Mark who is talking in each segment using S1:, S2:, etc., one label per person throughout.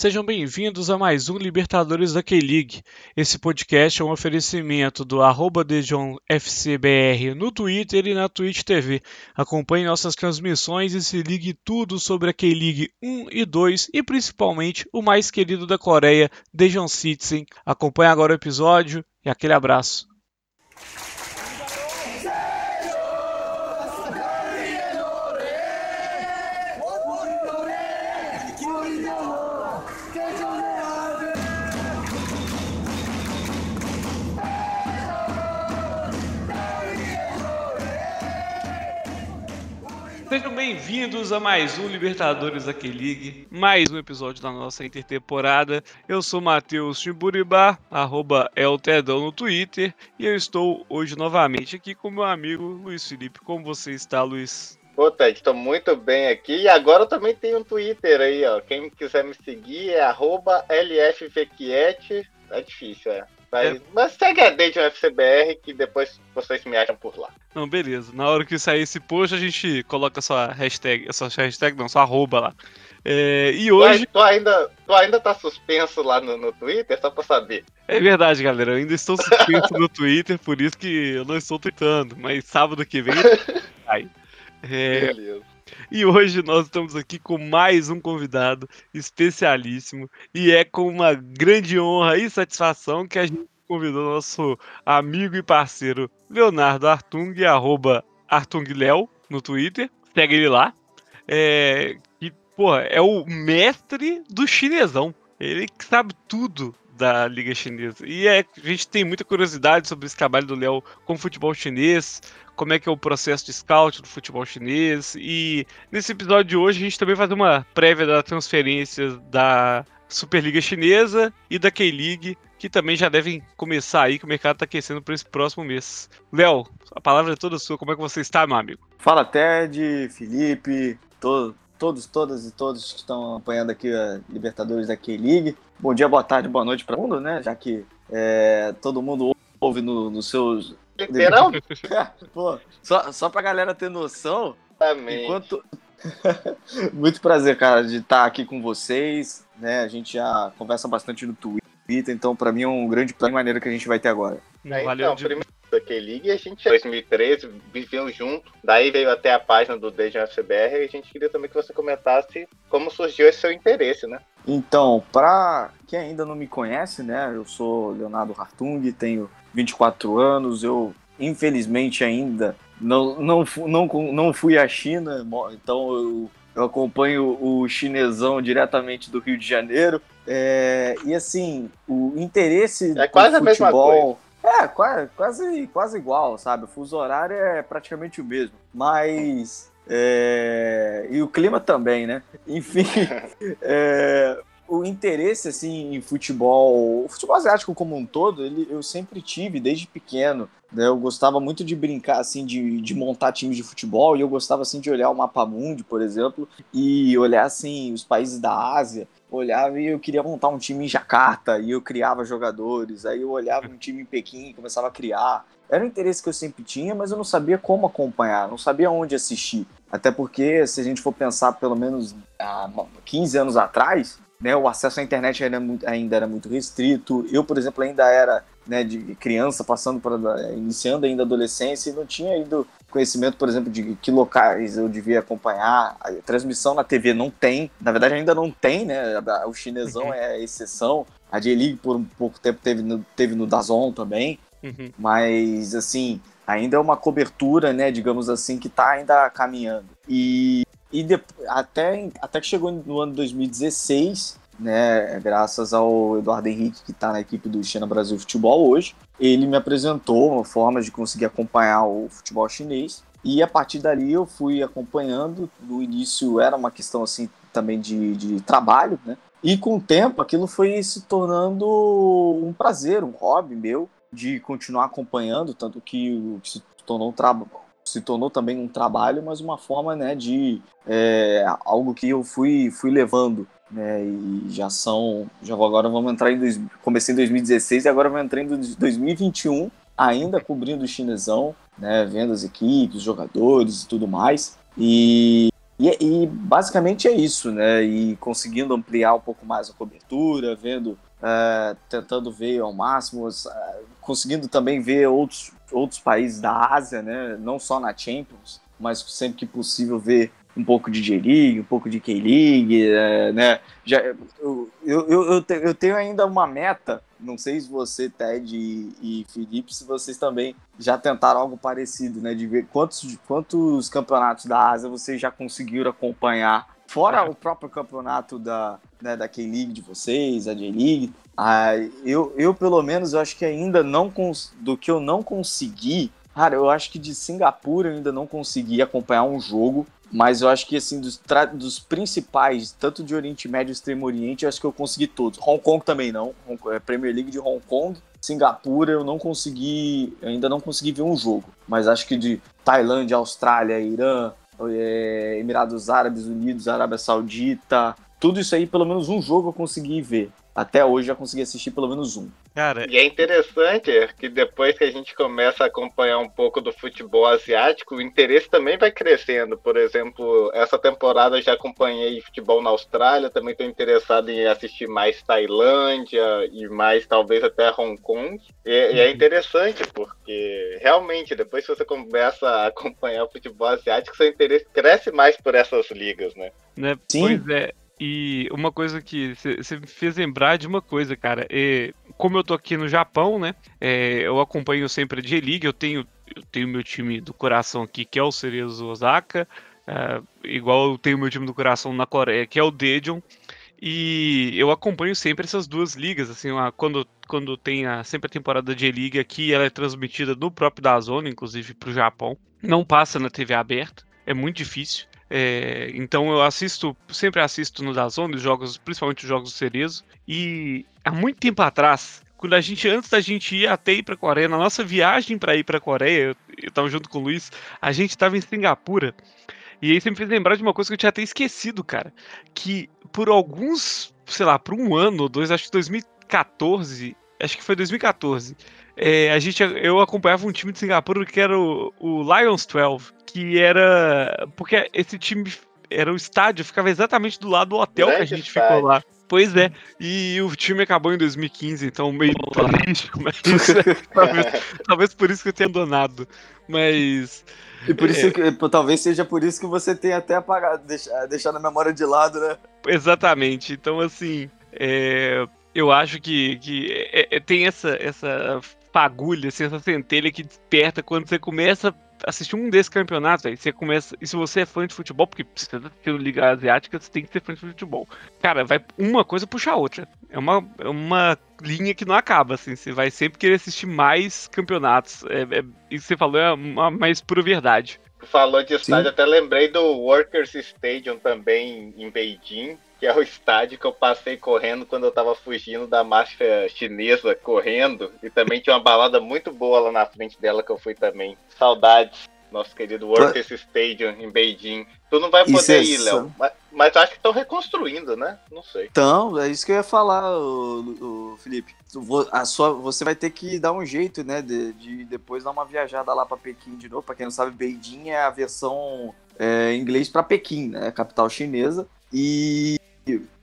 S1: Sejam bem-vindos a mais um Libertadores da K-League. Esse podcast é um oferecimento do DejonFCBR no Twitter e na Twitch TV. Acompanhe nossas transmissões e se ligue tudo sobre a K-League 1 e 2 e principalmente o mais querido da Coreia, Dejon Citizen. Acompanhe agora o episódio e aquele abraço. Sejam bem-vindos a mais um Libertadores da K-League, mais um episódio da nossa intertemporada. Eu sou Matheus Timburibá, arroba Eltedão no Twitter, e eu estou hoje novamente aqui com meu amigo Luiz Felipe. Como você está, Luiz?
S2: Pô, Ted, estou muito bem aqui. E agora eu também tenho um Twitter aí, ó. Quem quiser me seguir é arroba. É difícil, é. Mas, é. mas segue a Date FCBR que depois vocês me acham por lá.
S1: Não, beleza. Na hora que sair esse post, a gente coloca sua hashtag, sua hashtag não, sua arroba lá. É, e hoje.
S2: Tu, tu, ainda, tu ainda tá suspenso lá no, no Twitter, só pra saber.
S1: É verdade, galera. Eu ainda estou suspenso no Twitter, por isso que eu não estou tweetando. Mas sábado que vem. Ai. É, Beleza. E hoje nós estamos aqui com mais um convidado especialíssimo. E é com uma grande honra e satisfação que a gente convidou nosso amigo e parceiro Leonardo Artung, arroba ArtungLeo no Twitter. Segue ele lá. É, que, porra, é o mestre do chinesão. Ele sabe tudo da Liga Chinesa. E é, a gente tem muita curiosidade sobre esse trabalho do Léo com o futebol chinês, como é que é o processo de scout do futebol chinês. E nesse episódio de hoje a gente também fazer uma prévia da transferência da Superliga Chinesa e da K-League, que também já devem começar aí, que o mercado está aquecendo para esse próximo mês. Léo, a palavra é toda sua, como é que você está, meu amigo?
S3: Fala, Ted, Felipe, todo, todos, todas e todos que estão acompanhando aqui a Libertadores da K-League. Bom dia, boa tarde, boa noite para todo mundo, né? Já que é, todo mundo ouve nos no seus
S2: Literal?
S3: Pô, só, só pra galera ter noção.
S2: Amém.
S3: Enquanto. Muito prazer, cara, de estar aqui com vocês. Né? A gente já conversa bastante no Twitter, então para mim é um grande plano maneiro que a gente vai ter agora.
S2: É, Valeu então, de... primeiro da K-League, a gente em 2013 viveu junto, daí veio até a página do Dejan FCBR e a gente queria também que você comentasse como surgiu esse seu interesse, né?
S3: Então, para quem ainda não me conhece, né, eu sou Leonardo Hartung, tenho 24 anos, eu infelizmente ainda não, não, não, não fui à China, então eu, eu acompanho o chinesão diretamente do Rio de Janeiro. É, e assim, o interesse
S2: é quase
S3: do futebol.
S2: É,
S3: quase, quase, igual, sabe? O fuso horário é praticamente o mesmo. Mas. É, e o clima também, né? Enfim, é, o interesse assim em futebol, o futebol asiático como um todo, ele, eu sempre tive desde pequeno. Né? Eu gostava muito de brincar assim, de, de montar times de futebol e eu gostava assim de olhar o mapa mundi, por exemplo, e olhar assim os países da Ásia. Olhava e eu queria montar um time em Jacarta e eu criava jogadores. Aí eu olhava um time em Pequim e começava a criar. Era um interesse que eu sempre tinha, mas eu não sabia como acompanhar, não sabia onde assistir. Até porque, se a gente for pensar pelo menos há 15 anos atrás, né, o acesso à internet ainda, é ainda era muito restrito. Eu, por exemplo, ainda era né, de criança, passando para iniciando ainda a adolescência e não tinha ainda conhecimento, por exemplo, de que locais eu devia acompanhar. A transmissão na TV não tem, na verdade ainda não tem, né? O chinesão uhum. é a exceção. A J-League por um pouco tempo teve no, teve no Dazon também, uhum. mas assim ainda é uma cobertura, né? Digamos assim, que está ainda caminhando. E e de, até, até que chegou no ano 2016, né, graças ao Eduardo Henrique, que está na equipe do China Brasil Futebol hoje, ele me apresentou uma forma de conseguir acompanhar o futebol chinês. E a partir dali eu fui acompanhando. No início era uma questão assim também de, de trabalho, né? E com o tempo aquilo foi se tornando um prazer, um hobby meu de continuar acompanhando, tanto que se tornou um trabalho se tornou também um trabalho, mas uma forma né, de é, algo que eu fui, fui levando. Né, e já são. Já vou, agora vamos entrar em. Dois, comecei em 2016 e agora vou entrar em 2021, ainda cobrindo o chinesão, né, vendo as equipes, jogadores e tudo mais. E E, e, basicamente é isso, né? E conseguindo ampliar um pouco mais a cobertura, vendo, uh, tentando ver ao máximo, uh, conseguindo também ver outros, outros países da Ásia, né? Não só na Champions, mas sempre que possível ver um pouco de J-League, um pouco de K-League, é, né? Já, eu, eu, eu, eu, tenho ainda uma meta, não sei se você, Ted e, e, Felipe, se vocês também já tentaram algo parecido, né? De ver quantos, quantos campeonatos da Ásia vocês já conseguiram acompanhar, fora o próprio campeonato da, né, da K-League de vocês, a J-League. Ah, eu, eu, pelo menos, eu acho que ainda não, do que eu não consegui, Cara, eu acho que de Singapura eu ainda não consegui acompanhar um jogo. Mas eu acho que, assim, dos, dos principais, tanto de Oriente Médio e Extremo Oriente, eu acho que eu consegui todos. Hong Kong também não. É, Premier League de Hong Kong. Singapura eu não consegui, ainda não consegui ver um jogo. Mas acho que de Tailândia, Austrália, Irã, é, Emirados Árabes Unidos, Arábia Saudita, tudo isso aí, pelo menos um jogo eu consegui ver. Até hoje já consegui assistir pelo menos um.
S2: Cara, e é interessante que depois que a gente começa a acompanhar um pouco do futebol asiático, o interesse também vai crescendo. Por exemplo, essa temporada eu já acompanhei futebol na Austrália, também estou interessado em assistir mais Tailândia e mais talvez até Hong Kong. E, e, é uhum. interessante porque realmente depois que você começa a acompanhar o futebol asiático, seu interesse cresce mais por essas ligas, né?
S1: né? Sim. Pois é. E uma coisa que você me fez lembrar de uma coisa, cara. É, como eu tô aqui no Japão, né? É, eu acompanho sempre a J-League, eu tenho, eu tenho meu time do coração aqui, que é o Cerezo Osaka. É, igual eu tenho meu time do coração na Coreia, que é o Daejeon. E eu acompanho sempre essas duas ligas, assim, quando, quando tem a, sempre a temporada de J-League aqui, ela é transmitida no próprio da zona, inclusive para o Japão. Não passa na TV aberta, é muito difícil. É, então eu assisto, sempre assisto no Dazone, os jogos, principalmente os jogos do Cerezo. E há muito tempo atrás, quando a gente, antes da gente ir até ir pra Coreia, na nossa viagem para ir pra Coreia, eu, eu tava junto com o Luiz, a gente tava em Singapura. E aí você me fez lembrar de uma coisa que eu tinha até esquecido, cara. Que por alguns, sei lá, por um ano ou dois, acho que 2014, acho que foi 2014, é, a gente, eu acompanhava um time de Singapura que era o, o Lions 12, que era. Porque esse time era o estádio, ficava exatamente do lado do hotel Grande que a gente estádio. ficou lá. Pois é, e o time acabou em 2015, então meio triste, mas talvez, talvez por isso que eu tenha abandonado. Mas.
S3: E por isso é. que, talvez seja por isso que você tenha até apagado, deixar, deixar na memória de lado, né?
S1: Exatamente. Então, assim, é, eu acho que, que é, é, tem essa, essa fagulha, assim, essa centelha que desperta quando você começa a assistir um desses campeonatos, aí você começa. E se você é fã de futebol, porque você tá assistindo Liga Asiática, você tem que ser fã de futebol. Cara, vai uma coisa puxa a outra. É uma, é uma linha que não acaba, assim. Você vai sempre querer assistir mais campeonatos. É, é, isso que você falou é uma mais pura verdade.
S2: Falou de estádio, Sim. até lembrei do Workers Stadium também em Beijing, que é o estádio que eu passei correndo quando eu tava fugindo da máfia chinesa correndo. E também tinha uma balada muito boa lá na frente dela que eu fui também. Saudades, nosso querido Workers Stadium em Beijing. Tu não vai poder é ir, Léo. Mas, mas, acho que estão reconstruindo, né? Não sei.
S3: Então, é isso que eu ia falar, o, o Felipe. A sua, você vai ter que dar um jeito, né? De, de depois dar uma viajada lá para Pequim de novo. Para quem não sabe, Beijing é a versão é, em inglês para Pequim, né? Capital chinesa. E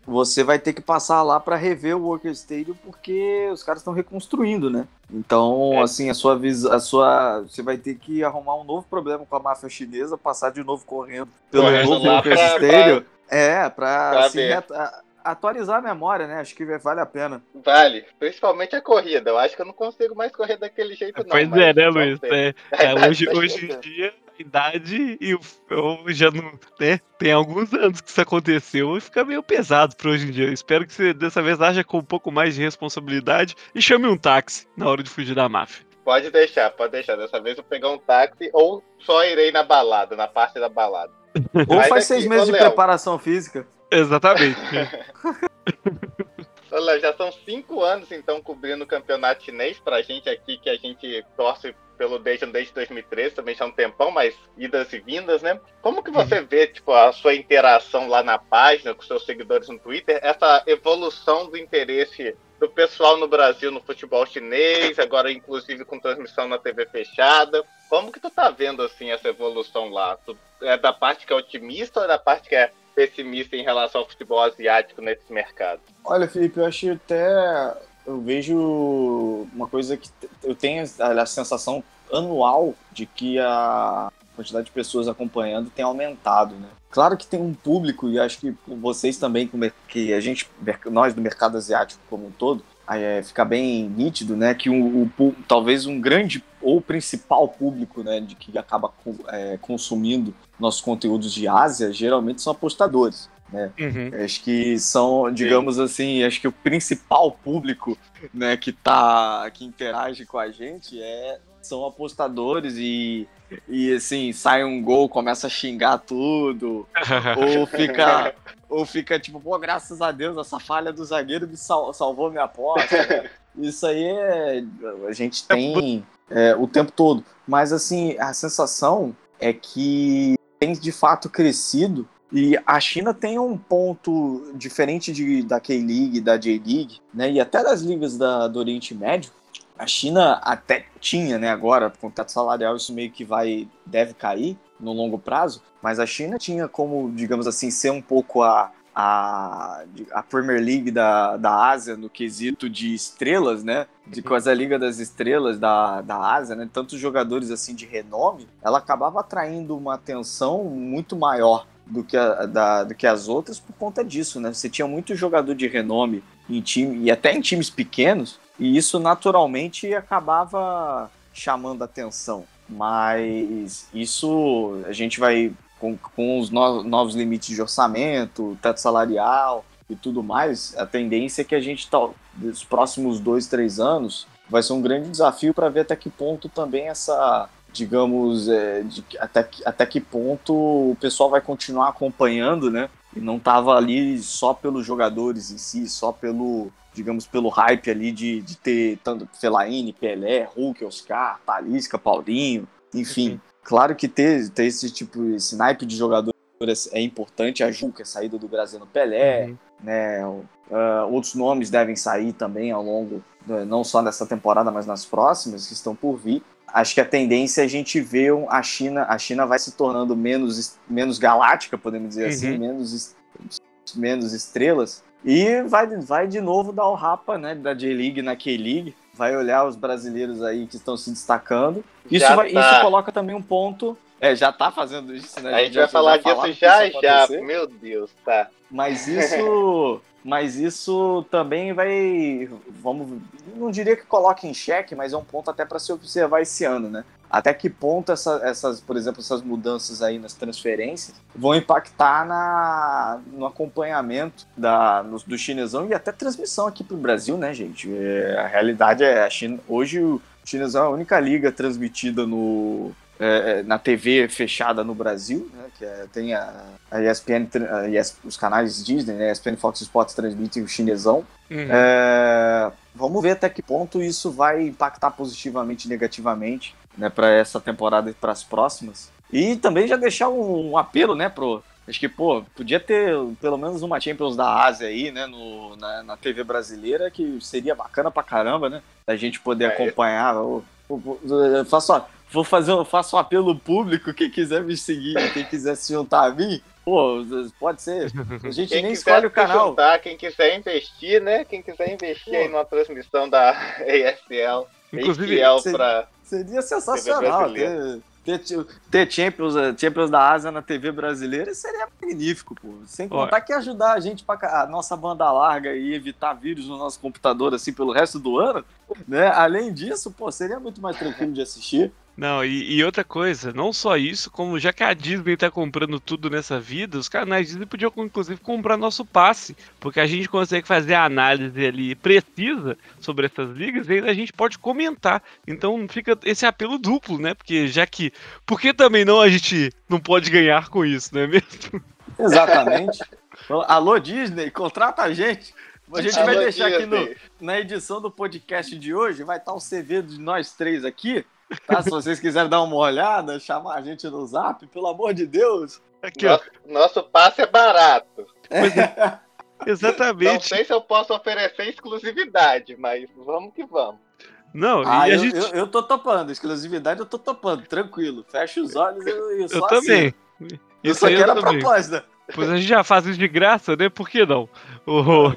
S3: você vai ter que passar lá para rever o Worker Stadium porque os caras estão reconstruindo, né? Então, é. assim, a sua a sua você vai ter que arrumar um novo problema com a máfia chinesa, passar de novo correndo pelo correndo novo Worker pra, Stadium. Pra... É, para assim, atualizar a memória, né? Acho que vale a pena.
S2: Vale, principalmente a corrida. Eu acho que eu não consigo mais correr daquele jeito, não.
S1: Pois é, né, Luiz? É, é, hoje, hoje em dia idade e eu já não. Né, tem alguns anos que isso aconteceu e fica meio pesado para hoje em dia. Eu espero que você dessa vez haja com um pouco mais de responsabilidade e chame um táxi na hora de fugir da máfia.
S2: Pode deixar, pode deixar. Dessa vez eu pegar um táxi ou só irei na balada, na parte da balada.
S3: Ou faz aqui, seis meses de Léo. preparação física.
S1: Exatamente.
S2: Olha, já são cinco anos então cobrindo o campeonato chinês pra gente aqui que a gente torce pelo Dejan desde 2013, também já há um tempão, mas idas e vindas, né? Como que você vê, tipo, a sua interação lá na página, com seus seguidores no Twitter, essa evolução do interesse do pessoal no Brasil no futebol chinês, agora inclusive com transmissão na TV fechada. Como que tu tá vendo, assim, essa evolução lá? Tu é da parte que é otimista ou é da parte que é pessimista em relação ao futebol asiático nesses mercados?
S3: Olha, Felipe, eu acho até eu vejo uma coisa que eu tenho a, sensação anual de que a quantidade de pessoas acompanhando tem aumentado, né? Claro que tem um público e acho que vocês também, que a gente, nós do mercado asiático como um todo, é, fica bem nítido, né? Que o, o, talvez um grande ou principal público, né, de que acaba é, consumindo nossos conteúdos de Ásia, geralmente são apostadores. Né? Uhum. Acho que são, digamos Sim. assim, acho que o principal público né, que tá, que interage com a gente é, são apostadores e, e assim, sai um gol, começa a xingar tudo, ou fica, ou fica tipo, pô, graças a Deus, essa falha do zagueiro me sal, salvou minha aposta. Isso aí é, a gente tem é, o tempo todo. Mas assim, a sensação é que tem de fato crescido e a China tem um ponto diferente de, da K-League, da J-League, né, e até das ligas da, do Oriente Médio. A China até tinha, né, agora, com o teto salarial, isso meio que vai, deve cair no longo prazo, mas a China tinha como, digamos assim, ser um pouco a, a, a Premier League da, da Ásia no quesito de estrelas, né? De quase a Liga das Estrelas da, da Ásia, né? Tantos jogadores assim de renome, ela acabava atraindo uma atenção muito maior do que, a, da, do que as outras por conta disso, né? Você tinha muito jogador de renome em time e até em times pequenos, e isso naturalmente acabava chamando atenção. Mas isso a gente vai com, com os no, novos limites de orçamento, teto salarial e tudo mais, a tendência é que a gente, tá, nos próximos dois, três anos, vai ser um grande desafio para ver até que ponto também essa, digamos, é, de, até, até que ponto o pessoal vai continuar acompanhando, né? E não tava ali só pelos jogadores em si, só pelo, digamos, pelo hype ali de, de ter tanto Felaine, Pelé, Hulk, Oscar, Talisca, Paulinho, enfim. Uhum. Claro que ter, ter esse tipo, esse naipe de jogadores é importante, a Juca, a saída do Brasil no Pelé, uhum. né? Uh, outros nomes devem sair também ao longo, não só dessa temporada, mas nas próximas, que estão por vir. Acho que a tendência é a gente ver a China, a China vai se tornando menos, menos galáctica, podemos dizer assim, uhum. assim, menos, menos estrelas, e vai, vai de novo dar o rapa né, da J-League na K-League, vai olhar os brasileiros aí que estão se destacando. Isso, vai, tá. isso coloca também um ponto. É, já tá fazendo isso, né?
S2: A gente, vai falar disso já já, meu Deus, tá.
S3: Mas isso. mas isso também vai. Vamos. Não diria que coloque em xeque, mas é um ponto até para se observar esse ano, né? Até que ponto essa, essas, por exemplo, essas mudanças aí nas transferências vão impactar na, no acompanhamento da, no, do chinesão e até transmissão aqui para o Brasil, né, gente? É, a realidade é a China, hoje o chinesão é a única liga transmitida no, é, é na TV fechada no Brasil, né, que é, tem a, a ESPN, a ESPN, os canais Disney, né, ESPN Fox Sports transmitem o chinesão. Uhum. É, vamos ver até que ponto isso vai impactar positivamente e negativamente né, para essa temporada e para as próximas. E também já deixar um, um, apelo, né, pro. Acho que, pô, podia ter pelo menos uma Champions da Ásia aí, né, no, na, na TV brasileira, que seria bacana pra caramba, né? Da gente poder é. acompanhar. Eu, eu, eu, faço, ó, vou fazer, eu faço um apelo público, quem quiser me seguir, quem quiser se juntar a mim, pô, pode ser. A gente quem nem escolhe o canal.
S2: Juntar, quem quiser investir, né? Quem quiser investir pô. aí numa transmissão da ASL. Inclusive, ASL pra
S3: Seria sensacional ter, ter, ter Champions, eh, Champions da Ásia na TV brasileira seria magnífico, pô. Sem contar Olha. que ajudar a gente para a nossa banda larga e evitar vírus no nosso computador assim pelo resto do ano, né? Além disso, pô, seria muito mais tranquilo de assistir.
S1: Não, e, e, outra coisa, não só isso, como já que a Disney tá comprando tudo nessa vida, os canais Disney podiam inclusive comprar nosso passe, porque a gente consegue fazer a análise ali precisa sobre essas ligas e ainda a gente pode comentar. Então fica esse apelo duplo, né? Porque já que. Por que também não a gente não pode ganhar com isso, não é mesmo?
S3: Exatamente. Alô, Disney, contrata a gente. A gente vai deixar aqui no, na edição do podcast de hoje, vai estar o CV de nós três aqui Tá? Se vocês quiserem dar uma olhada, chamar a gente no zap, pelo amor de Deus.
S2: Aqui, nosso, nosso passe é barato.
S1: É. Exatamente.
S2: Não sei se eu posso oferecer exclusividade, mas vamos que vamos.
S1: Não,
S3: ah, eu, gente... eu, eu, tô topando, exclusividade eu tô topando, tranquilo. Fecha os olhos e eu,
S1: eu, eu também.
S3: Assim. Isso aqui era a proposta.
S1: Pois a gente já faz isso de graça, né? Por que não? Oh.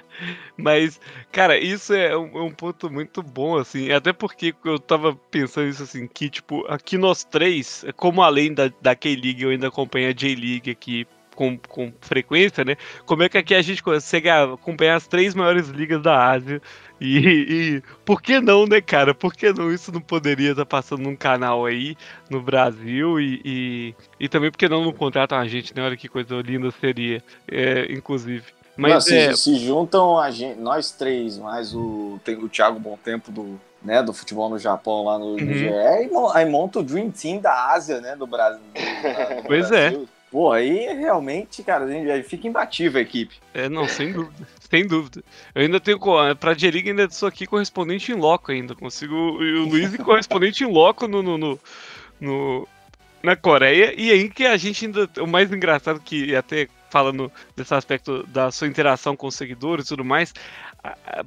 S1: Mas, cara, isso é um, é um, ponto muito bom, assim. Até porque eu tava pensando isso assim, que, tipo, aqui nós três, como além da, da K-League, eu ainda acompanho a J-League aqui com, com frequência, né? Como é que aqui a gente consegue acompanhar as três maiores ligas da Ásia? E, e, por que não, né, cara? Por que não isso não poderia estar tá passando num canal aí no Brasil? E, e, e também porque não não contratam a gente, né? Olha que coisa linda seria, é, inclusive.
S3: Mas não, é... se, se, juntam a gente, nós três, mais o, tem o Thiago Bom Tempo do, né, do futebol no Japão lá no, uhum. no GE, aí monta o Dream Team da Ásia, né, do Brasil.
S1: Do, do pois é. Brasil. é.
S3: Pô, aí realmente, cara, aí fica imbatível a equipe.
S1: É, não, sem dúvida. sem dúvida. Eu ainda tenho. Pra J-League ainda sou aqui correspondente em loco ainda. Consigo. E o Luiz é correspondente em loco no, no, no, no, na Coreia. E aí que a gente ainda. O mais engraçado que até falando desse aspecto da sua interação com os seguidores e tudo mais,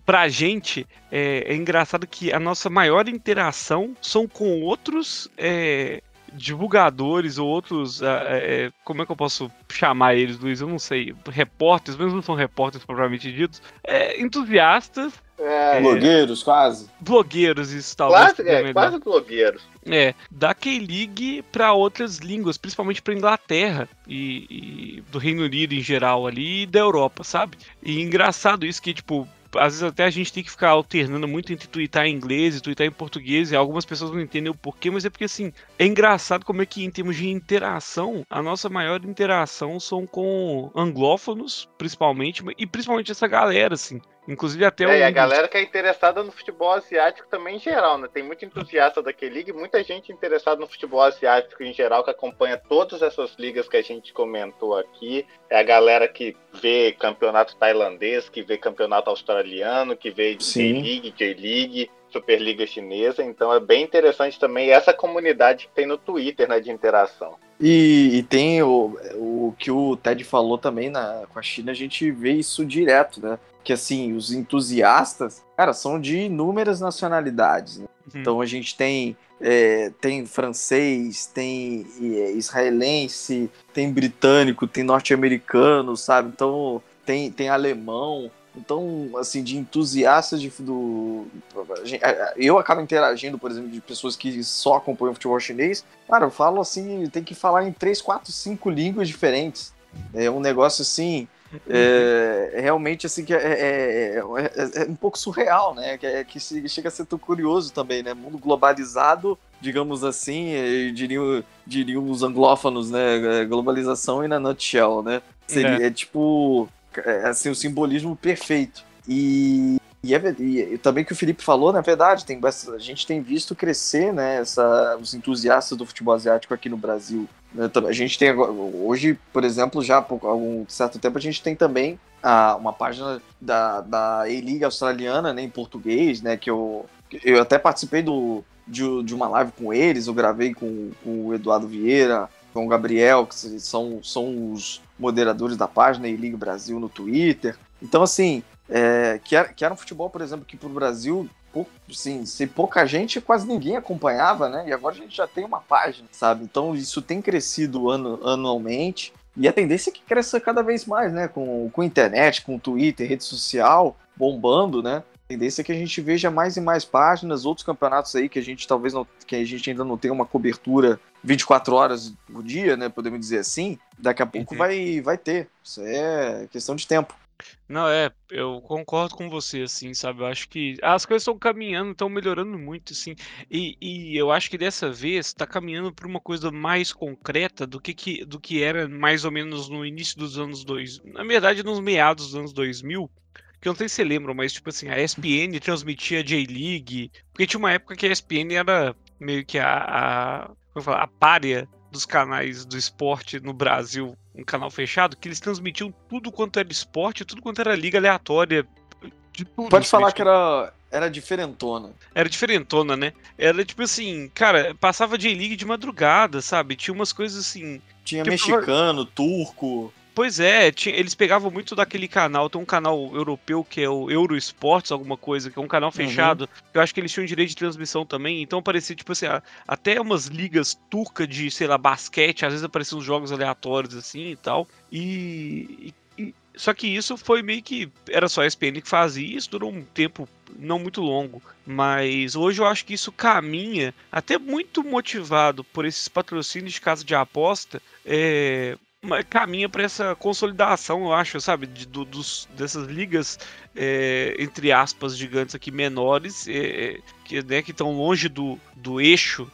S1: pra gente é, é engraçado que a nossa maior interação são com outros é, divulgadores ou outros. É, como é que eu posso chamar eles, Luiz? Eu não sei. Repórteres, mesmo não são repórteres propriamente ditos. É, entusiastas.
S3: É, blogueiros, quase.
S1: Blogueiros, isso talvez.
S2: Quase, é, quase blogueiros.
S1: É, da K-League para outras línguas, principalmente para Inglaterra e, e, do Reino Unido em geral ali e da Europa, sabe? E engraçado isso que, tipo, às vezes até a gente tem que ficar alternando muito entre twittar em inglês e twittar em português, e algumas pessoas não entendem o porquê, mas é porque assim, é engraçado como é que em termos de interação, a nossa maior interação são com anglófonos, principalmente, e principalmente essa galera, assim. Inclusive até
S2: é,
S1: o.
S2: E a galera que é interessada no futebol asiático também em geral, né? Tem muito entusiasta daquele liga e muita gente interessada no futebol asiático em geral, que acompanha todas essas ligas que a gente comentou aqui. É a galera que vê campeonato tailandês, que vê campeonato australiano, que vê J-League, J-League. Superliga Chinesa, então é bem interessante também essa comunidade que tem no Twitter, né, de interação.
S3: E, e tem o, o que o Ted falou também na, com a China, a gente vê isso direto, né? Que assim, os entusiastas, cara, são de inúmeras nacionalidades. Né? Uhum. Então a gente tem é, tem francês, tem é, israelense, tem britânico, tem norte-americano, sabe? Então tem, tem alemão. Então, assim, de entusiastas de, do. Eu acabo interagindo, por exemplo, de pessoas que só acompanham futebol chinês. Cara, eu falo assim, tem que falar em três, quatro, cinco línguas diferentes. É um negócio assim. É, é realmente assim que é, é, é, é, um pouco surreal, né? Que, é, que chega a ser tão curioso também, né? Mundo globalizado, digamos assim, diriam, diriam os anglófonos, né? Globalização e na nutshell, né? Seria é tipo é, assim, o simbolismo perfeito. E, e, é, e, também que o Felipe falou, na verdade, tem, a gente tem visto crescer né, essa, os entusiastas do futebol asiático aqui no Brasil. Né, a gente tem hoje, por exemplo, já há algum certo tempo, a gente tem também a, uma página da, da A-League australiana né, em português, né, que eu, eu até participei do, de, de uma live com eles, eu gravei com, com o Eduardo Vieira, com o Gabriel, que são, são os moderadores da página e Liga Brasil no Twitter. Então, assim, é, que, era, que era um futebol, por exemplo, que para o Brasil, pouco, assim, se pouca gente, quase ninguém acompanhava, né? E agora a gente já tem uma página, sabe? Então, isso tem crescido anu, anualmente. E a tendência é que cresça cada vez mais, né? Com, com internet, com Twitter, rede social bombando, né? A tendência é que a gente veja mais e mais páginas, outros campeonatos aí que a gente talvez não, que a gente ainda não tem uma cobertura 24 horas por dia, né? Podemos dizer assim. Daqui a pouco uhum. vai, vai ter. Isso é questão de tempo.
S1: Não, é, eu concordo com você, assim, sabe? Eu acho que as coisas estão caminhando, estão melhorando muito, assim. E, e eu acho que dessa vez está caminhando para uma coisa mais concreta do que, que, do que era mais ou menos no início dos anos 2000. Na verdade, nos meados dos anos 2000, que eu não sei se você lembra, mas tipo assim, a ESPN transmitia J-League, porque tinha uma época que a ESPN era meio que a, a, como falar, a párea dos canais do esporte no Brasil, um canal fechado, que eles transmitiam tudo quanto era esporte, tudo quanto era liga aleatória.
S3: De tudo, Pode falar que era era diferentona.
S1: Era diferentona, né? Era tipo assim, cara, passava J-League de madrugada, sabe? Tinha umas coisas assim.
S3: Tinha mexicano, turco.
S1: Pois é, eles pegavam muito daquele canal, tem um canal europeu que é o Eurosports, alguma coisa, que é um canal uhum. fechado. Uhum. Eu acho que eles tinham direito de transmissão também, então parecia, tipo assim, até umas ligas turcas de, sei lá, basquete, às vezes apareciam uns jogos aleatórios assim e tal. E, e, só que isso foi meio que. Era só a ESPN que fazia, isso durou um tempo não muito longo. Mas hoje eu acho que isso caminha, até muito motivado por esses patrocínios de casa de aposta, é, caminha para essa consolidação, eu acho, sabe, de, do, dos, dessas ligas é, entre aspas gigantes aqui menores, é, que né, que estão longe do, do eixo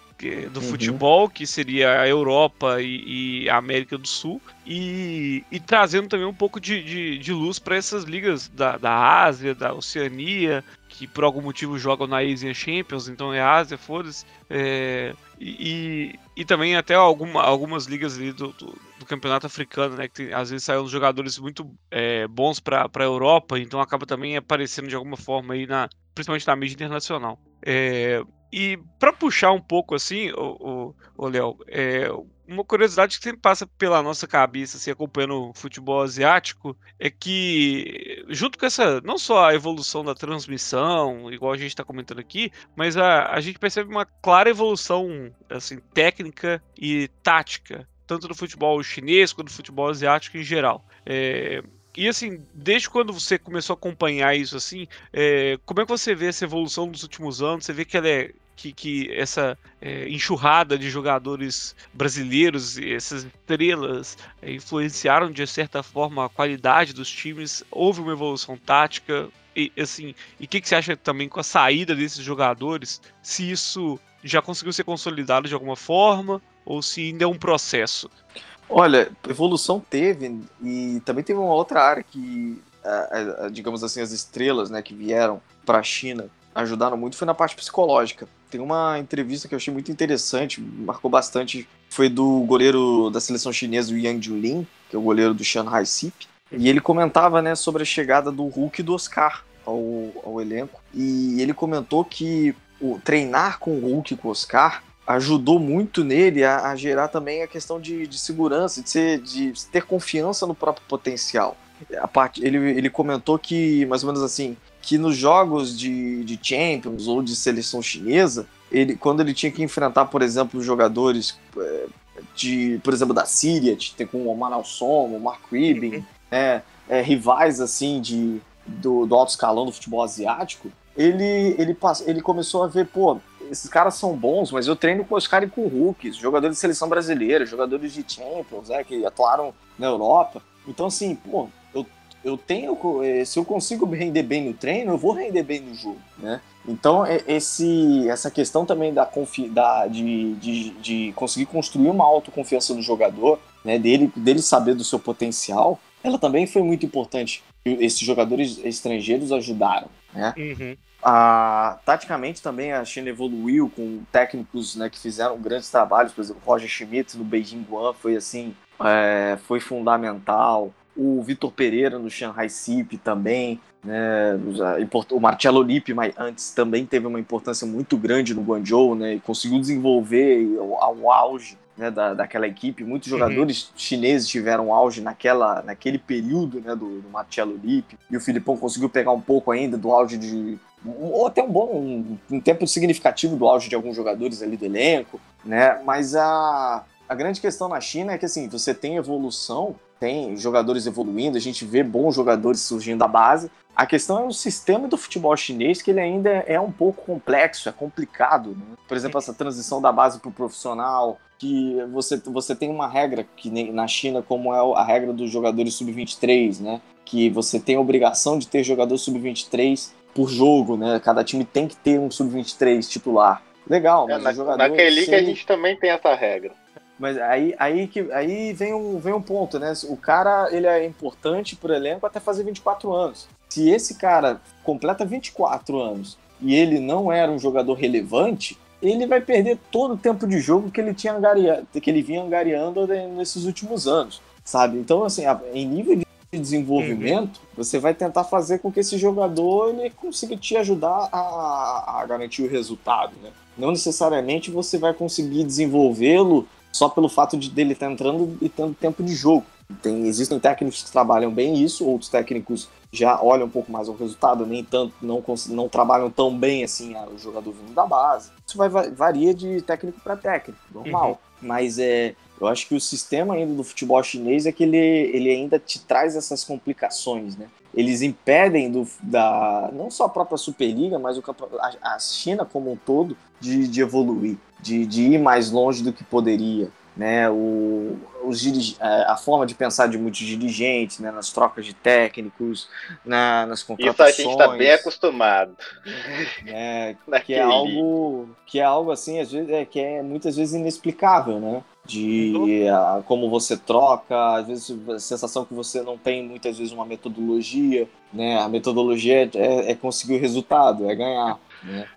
S1: do uhum. futebol, que seria a Europa e, e, a América do Sul, e, e trazendo também um pouco de, de, de luz para essas ligas da, da Ásia, da Oceania, que por algum motivo jogam na Asian Champions, então é Ásia, foda-se. É, e, e, também até alguma, algumas ligas ali do, do, do, campeonato africano, né? Que tem, às vezes saem jogadores muito é, bons para a Europa, então acaba também aparecendo de alguma forma aí na, principalmente na mídia internacional. É, e para puxar um pouco assim, o, Léo, é, uma curiosidade que sempre passa pela nossa cabeça, assim, acompanhando o futebol asiático, é que, junto com essa, não só a evolução da transmissão, igual a gente está comentando aqui, mas a, a gente percebe uma clara evolução, assim, técnica e tática, tanto do futebol chinês quanto do futebol asiático em geral. É, e assim, desde quando você começou a acompanhar isso assim, é, como é que você vê essa evolução dos últimos anos? Você vê que ela é que, que essa é, enxurrada de jogadores brasileiros, essas estrelas, é, influenciaram de certa forma a qualidade dos times. Houve uma evolução tática. E assim, e o que, que você acha também com a saída desses jogadores? Se isso já conseguiu ser consolidado de alguma forma ou se ainda é um processo?
S3: Olha, evolução teve e também teve uma outra área que, digamos assim, as estrelas, né, que vieram para a China ajudaram muito foi na parte psicológica. Tem uma entrevista que eu achei muito interessante, marcou bastante, foi do goleiro da seleção chinesa, o Yang Julin, que é o goleiro do Shanghai SIP, e ele comentava, né, sobre a chegada do Hulk e do Oscar ao, ao elenco, e ele comentou que o treinar com o Hulk e com o Oscar ajudou muito nele a, a gerar também a questão de, de segurança, de, ser, de ter confiança no próprio potencial. A parte, ele, ele comentou que, mais ou menos assim, que nos jogos de, de Champions ou de seleção chinesa, ele, quando ele tinha que enfrentar, por exemplo, jogadores é, de, por exemplo, da Síria, de ter com o Omar Alson, o Mark Ribin, uhum. é, é, rivais assim de, do, do alto escalão do futebol asiático, ele, ele, ele começou a ver, pô, esses caras são bons, mas eu treino com os caras com rookies, jogadores de seleção brasileira, jogadores de Champions, né, que atuaram na Europa. Então, assim, pô, eu, tenho. Eh, se eu consigo render bem no treino, eu vou render bem no jogo, né? Então, esse, essa questão também da, confi, da de, de, de conseguir construir uma autoconfiança no jogador, né, dele, dele saber do seu potencial, ela também foi muito importante. Esses jogadores estrangeiros ajudaram, né? Uhum. Ah, taticamente também a China evoluiu com técnicos né, que fizeram grandes trabalhos, por exemplo, Roger Schmidt no Beijing Guan foi assim, é, foi fundamental. O Vitor Pereira no Shanghai SIP também, né, o Marcelo Lippi, mas antes também teve uma importância muito grande no Guangzhou, né, e conseguiu desenvolver ao auge né, da, daquela equipe. Muitos uhum. jogadores uhum. chineses tiveram auge naquela, naquele período né, do, do Marcelo Lippi, e o Filipão conseguiu pegar um pouco ainda do auge de ou até um bom um, um, tempo significativo do auge de alguns jogadores ali do elenco, né? Mas a, a grande questão na China é que assim, você tem evolução, tem jogadores evoluindo, a gente vê bons jogadores surgindo da base. A questão é o sistema do futebol chinês, que ele ainda é um pouco complexo, é complicado. Né? Por exemplo, essa transição da base para o profissional, que você, você tem uma regra que na China, como é a regra dos jogadores sub-23, né? Que você tem a obrigação de ter jogador sub-23 por jogo, né? Cada time tem que ter um sub-23 titular. Legal,
S2: é, mas é, na, o jogador. Naquele liga a gente também tem essa regra.
S3: Mas aí, aí, que, aí vem, um, vem um ponto, né? O cara ele é importante pro elenco até fazer 24 anos. Se esse cara completa 24 anos e ele não era um jogador relevante, ele vai perder todo o tempo de jogo que ele tinha angariado, que ele vinha angariando nesses últimos anos, sabe? Então, assim, em nível de desenvolvimento, uhum. você vai tentar fazer com que esse jogador ele consiga te ajudar a, a garantir o resultado, né? Não necessariamente você vai conseguir desenvolvê-lo só pelo fato de dele estar entrando e tendo tempo de jogo. Tem, existem técnicos que trabalham bem isso, outros técnicos já olham um pouco mais o resultado, nem tanto, não, não trabalham tão bem assim o jogador vindo da base. Isso vai, varia de técnico para técnico, normal. Uhum. Mas é, eu acho que o sistema ainda do futebol chinês é que ele, ele ainda te traz essas complicações, né? Eles impedem do, da, não só a própria Superliga, mas o, a, a China como um todo de, de evoluir, de, de ir mais longe do que poderia né, o, os, é, a forma de pensar de muitos dirigentes, né, nas trocas de técnicos, na, nas contratações.
S2: Isso a gente está bem acostumado.
S3: Né, que é algo que é algo assim, às vezes, é, que é muitas vezes inexplicável, né? De a, como você troca, às vezes a sensação que você não tem muitas vezes uma metodologia, né? A metodologia é, é conseguir o resultado, é ganhar, né?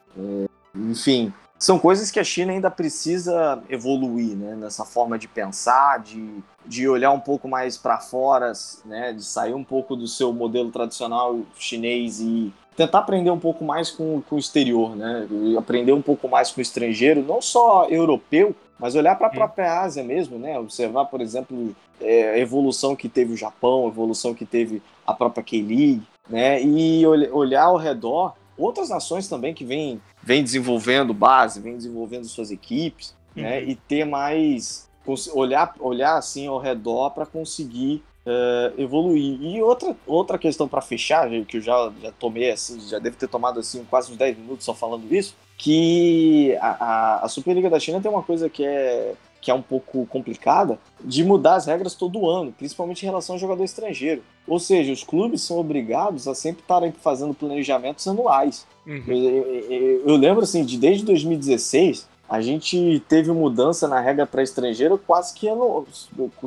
S3: Enfim, são coisas que a China ainda precisa evoluir, né? Nessa forma de pensar, de, de olhar um pouco mais para fora, né? De sair um pouco do seu modelo tradicional chinês e tentar aprender um pouco mais com, com o exterior, né? Aprender um pouco mais com o estrangeiro, não só europeu, mas olhar para a própria Ásia mesmo, né? Observar, por exemplo, é, a evolução que teve o Japão, a evolução que teve a própria K-League, né? E olhar ao redor outras nações também que vêm vem desenvolvendo base, vem desenvolvendo suas equipes, né, uhum. né? E ter mais olhar olhar assim ao redor para conseguir uh, evoluir. E outra outra questão para fechar, que eu já já tomei assim, já deve ter tomado assim quase uns 10 minutos só falando isso, que a, a, a Superliga da China tem uma coisa que é que é um pouco complicada, de mudar as regras todo ano, principalmente em relação ao jogador estrangeiro. Ou seja, os clubes são obrigados a sempre estarem fazendo planejamentos anuais. Uhum. Eu, eu, eu, lembro assim, de desde 2016, a gente teve mudança na regra para estrangeiro quase que ano,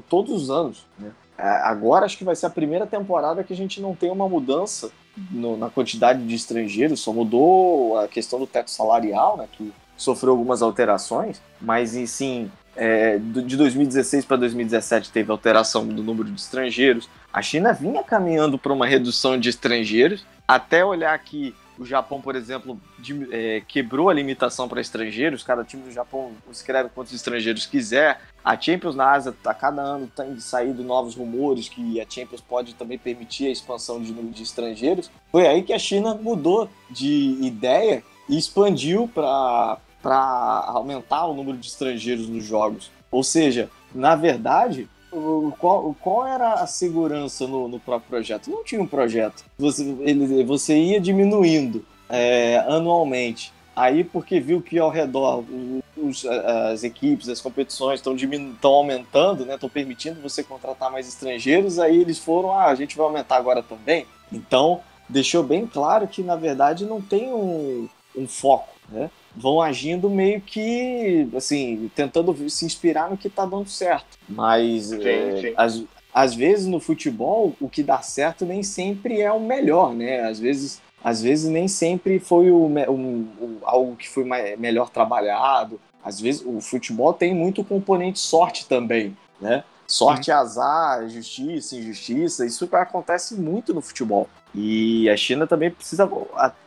S3: todos os anos. Né? Agora acho que vai ser a primeira temporada que a gente não tem uma mudança no, na quantidade de estrangeiros, só mudou a questão do teto salarial, né, que sofreu algumas alterações, mas sim é, de 2016 para 2017 teve alteração do número de estrangeiros. A China vinha caminhando para uma redução de estrangeiros, até olhar que o Japão, por exemplo, de, é, quebrou a limitação para estrangeiros. Cada time do Japão escreve quantos estrangeiros quiser. A Champions na Ásia, a cada ano tem saído novos rumores que a Champions pode também permitir a expansão de número de estrangeiros. Foi aí que a China mudou de ideia e expandiu para para aumentar o número de estrangeiros nos jogos. Ou seja, na verdade, qual, qual era a segurança no, no, próprio projeto? Não tinha um projeto. Você, ele, você ia diminuindo é, anualmente. Aí, porque viu que ao redor os, as equipes, as competições estão aumentando, estão né, permitindo você contratar mais estrangeiros, aí eles foram, ah, a gente vai aumentar agora também. Então, deixou bem claro que, na verdade, não tem um, um foco. Né? Vão agindo meio que, assim, tentando se inspirar no que está dando certo. Mas, sim, é, sim. Às, às vezes, no futebol, o que dá certo nem sempre é o melhor, né? Às vezes, às vezes nem sempre foi o, o, o algo que foi mais, melhor trabalhado. Às vezes, o futebol tem muito componente sorte também, né? Sorte, uhum. azar, justiça, injustiça, isso acontece muito no futebol. E a China também precisa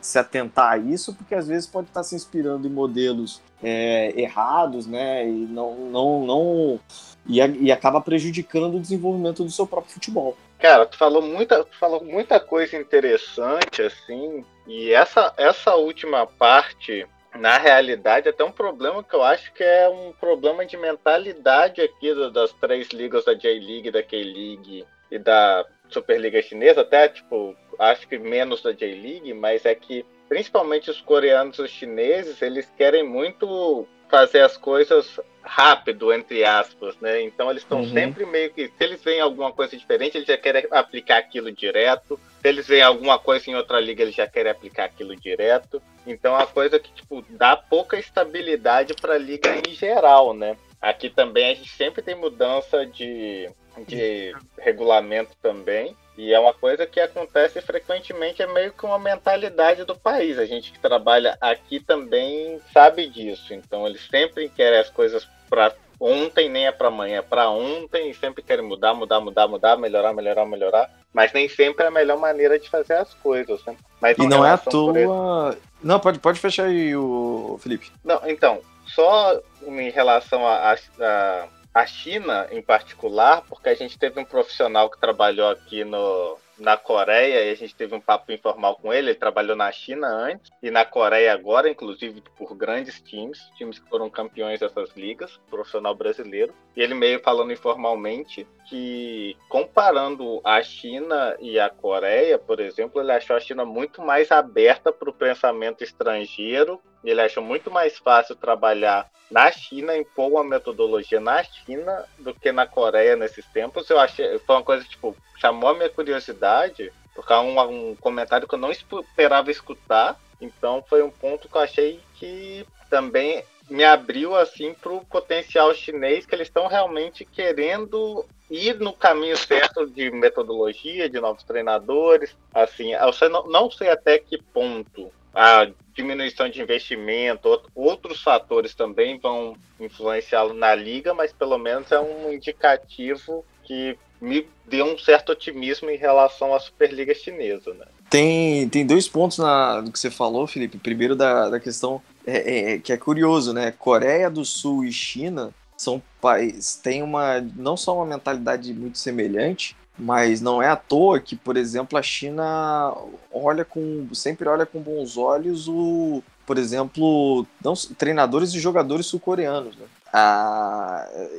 S3: se atentar a isso, porque às vezes pode estar se inspirando em modelos é, errados, né? E não, não, não e, e, acaba prejudicando o desenvolvimento do seu próprio futebol.
S2: Cara, tu falou muita, tu falou muita coisa interessante, assim, e essa, essa última parte, na realidade, é até um problema que eu acho que é um problema de mentalidade aqui das três ligas da J-League, da K-League e da Superliga Chinesa, até, tipo, acho que menos da J-League, mas é que principalmente os coreanos e os chineses, eles querem muito fazer as coisas rápido, entre aspas, né? Então eles estão uhum. sempre meio que. Se eles veem alguma coisa diferente, eles já querem aplicar aquilo direto. Se eles veem alguma coisa em outra liga, eles já querem aplicar aquilo direto. Então é uma coisa que, tipo, dá pouca estabilidade para a liga em geral, né? Aqui também a gente sempre tem mudança de, de regulamento também. E é uma coisa que acontece frequentemente, é meio que uma mentalidade do país. A gente que trabalha aqui também sabe disso. Então, eles sempre querem as coisas para ontem nem é para amanhã, é para ontem e sempre querem mudar, mudar, mudar, mudar, melhorar, melhorar, melhorar. Mas nem sempre é a melhor maneira de fazer as coisas. Né? Mas
S3: e não é à toa. Não, pode, pode fechar aí, o Felipe.
S2: Não, então, só em relação a, a, a China em particular, porque a gente teve um profissional que trabalhou aqui no, na Coreia e a gente teve um papo informal com ele. Ele trabalhou na China antes e na Coreia agora, inclusive por grandes times, times que foram campeões dessas ligas, profissional brasileiro. E ele meio falando informalmente que comparando a China e a Coreia, por exemplo, ele achou a China muito mais aberta para o pensamento estrangeiro. Ele achou muito mais fácil trabalhar na China, impor uma metodologia na China do que na Coreia nesses tempos. Eu achei, foi uma coisa tipo chamou a minha curiosidade, porque um, um comentário que eu não esperava escutar. Então foi um ponto que eu achei que também me abriu assim para o potencial chinês que eles estão realmente querendo ir no caminho certo de metodologia, de novos treinadores. Assim, eu não sei até que ponto a diminuição de investimento, outros fatores também vão influenciá-lo na liga, mas pelo menos é um indicativo que me deu um certo otimismo em relação à Superliga Chinesa, né?
S3: Tem, tem dois pontos na, do que você falou, Felipe. Primeiro da, da questão é, é, é, que é curioso, né? Coreia do Sul e China são países têm uma não só uma mentalidade muito semelhante, mas não é à toa que, por exemplo, a China olha com sempre olha com bons olhos o, por exemplo, não, treinadores e jogadores sul-coreanos. Né?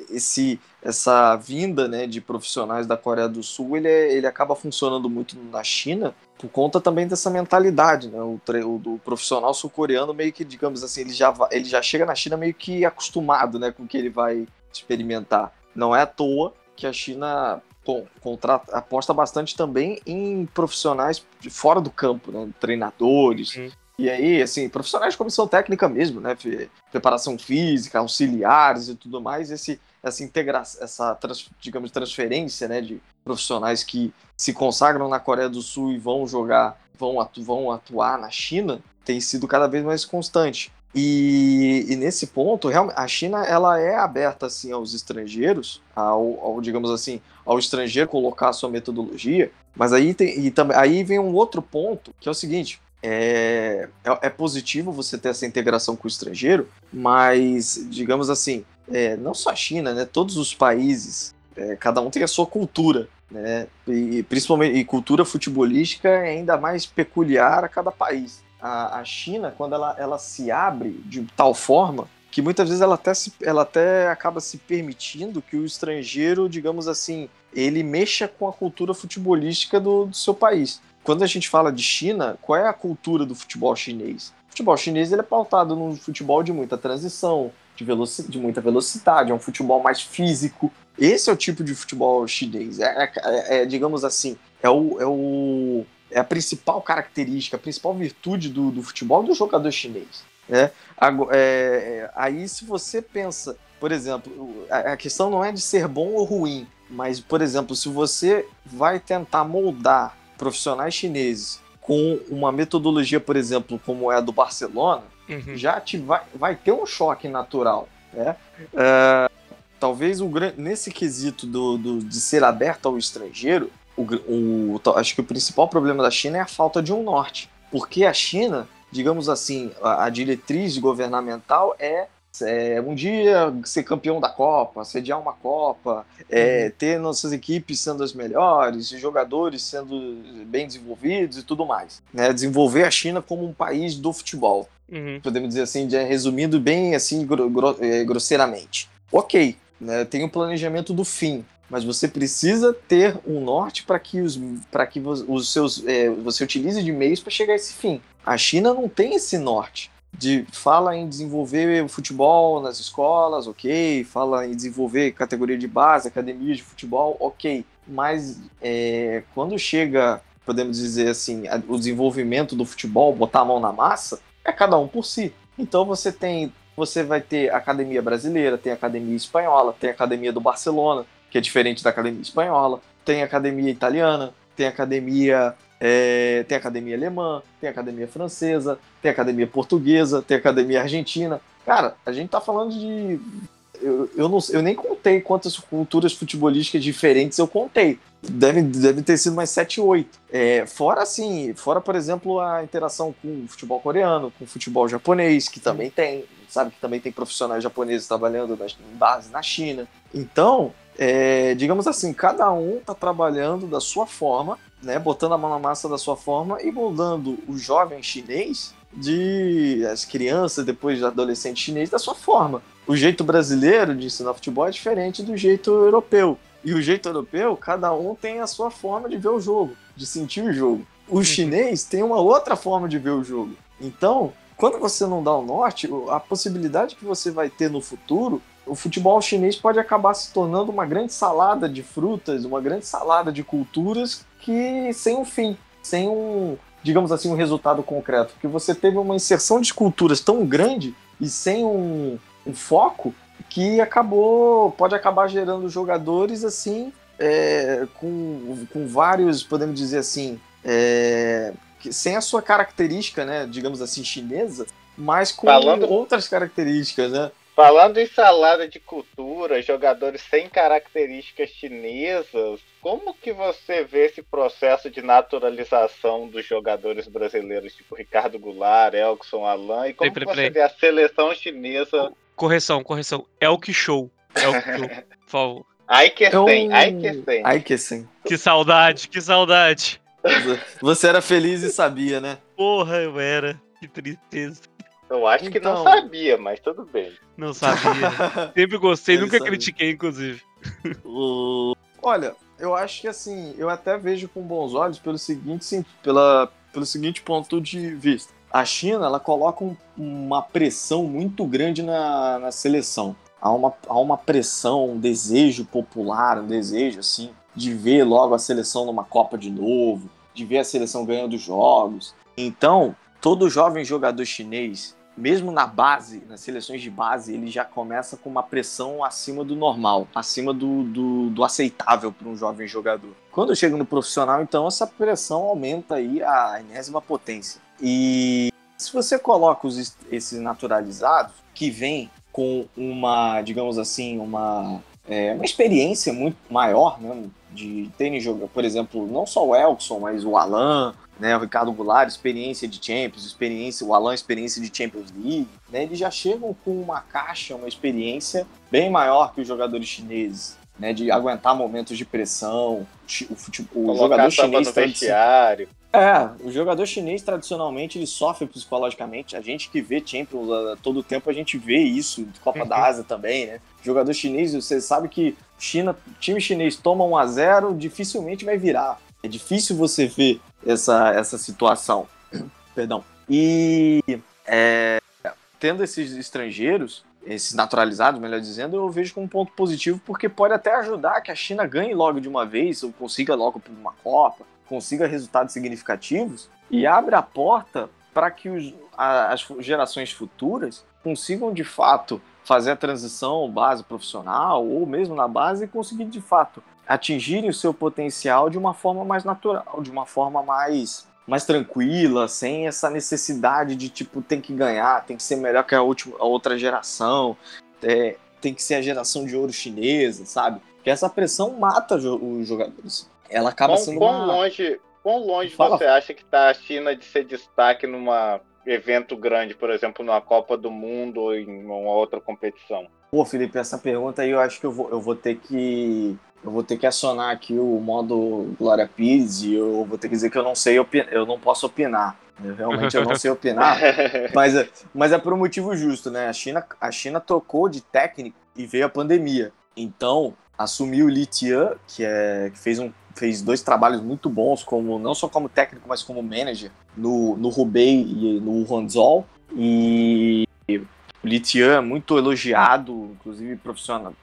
S3: esse, essa vinda né, de profissionais da Coreia do Sul ele, é, ele acaba funcionando muito na China por conta também dessa mentalidade. Né? O, o, o profissional sul-coreano meio que, digamos assim, ele já, ele já chega na China meio que acostumado né, com o que ele vai experimentar. Não é à toa que a China contrata, aposta bastante também em profissionais fora do campo, né? treinadores, hum. E aí, assim, profissionais de comissão técnica mesmo, né? Preparação física, auxiliares e tudo mais, esse, essa integração, essa, digamos, transferência, né, de profissionais que se consagram na Coreia do Sul e vão jogar, vão, atu vão atuar na China, tem sido cada vez mais constante. E, e, nesse ponto, a China ela é aberta assim aos estrangeiros, ao, ao, digamos assim, ao estrangeiro colocar a sua metodologia. Mas aí tem, e também aí vem um outro ponto que é o seguinte: é, é, é, positivo você ter essa integração com o estrangeiro, mas, digamos assim, é, não só a China, né, todos os países, é, cada um tem a sua cultura, né, e principalmente e cultura futebolística é ainda mais peculiar a cada país. A, a China, quando ela, ela se abre de tal forma que muitas vezes ela até, se, ela até acaba se permitindo que o estrangeiro, digamos assim, ele mexa com a cultura futebolística do, do seu país quando a gente fala de China, qual é a cultura do futebol chinês? O futebol chinês ele é pautado num futebol de muita transição, de, de muita velocidade, é um futebol mais físico. Esse é o tipo de futebol chinês. É, é, é digamos assim, é, o, é, o, é a principal característica, a principal virtude do, do futebol do jogador chinês. Né? É, aí, se você pensa, por exemplo, a, a questão não é de ser bom ou ruim, mas, por exemplo, se você vai tentar moldar profissionais chineses com uma metodologia, por exemplo, como é a do Barcelona, uhum. já te vai, vai ter um choque natural. Né? É, talvez o, nesse quesito do, do, de ser aberto ao estrangeiro, o, o, acho que o principal problema da China é a falta de um norte. Porque a China, digamos assim, a, a diretriz governamental é é, um dia ser campeão da Copa, sediar uma Copa, é, uhum. ter nossas equipes sendo as melhores, jogadores sendo bem desenvolvidos e tudo mais. Né? Desenvolver a China como um país do futebol. Uhum. Podemos dizer assim, resumindo bem assim gro é, grosseiramente. Ok, né? tem o um planejamento do fim, mas você precisa ter um norte para que os para que os seus é, você utilize de meios para chegar a esse fim. A China não tem esse norte de fala em desenvolver o futebol nas escolas, ok, fala em desenvolver categoria de base, academia de futebol, ok, mas é, quando chega, podemos dizer assim, o desenvolvimento do futebol, botar a mão na massa, é cada um por si. Então você tem, você vai ter academia brasileira, tem academia espanhola, tem academia do Barcelona, que é diferente da academia espanhola, tem academia italiana, tem academia é, tem academia alemã, tem academia francesa, tem academia portuguesa, tem academia argentina. Cara, a gente tá falando de eu, eu, não, eu nem contei quantas culturas futebolísticas diferentes eu contei. Deve, deve ter sido mais 7, 8. É, fora assim, fora, por exemplo, a interação com o futebol coreano, com o futebol japonês, que também tem, sabe? Que também tem profissionais japoneses trabalhando na, em base na China. Então, é, digamos assim, cada um está trabalhando da sua forma, né? Botando a mão na massa da sua forma e moldando o jovem chinês de as crianças, depois de adolescente chinês, da sua forma. O jeito brasileiro de ensinar futebol é diferente do jeito europeu. E o jeito europeu, cada um tem a sua forma de ver o jogo, de sentir o jogo. O chinês tem uma outra forma de ver o jogo. Então, quando você não dá o norte, a possibilidade que você vai ter no futuro, o futebol chinês pode acabar se tornando uma grande salada de frutas, uma grande salada de culturas que sem um fim, sem um, digamos assim, um resultado concreto. Porque você teve uma inserção de culturas tão grande e sem um, um foco que acabou pode acabar gerando jogadores assim é, com, com vários podemos dizer assim é, sem a sua característica né digamos assim chinesa mas com Falando... outras características né
S2: Falando em salada de cultura, jogadores sem características chinesas, como que você vê esse processo de naturalização dos jogadores brasileiros, tipo Ricardo Goulart, Elkson, Alain, e como peraí, peraí, você vê a seleção chinesa
S1: Correção, correção. É o que show. É o que show. Por favor.
S2: Ai que sim, ai que sim.
S3: Ai que sim.
S1: Que saudade, que saudade.
S3: Você era feliz e sabia, né?
S1: Porra, eu era. Que tristeza.
S2: Eu acho então... que não então- sabia, mas tudo bem.
S1: Não sabia. Sempre gostei, Ele nunca sabia. critiquei, inclusive.
S3: Olha, eu acho que assim, eu até vejo com bons olhos pelo seguinte, pela, pelo seguinte ponto de vista a China ela coloca um, uma pressão muito grande na, na seleção. Há uma, há uma pressão, um desejo popular, um desejo assim de ver logo a seleção numa Copa de novo, de ver a seleção ganhando jogos. Então, todo jovem jogador chinês, mesmo na base, nas seleções de base, ele já começa com uma pressão acima do normal, acima do, do, do aceitável para um jovem jogador. Quando chega no profissional, então, essa pressão aumenta aí a enésima potência. E se você coloca os, esses naturalizados, que vêm com uma, digamos assim, uma, é, uma experiência muito maior, né, de terem jogado, por exemplo, não só o Elkson, mas o Alan, né, o Ricardo Goulart, experiência de Champions, experiência, o Alan, experiência de Champions League, né, eles já chegam com uma caixa, uma experiência bem maior que os jogadores chineses né, de aguentar momentos de pressão. O, futebol, o jogador chinês
S2: vestiário.
S3: É, o jogador chinês tradicionalmente ele sofre psicologicamente. A gente que vê Champions a todo tempo a gente vê isso, Copa uhum. da Ásia também, né? Jogador chinês, você sabe que China, time chinês toma 1 a 0, dificilmente vai virar. É difícil você ver essa, essa situação. Perdão. E é, tendo esses estrangeiros, esses naturalizados, melhor dizendo, eu vejo como um ponto positivo, porque pode até ajudar que a China ganhe logo de uma vez, ou consiga logo uma Copa, consiga resultados significativos, e abre a porta para que os, a, as gerações futuras consigam de fato fazer a transição base profissional, ou mesmo na base, e conseguir de fato atingirem o seu potencial de uma forma mais natural, de uma forma mais mais tranquila, sem essa necessidade de tipo tem que ganhar, tem que ser melhor que a, última, a outra geração, é, tem que ser a geração de ouro chinesa, sabe? Porque essa pressão mata os jogadores. Ela acaba
S2: quão,
S3: sendo
S2: quão uma... longe, quão longe Fala. você acha que está a China de ser destaque numa evento grande, por exemplo, numa Copa do Mundo ou em uma outra competição?
S3: Pô, Felipe, essa pergunta aí eu acho que eu vou, eu vou ter que eu vou ter que acionar aqui o modo Glória Pires e eu vou ter que dizer que eu não sei, eu não posso opinar. Eu realmente eu não sei opinar, mas, é, mas é por um motivo justo, né? A China, a China trocou de técnico e veio a pandemia. Então, assumiu o Li Tian, que, é, que fez, um, fez dois trabalhos muito bons, como não só como técnico, mas como manager, no, no Hubei e no Hanzhou. E Litian é muito elogiado, inclusive profissional,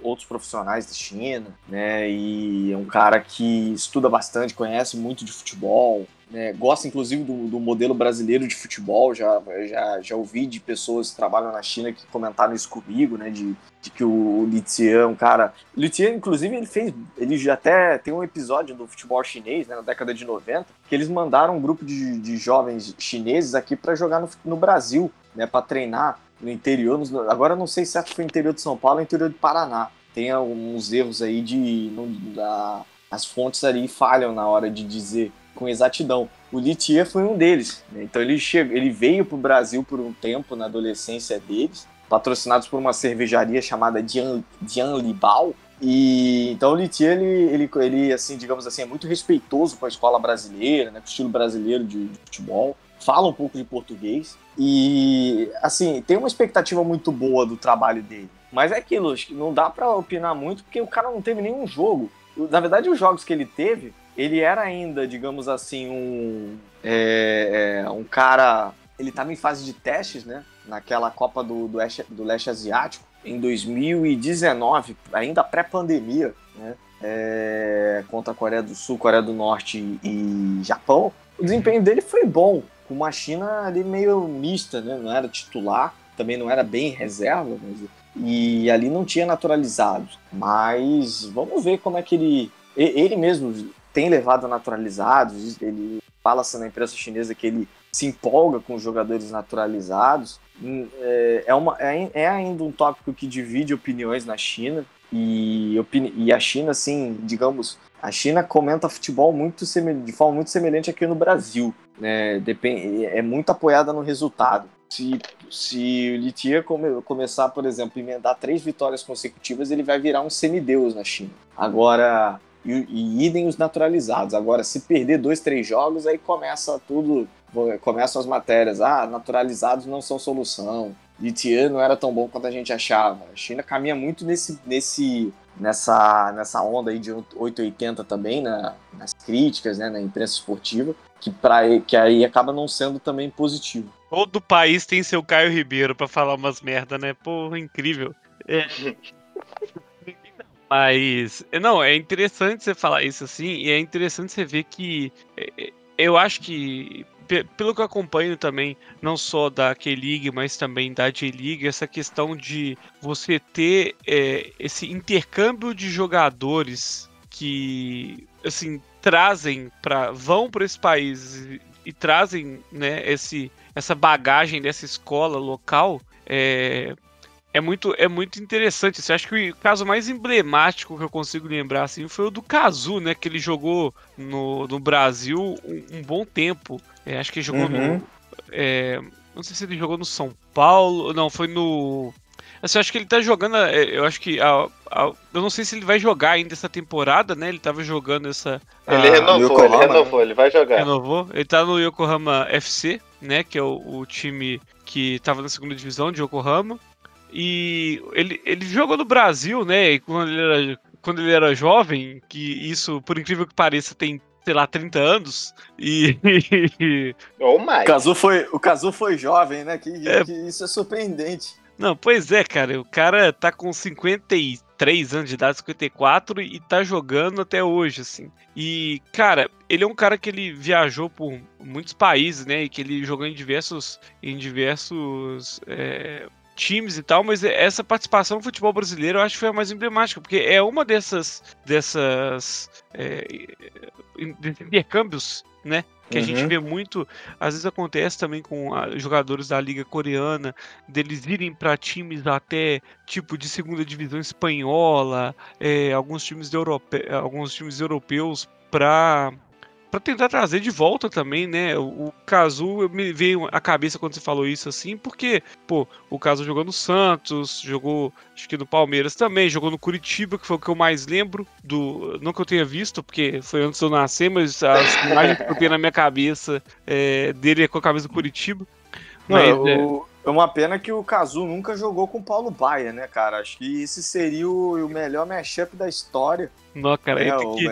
S3: outros profissionais da China, né? E é um cara que estuda bastante, conhece muito de futebol, né? gosta inclusive do, do, modelo brasileiro de futebol. Já, já, já ouvi de pessoas que trabalham na China que comentaram isso comigo, né? De, de que o Litian é um cara. O Litian, inclusive, ele fez. Ele já até tem um episódio do futebol chinês, né, na década de 90, que eles mandaram um grupo de, de jovens chineses aqui para jogar no, no Brasil né, para treinar no interior. Agora não sei se foi interior de São Paulo ou interior de Paraná. Tem alguns erros aí de. No, as fontes ali falham na hora de dizer com exatidão. O Litier foi um deles. Né? Então ele, chegou, ele veio para o Brasil por um tempo na adolescência deles, patrocinados por uma cervejaria chamada Dian, Dian Libal. E então o Litier, ele, ele, ele, assim, digamos assim, é muito respeitoso com a escola brasileira, né, com o estilo brasileiro de, de futebol. Fala um pouco de português. E, assim, tem uma expectativa muito boa do trabalho dele. Mas é aquilo, não dá para opinar muito porque o cara não teve nenhum jogo. Na verdade, os jogos que ele teve, ele era ainda, digamos assim, um, é, é, um cara. Ele estava em fase de testes, né? Naquela Copa do, do, Leste, do Leste Asiático, em 2019, ainda pré-pandemia, né? É, contra a Coreia do Sul, Coreia do Norte e Japão. O desempenho dele foi bom, com uma China ali meio mista, né? Não era titular, também não era bem reserva, mas e ali não tinha naturalizados. Mas vamos ver como é que ele. Ele mesmo tem levado naturalizados, ele fala-se na imprensa chinesa que ele se empolga com os jogadores naturalizados. Hum, é, é, uma, é, é ainda um tópico que divide opiniões na China. E, e a China, assim, digamos, a China comenta futebol muito de forma muito semelhante aqui no Brasil. Né? Depende, é muito apoiada no resultado. Se, se o Litier come, começar, por exemplo, a emendar três vitórias consecutivas, ele vai virar um semideus na China. Agora, e, e idem os naturalizados. Agora, se perder dois, três jogos, aí começa tudo, começam as matérias. Ah, naturalizados não são solução. Litier não era tão bom quanto a gente achava. A China caminha muito nesse, nesse, nessa, nessa onda aí de 880 também, nas críticas, né, na imprensa esportiva, que, pra, que aí acaba não sendo também positivo.
S1: Todo país tem seu Caio Ribeiro para falar umas merda, né? Porra, incrível. É. Mas, não, é interessante você falar isso assim, e é interessante você ver que é, é, eu acho que, pelo que eu acompanho também, não só da K-League, mas também da J-League, essa questão de você ter é, esse intercâmbio de jogadores que, assim, trazem para vão para esse país e, e trazem, né, esse essa bagagem dessa escola local é, é muito, é muito interessante. Você acha que o caso mais emblemático que eu consigo lembrar assim foi o do Kazu, né? Que ele jogou no, no Brasil um, um bom tempo. É, acho que ele jogou uhum. no. É, não sei se ele jogou no São Paulo. Não, foi no. Assim, eu acho que ele tá jogando. É, eu acho que. A, a, eu não sei se ele vai jogar ainda essa temporada, né? Ele tava jogando essa.
S2: Ele a, renovou, ele renovou, ele vai jogar.
S1: Renovou. Ele tá no Yokohama FC, né? Que é o, o time que tava na segunda divisão de Yokohama. E ele, ele jogou no Brasil, né? E quando ele, era, quando ele era jovem, que isso, por incrível que pareça, tem sei lá, 30 anos. E.
S2: Ou mais.
S3: O Kazu foi, o Kazu foi jovem, né? Que, é... que, isso é surpreendente.
S1: Não, pois é, cara. O cara tá com 53 anos de idade, 54, e tá jogando até hoje, assim. E, cara, ele é um cara que ele viajou por muitos países, né? E que ele jogou em diversos. Em diversos. É, times e tal, mas essa participação no futebol brasileiro eu acho que foi a mais emblemática, porque é uma dessas dessas é, intercâmbios, né? Que uhum. a gente uhum. vê muito, às vezes acontece também com a, jogadores da liga coreana, deles irem para times até tipo de segunda divisão espanhola, é, alguns times europe, alguns times europeus para para tentar trazer de volta também, né? O, o Cazu me veio à cabeça quando você falou isso assim, porque, pô, o Cazu jogou no Santos, jogou, acho que no Palmeiras também, jogou no Curitiba, que foi o que eu mais lembro do, não que eu tenha visto, porque foi antes de eu nascer, mas as imagens que eu tenho na minha cabeça é, dele é com a camisa do Curitiba.
S3: Não, mas, o, é... é uma pena que o Cazu nunca jogou com o Paulo Baia, né, cara? Acho que esse seria o, o melhor mashup da história.
S1: Não, cara, é, tem, que,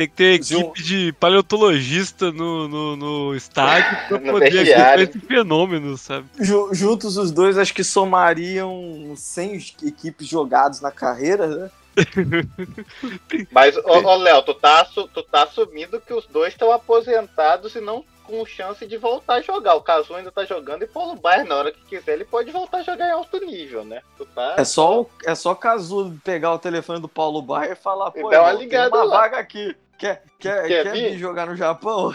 S1: tem, que, ter equipe de paleontologista no, no, no estádio pra poder ver esse fenômeno, sabe?
S3: Juntos os dois, acho que somariam 100 equipes jogadas na carreira, né?
S2: Mas, ô, ô Léo, tu tá, tu tá assumindo que os dois estão aposentados e não com chance de voltar a jogar. O Cazu ainda tá jogando e Paulo Baier, na hora que quiser, ele pode voltar a jogar em alto nível, né?
S3: Tá... É só é só Cazu pegar o telefone do Paulo Baier e falar, pô,
S2: uma, ligada
S3: tem uma vaga aqui. Quer, quer, quer, quer vir jogar no Japão?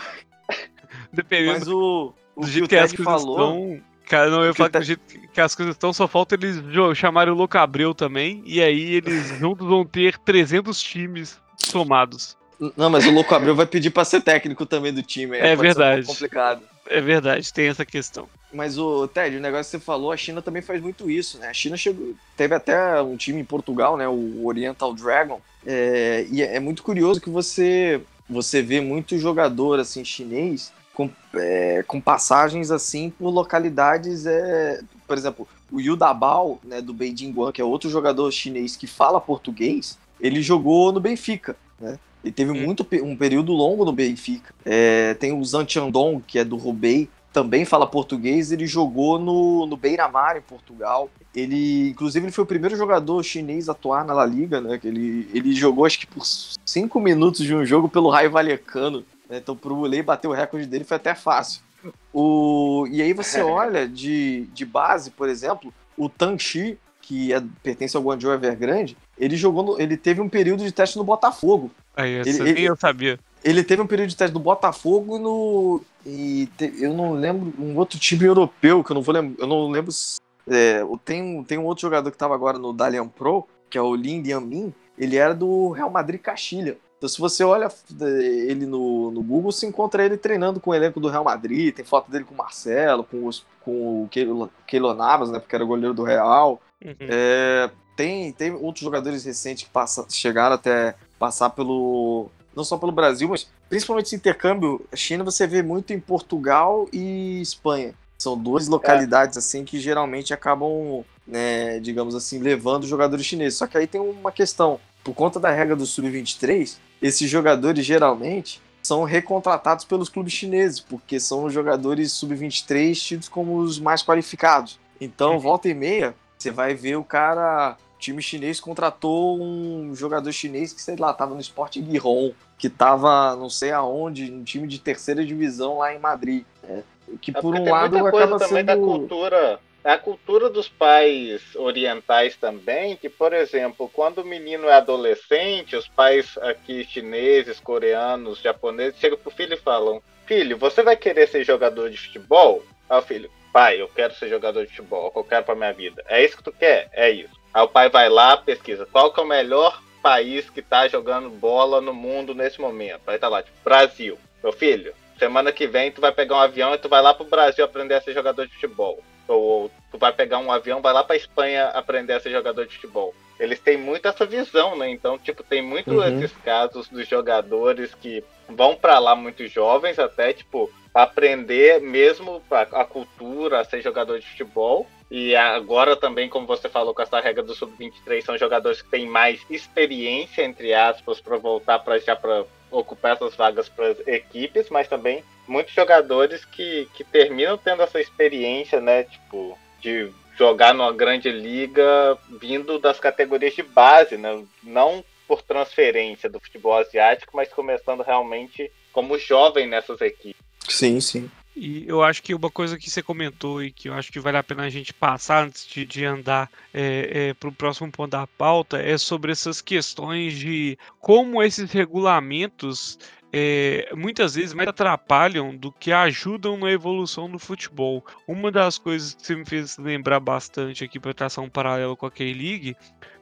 S1: Dependendo Mas o, o do jeito que as coisas falou... estão, Cara, não, eu falo que, que as coisas estão, só falta eles chamarem o Louco Abreu também, e aí eles juntos vão ter 300 times somados.
S3: Não, mas o Louco Abreu vai pedir para ser técnico também do time.
S1: É verdade.
S3: Um complicado.
S1: É verdade, tem essa questão.
S3: Mas o Ted, o negócio que você falou, a China também faz muito isso, né? A China chegou, teve até um time em Portugal, né? O Oriental Dragon. É, e é muito curioso que você você vê muito jogador assim chinês com, é, com passagens assim por localidades, é, por exemplo, o Yu Dabao, né, do Beijing Guan, que é outro jogador chinês que fala português, ele jogou no Benfica, né? Ele teve hum. muito um período longo no Benfica. É, tem o Zhang Qiandong, que é do Rubei, também fala português, ele jogou no, no Beira-Mar, em Portugal. Ele, inclusive, ele foi o primeiro jogador chinês a atuar na La Liga, né? Ele, ele jogou, acho que por cinco minutos de um jogo pelo Raio Vallecano. Né? Então, pro Mulei bater o recorde dele foi até fácil. O, e aí você olha de, de base, por exemplo, o Tang Shi, que é, pertence ao Guangzhou Evergrande, ele jogou no, ele teve um período de teste no Botafogo.
S1: Aí, ele, ele, eu sabia.
S3: Ele teve um período de teste do Botafogo no. E te, eu não lembro um outro time europeu, que eu não vou lembrar. Eu não lembro. É, tem, tem um outro jogador que estava agora no Dalian Pro, que é o Lin Yamin. Ele era do Real Madrid Castilha. Então, se você olha ele no, no Google, você encontra ele treinando com o elenco do Real Madrid. Tem foto dele com o Marcelo, com, os, com o Keilo Navas, né? Porque era goleiro do Real. Uhum. É, tem, tem outros jogadores recentes que passa, chegaram até passar pelo não só pelo Brasil, mas principalmente esse intercâmbio, a China você vê muito em Portugal e Espanha. São duas localidades é. assim que geralmente acabam, né, digamos assim, levando jogadores chineses. Só que aí tem uma questão, por conta da regra do sub-23, esses jogadores geralmente são recontratados pelos clubes chineses, porque são jogadores sub-23 tidos como os mais qualificados. Então, uhum. volta e meia, você vai ver o cara time chinês contratou um jogador chinês que, sei lá, tava no Sport Giron, que tava não sei aonde, um time de terceira divisão lá em Madrid. Né? Que
S2: é por um lado acaba também sendo... da cultura, é a cultura dos pais orientais também, que, por exemplo, quando o menino é adolescente, os pais aqui chineses, coreanos, japoneses, chegam pro filho e falam: Filho, você vai querer ser jogador de futebol? Ah, o filho, pai, eu quero ser jogador de futebol, eu quero pra minha vida. É isso que tu quer? É isso. Aí o pai vai lá, pesquisa qual que é o melhor país que tá jogando bola no mundo nesse momento. Aí tá lá, tipo, Brasil. Meu filho, semana que vem tu vai pegar um avião e tu vai lá pro Brasil aprender a ser jogador de futebol. Ou tu vai pegar um avião, vai lá pra Espanha aprender a ser jogador de futebol. Eles têm muito essa visão, né? Então, tipo, tem muito uhum. esses casos dos jogadores que vão para lá muito jovens, até, tipo, aprender mesmo a, a cultura, a ser jogador de futebol. E agora também, como você falou com essa regra do sub-23, são jogadores que têm mais experiência, entre aspas, para voltar para já para ocupar essas vagas para as equipes, mas também muitos jogadores que, que terminam tendo essa experiência, né? Tipo, de jogar numa grande liga vindo das categorias de base, né? Não por transferência do futebol asiático, mas começando realmente como jovem nessas equipes.
S3: Sim, sim.
S1: E eu acho que uma coisa que você comentou e que eu acho que vale a pena a gente passar antes de, de andar é, é, para o próximo ponto da pauta é sobre essas questões de como esses regulamentos é, muitas vezes mais atrapalham do que ajudam na evolução do futebol. Uma das coisas que você me fez lembrar bastante aqui para traçar um paralelo com a K-League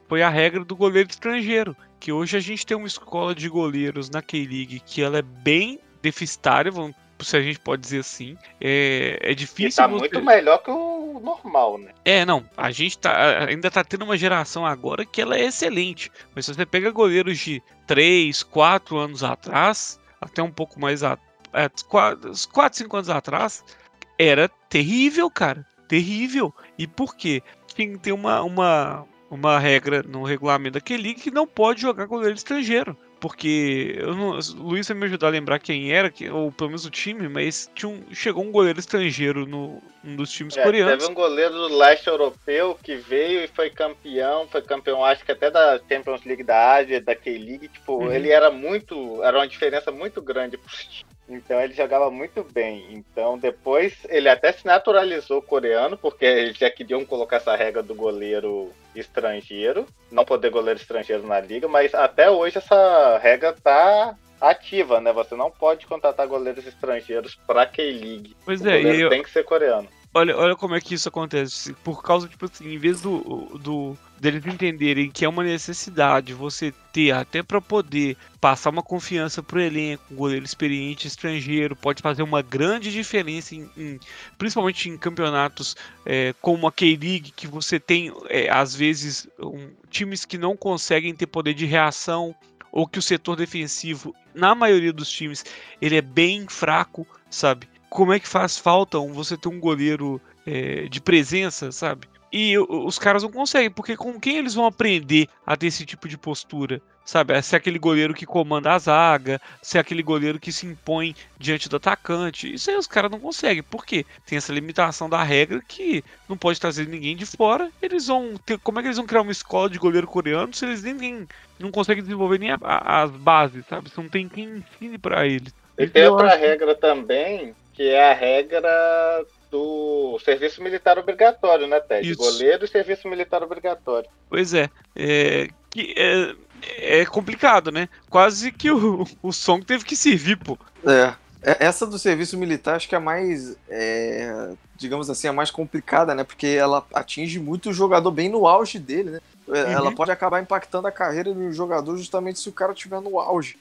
S1: foi a regra do goleiro estrangeiro, que hoje a gente tem uma escola de goleiros na K-League que ela é bem deficitária, vamos se a gente pode dizer assim. É, é difícil. E
S2: tá você... muito melhor que o normal, né?
S1: É, não. A gente tá, ainda tá tendo uma geração agora que ela é excelente. Mas se você pega goleiros de 3, 4 anos atrás, até um pouco mais. A, é, 4, 4, 5 anos atrás, era terrível, cara. Terrível. E por quê? Tem, tem uma, uma, uma regra no regulamento daquele que não pode jogar goleiro estrangeiro porque eu não, o Luiz vai me ajudar a lembrar quem era, ou pelo menos o time, mas um, chegou um goleiro estrangeiro no um dos times
S2: é,
S1: coreanos.
S2: Teve um goleiro do leste europeu que veio e foi campeão, foi campeão acho que até da Champions League da Ásia, da K-League, tipo, uhum. ele era muito, era uma diferença muito grande pro time. Então ele jogava muito bem. Então depois ele até se naturalizou coreano, porque eles já queriam colocar essa regra do goleiro estrangeiro, não poder goleiro estrangeiro na liga, mas até hoje essa regra tá ativa, né? Você não pode contratar goleiros estrangeiros para K-League.
S1: Pois o é, eu...
S2: tem que ser coreano.
S1: Olha, olha como é que isso acontece. Por causa, tipo assim, em vez do, do deles entenderem que é uma necessidade você ter até para poder passar uma confiança pro elenco, um goleiro experiente estrangeiro pode fazer uma grande diferença em, em principalmente em campeonatos é, como a K-League que você tem é, às vezes um, times que não conseguem ter poder de reação ou que o setor defensivo na maioria dos times ele é bem fraco, sabe? Como é que faz falta você ter um goleiro é, de presença, sabe? E os caras não conseguem, porque com quem eles vão aprender a ter esse tipo de postura? Sabe? Se é aquele goleiro que comanda a zaga, se é aquele goleiro que se impõe diante do atacante. Isso aí os caras não conseguem. Por quê? Tem essa limitação da regra que não pode trazer ninguém de fora. Eles vão ter. Como é que eles vão criar uma escola de goleiro coreano se eles nem, nem não conseguem desenvolver nem a, a, as bases, sabe? Se não tem quem ensine para eles.
S2: E tem outra acho... regra também, que é a regra do serviço militar obrigatório, né, Ted? Isso. Goleiro e serviço militar obrigatório.
S1: Pois é. É, que, é, é complicado, né? Quase que o, o som teve que servir, pô.
S3: É. é. Essa do serviço militar acho que é mais, é, digamos assim, a mais complicada, né? Porque ela atinge muito o jogador bem no auge dele, né? É, uhum. Ela pode acabar impactando a carreira do jogador justamente se o cara estiver no auge.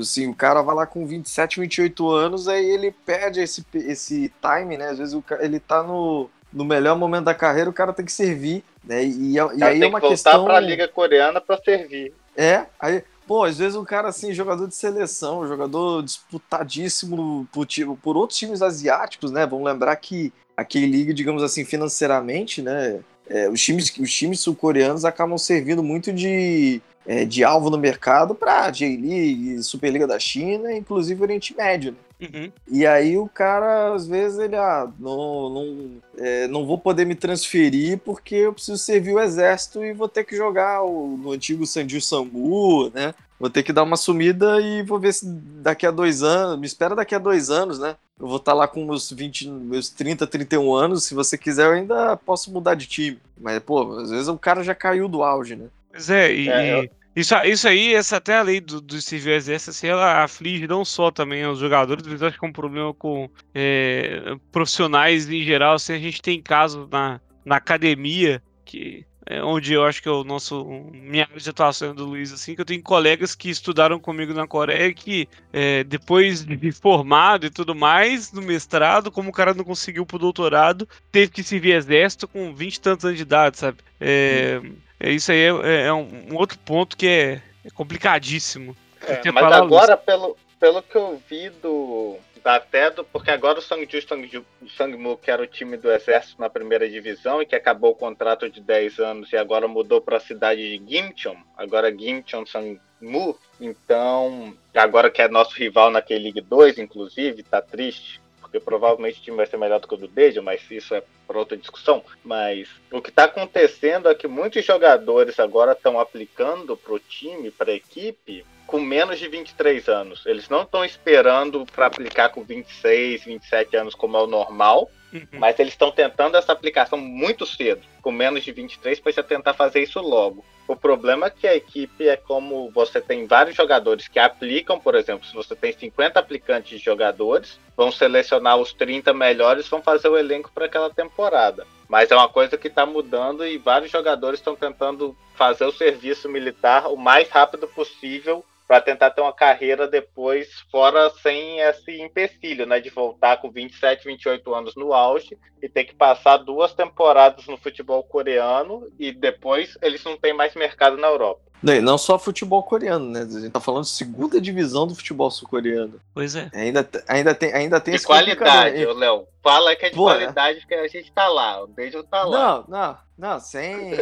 S3: Assim, o cara vai lá com 27, 28 anos, aí ele perde esse, esse time, né? Às vezes o, ele tá no, no melhor momento da carreira, o cara tem que servir, né? E, e aí é uma
S2: que
S3: questão.
S2: para a liga coreana para servir.
S3: É, aí, pô, às vezes um cara assim, jogador de seleção, jogador disputadíssimo por, por outros times asiáticos, né? Vamos lembrar que aquele liga, digamos assim, financeiramente, né? é, os times, os times sul-coreanos acabam servindo muito de, é, de alvo no mercado para J-League, Superliga da China, inclusive Oriente Médio. Né? Uhum. E aí o cara, às vezes, ele, ah, não, não, é, não vou poder me transferir porque eu preciso servir o exército e vou ter que jogar o, no antigo Sanju Sambu, né? Vou ter que dar uma sumida e vou ver se daqui a dois anos, me espera daqui a dois anos, né? Eu vou estar tá lá com meus 20, meus 30, 31 anos. Se você quiser, eu ainda posso mudar de time. Mas, pô, às vezes o cara já caiu do auge, né?
S1: Pois é, e, é, eu... isso, isso aí, essa até a lei do, do civil exército, assim, ela aflige não só também os jogadores, mas acho que é um problema com é, profissionais em geral. Assim, a gente tem casos na, na academia que é, onde eu acho que é o nosso minha área de atuação do Luiz assim que eu tenho colegas que estudaram comigo na Coreia que é, depois de formado e tudo mais no mestrado como o cara não conseguiu pro doutorado teve que servir exército com 20 e tantos anos de idade sabe é, é isso aí é, é, é um, um, outro ponto que é, é complicadíssimo.
S2: É, mas agora pelo pelo que eu vi do até do, porque agora o Sangju Sangmu, que era o time do exército na primeira divisão e que acabou o contrato de 10 anos e agora mudou para a cidade de Gimcheon, agora Gimcheon Sangmu, então agora que é nosso rival naquele League 2, inclusive, tá triste, porque provavelmente o time vai ser melhor do que o do Deja, mas isso é para outra discussão. Mas o que está acontecendo é que muitos jogadores agora estão aplicando para o time, para a equipe, com menos de 23 anos. Eles não estão esperando para aplicar com 26, 27 anos, como é o normal, uhum. mas eles estão tentando essa aplicação muito cedo, com menos de 23, para tentar fazer isso logo. O problema é que a equipe é como você tem vários jogadores que aplicam, por exemplo, se você tem 50 aplicantes de jogadores, vão selecionar os 30 melhores, vão fazer o elenco para aquela temporada. Mas é uma coisa que está mudando e vários jogadores estão tentando fazer o serviço militar o mais rápido possível para tentar ter uma carreira depois fora sem esse empecilho, né, de voltar com 27, 28 anos no auge e ter que passar duas temporadas no futebol coreano e depois eles não têm mais mercado na Europa.
S3: Não, não só futebol coreano, né? A gente tá falando de segunda divisão do futebol sul-coreano.
S1: Pois é.
S3: Ainda, ainda tem, ainda tem
S2: de qualidade, Léo. Fala que é de Pô, qualidade, porque a gente tá lá. O Beijo tá
S3: lá. Não, não, não, sem.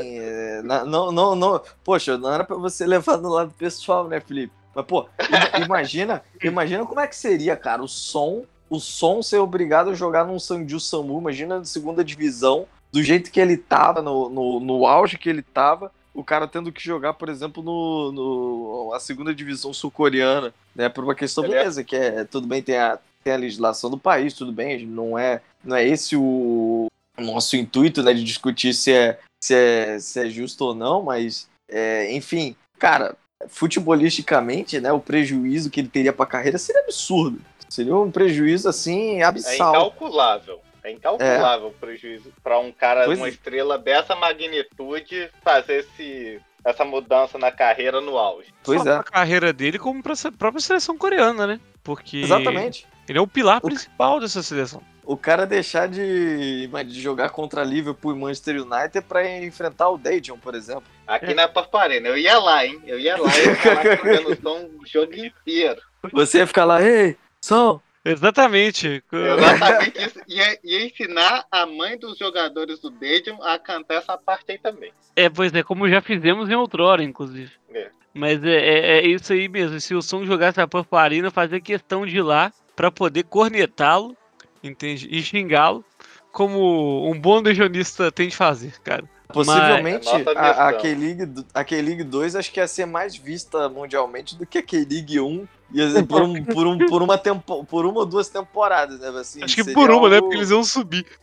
S3: não, não, não. Poxa, não era pra você levar no lado pessoal, né, Felipe? Mas, pô, imagina, imagina como é que seria, cara, o som, o som ser obrigado a jogar num Sanju Samu, imagina na segunda divisão, do jeito que ele tava, no, no, no auge que ele tava, o cara tendo que jogar, por exemplo, no, no a segunda divisão sul-coreana, né? Por uma questão, é beleza, que é tudo bem, tem a, tem a legislação do país, tudo bem, não é, não é esse o, nosso intuito, né, de discutir se é, se é, se é justo ou não, mas, é, enfim, cara, futebolisticamente, né, o prejuízo que ele teria para a carreira seria absurdo. Seria um prejuízo assim abissal.
S2: É incalculável. É incalculável o prejuízo para um cara, pois uma é. estrela dessa magnitude, fazer esse, essa mudança na carreira no auge.
S1: Pois Só é. a carreira dele como para a própria seleção coreana, né? Porque
S3: Exatamente.
S1: ele é o pilar principal dessa seleção.
S3: O cara deixar de, de jogar contra Liverpool e Manchester United para enfrentar o Dajon, por exemplo.
S2: Aqui é. na Paparena, eu ia lá, hein? Eu ia lá, eu ia lá comendo som o jogo inteiro.
S3: Você ia ficar lá, ei, som,
S1: Exatamente.
S2: Exatamente isso. Ia, ia ensinar a mãe dos jogadores do Dejon a cantar essa parte aí também.
S1: É, pois é, como já fizemos em outrora, inclusive. É. Mas é, é, é, isso aí mesmo. Se o som jogasse a Pamparina, fazer questão de ir lá para poder cornetá-lo, entende? E xingá-lo, como um bom dejonista tem de fazer, cara.
S3: Possivelmente Mas, a, a a K-League 2 acho que ia ser mais vista mundialmente do que a K-League 1 ia por, um, por, um, por, uma tempo, por uma ou duas temporadas, né? Assim,
S1: acho que por uma, algo... né? Porque eles iam subir.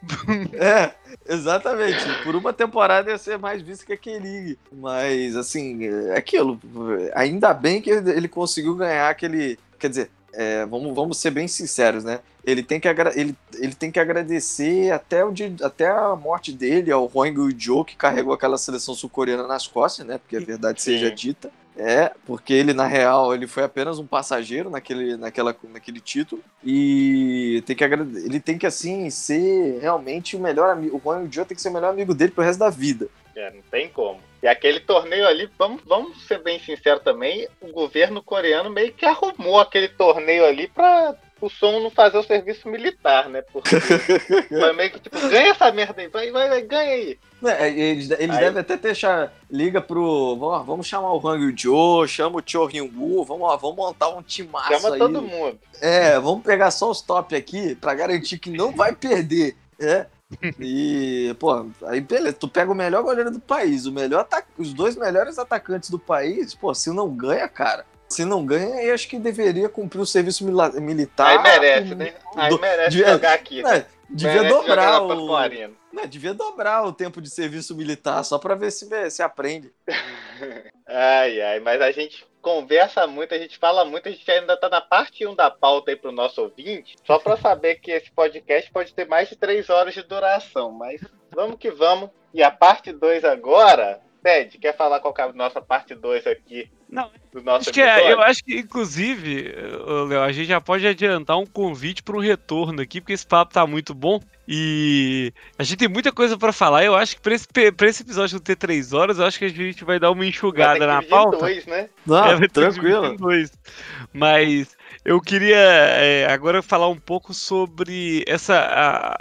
S3: É, exatamente. Por uma temporada ia ser mais visto que a K-League. Mas, assim, é aquilo. Ainda bem que ele conseguiu ganhar aquele. Quer dizer, é, vamos, vamos ser bem sinceros, né? Ele tem que, ele, ele tem que agradecer até, o dia, até a morte dele ao Hwang Joo, que carregou aquela seleção sul-coreana nas costas, né? Porque a verdade seja dita. É, porque ele, na real, ele foi apenas um passageiro naquele, naquela, naquele título. E tem que ele tem que, assim, ser realmente o melhor amigo. O Hwang Joo tem que ser o melhor amigo dele pro resto da vida.
S2: É, não tem como. E aquele torneio ali, vamos, vamos ser bem sinceros também, o governo coreano meio que arrumou aquele torneio ali pra o som não fazer o serviço militar, né? Porque foi meio que tipo, ganha essa merda aí, vai, vai, vai ganha aí.
S3: É, eles eles aí... devem até deixar. Liga pro. Vamos, vamos chamar o Hang Joe, chama o Cho Hyun-woo, vamos, vamos montar um timaço
S2: chama
S3: aí.
S2: todo mundo.
S3: É, vamos pegar só os top aqui pra garantir que não vai perder. É. E, pô, aí beleza, tu pega o melhor goleiro do país, o melhor os dois melhores atacantes do país, pô, se não ganha, cara, se não ganha, eu acho que deveria cumprir o serviço militar.
S2: Aí merece, né? Aí do, merece devia, jogar aqui. Né?
S3: Devia merece dobrar o. Não, devia dobrar o tempo de serviço militar só para ver se, se aprende.
S2: ai, ai, mas a gente conversa muito, a gente fala muito, a gente ainda tá na parte 1 da pauta aí pro nosso ouvinte, só para saber que esse podcast pode ter mais de 3 horas de duração, mas vamos que vamos. E a parte 2 agora, Ted, quer falar qual é a nossa parte 2 aqui?
S1: Não, acho que é, eu acho que, inclusive, Léo, a gente já pode adiantar um convite para um retorno aqui, porque esse papo tá muito bom. E a gente tem muita coisa para falar. Eu acho que para esse, pra esse episódio ter três horas, eu acho que a gente vai dar uma enxugada na pauta.
S2: Dois, né?
S3: Não, é, tranquilo.
S1: Dois. Mas eu queria é, agora falar um pouco sobre essa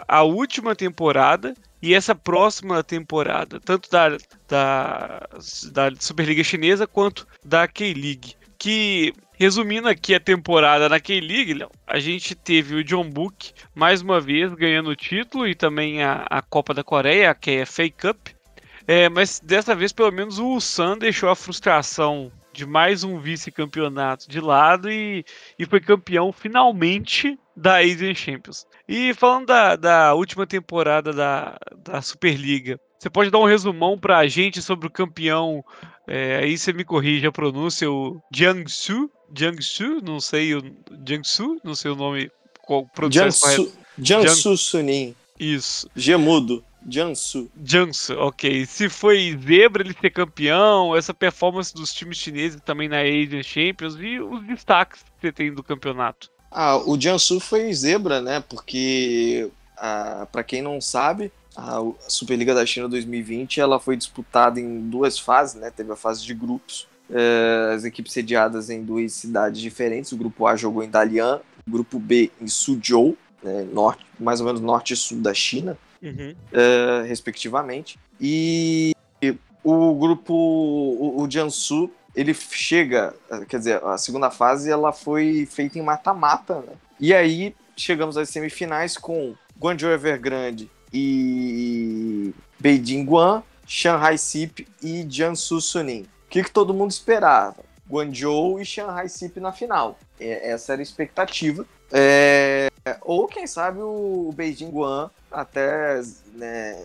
S1: a, a última temporada e essa próxima temporada, tanto da, da, da Superliga Chinesa quanto da K-League. Que, resumindo aqui a temporada na K-League, a gente teve o John Book mais uma vez ganhando o título e também a, a Copa da Coreia, que é a FA Cup. É, mas dessa vez, pelo menos, o Sun deixou a frustração de mais um vice-campeonato de lado e, e foi campeão finalmente da Asian Champions. E falando da, da última temporada da, da Superliga, você pode dar um resumão para a gente sobre o campeão? É, aí você me corrige a pronúncia, o Jiangsu, Jiangsu, não sei o Jiangsu, não sei o nome qual
S3: Jiangsu, Jiangsu Sunin.
S1: Isso.
S3: Gemudo. Jansu.
S1: Jansu, ok. Se foi zebra ele ser campeão, essa performance dos times chineses também na Asian Champions e os destaques que você tem do campeonato.
S3: Ah, o Jansu foi zebra, né? Porque, ah, para quem não sabe, a Superliga da China 2020 ela foi disputada em duas fases, né? Teve a fase de grupos, eh, as equipes sediadas em duas cidades diferentes. O grupo A jogou em Dalian, o grupo B em Suzhou, né? norte, mais ou menos norte e sul da China uhum. uh, respectivamente. E o grupo, o, o Jiangsu, ele chega, quer dizer, a segunda fase ela foi feita em mata-mata, né? E aí chegamos às semifinais com Guangzhou Evergrande e Beijing Guan, Shanghai Sip e Jiangsu Suning. O que, que todo mundo esperava? Guangzhou e Shanghai Sip na final. Essa era a expectativa. É... Ou quem sabe o Beijing Guan até né,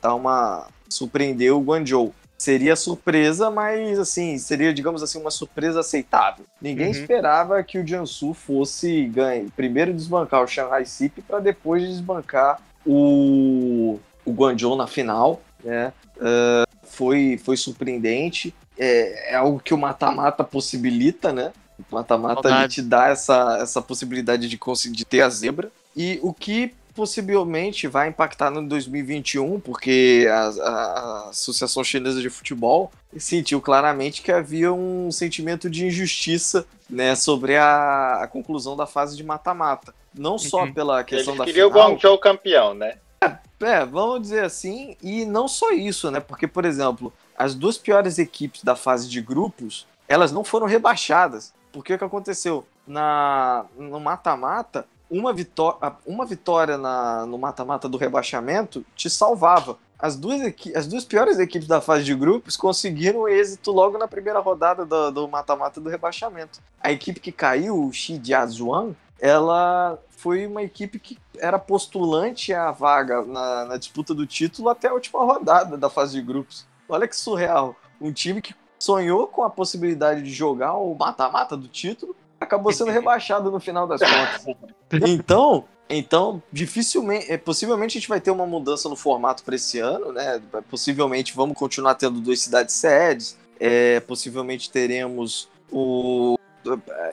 S3: dar uma surpreender o Guangzhou. seria surpresa, mas assim, seria, digamos assim, uma surpresa aceitável. Ninguém uhum. esperava que o Jiangsu fosse ganhar, primeiro desbancar o Shanghai SIP para depois desbancar o, o Guangzhou na final, né? Uh, foi, foi surpreendente. É, é algo que o mata-mata possibilita, né? O mata-mata te dá essa, essa possibilidade de conseguir ter a zebra. E o que possivelmente vai impactar no 2021, porque a, a, Associação Chinesa de Futebol sentiu claramente que havia um sentimento de injustiça né, sobre a, a conclusão da fase de mata-mata. Não só uhum. pela questão
S2: Eles
S3: da
S2: queria final... o Guangzhou campeão, né?
S3: É, é, vamos dizer assim, e não só isso, né? Porque, por exemplo, as duas piores equipes da fase de grupos, elas não foram rebaixadas. Porque o que aconteceu? Na, no mata-mata, uma, vitó uma vitória na, no mata-mata do rebaixamento te salvava. As duas, as duas piores equipes da fase de grupos conseguiram êxito logo na primeira rodada do mata-mata do, do, rebaixamento. A equipe que caiu, o Shijiazhuang, ela foi uma equipe que era postulante à vaga na, na disputa do título até a última rodada da fase de grupos. Olha que surreal. Um time que sonhou com a possibilidade de jogar o mata-mata do título, acabou sendo rebaixado no final das contas. Então, então dificilmente, é, possivelmente a gente vai ter uma mudança no formato para esse ano, né? Possivelmente vamos continuar tendo duas cidades sedes, é, possivelmente teremos o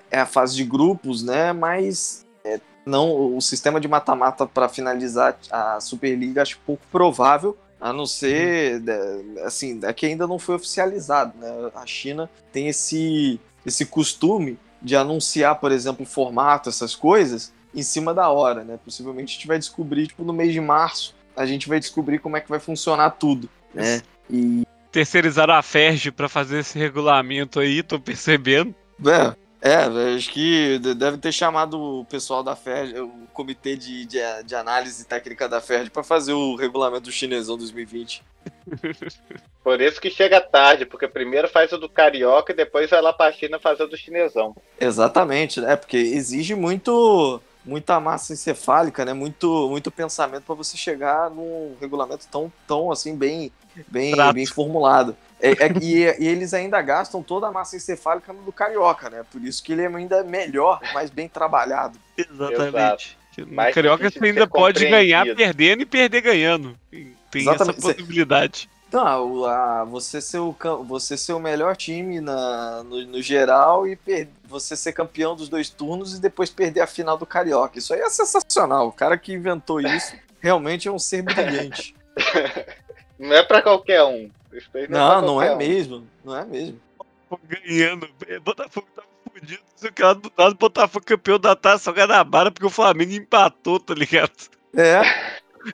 S3: é a fase de grupos, né? Mas é, não o sistema de mata-mata para finalizar a Superliga acho pouco provável a não ser, uhum. assim, é que ainda não foi oficializado, né? A China tem esse, esse costume de anunciar, por exemplo, o formato, essas coisas, em cima da hora, né? Possivelmente a gente vai descobrir, tipo, no mês de março, a gente vai descobrir como é que vai funcionar tudo, né?
S1: E... Terceirizaram a FERJ para fazer esse regulamento aí, tô percebendo.
S3: É, é, acho que deve ter chamado o pessoal da FERJ, o comitê de, de, de análise técnica da FERJ, para fazer o regulamento do chinesão 2020.
S2: Por isso que chega tarde, porque primeiro faz o do carioca e depois vai lá pra China fazer o do chinesão.
S3: Exatamente, né? Porque exige muito muita massa encefálica, né? Muito, muito pensamento para você chegar num regulamento tão, tão assim bem, bem, bem formulado. É, é, e, e, eles ainda gastam toda a massa encefálica no do Carioca, né? Por isso que ele é ainda melhor, mais bem trabalhado.
S1: Exatamente. No Carioca você ainda pode ganhar perdendo e perder ganhando. Tem Exatamente. essa possibilidade.
S3: Não, a, você, ser o, você ser o melhor time na, no, no geral e per, você ser campeão dos dois turnos e depois perder a final do Carioca. Isso aí é sensacional. O cara que inventou isso realmente é um ser brilhante.
S2: Não é para qualquer um.
S3: Não, não, não é um. mesmo. Não é mesmo.
S1: Ganhando. Botafogo tá fudido. Se o cara do lado, Botafogo campeão da Taça Guanabara porque o Flamengo empatou, tá ligado?
S3: É.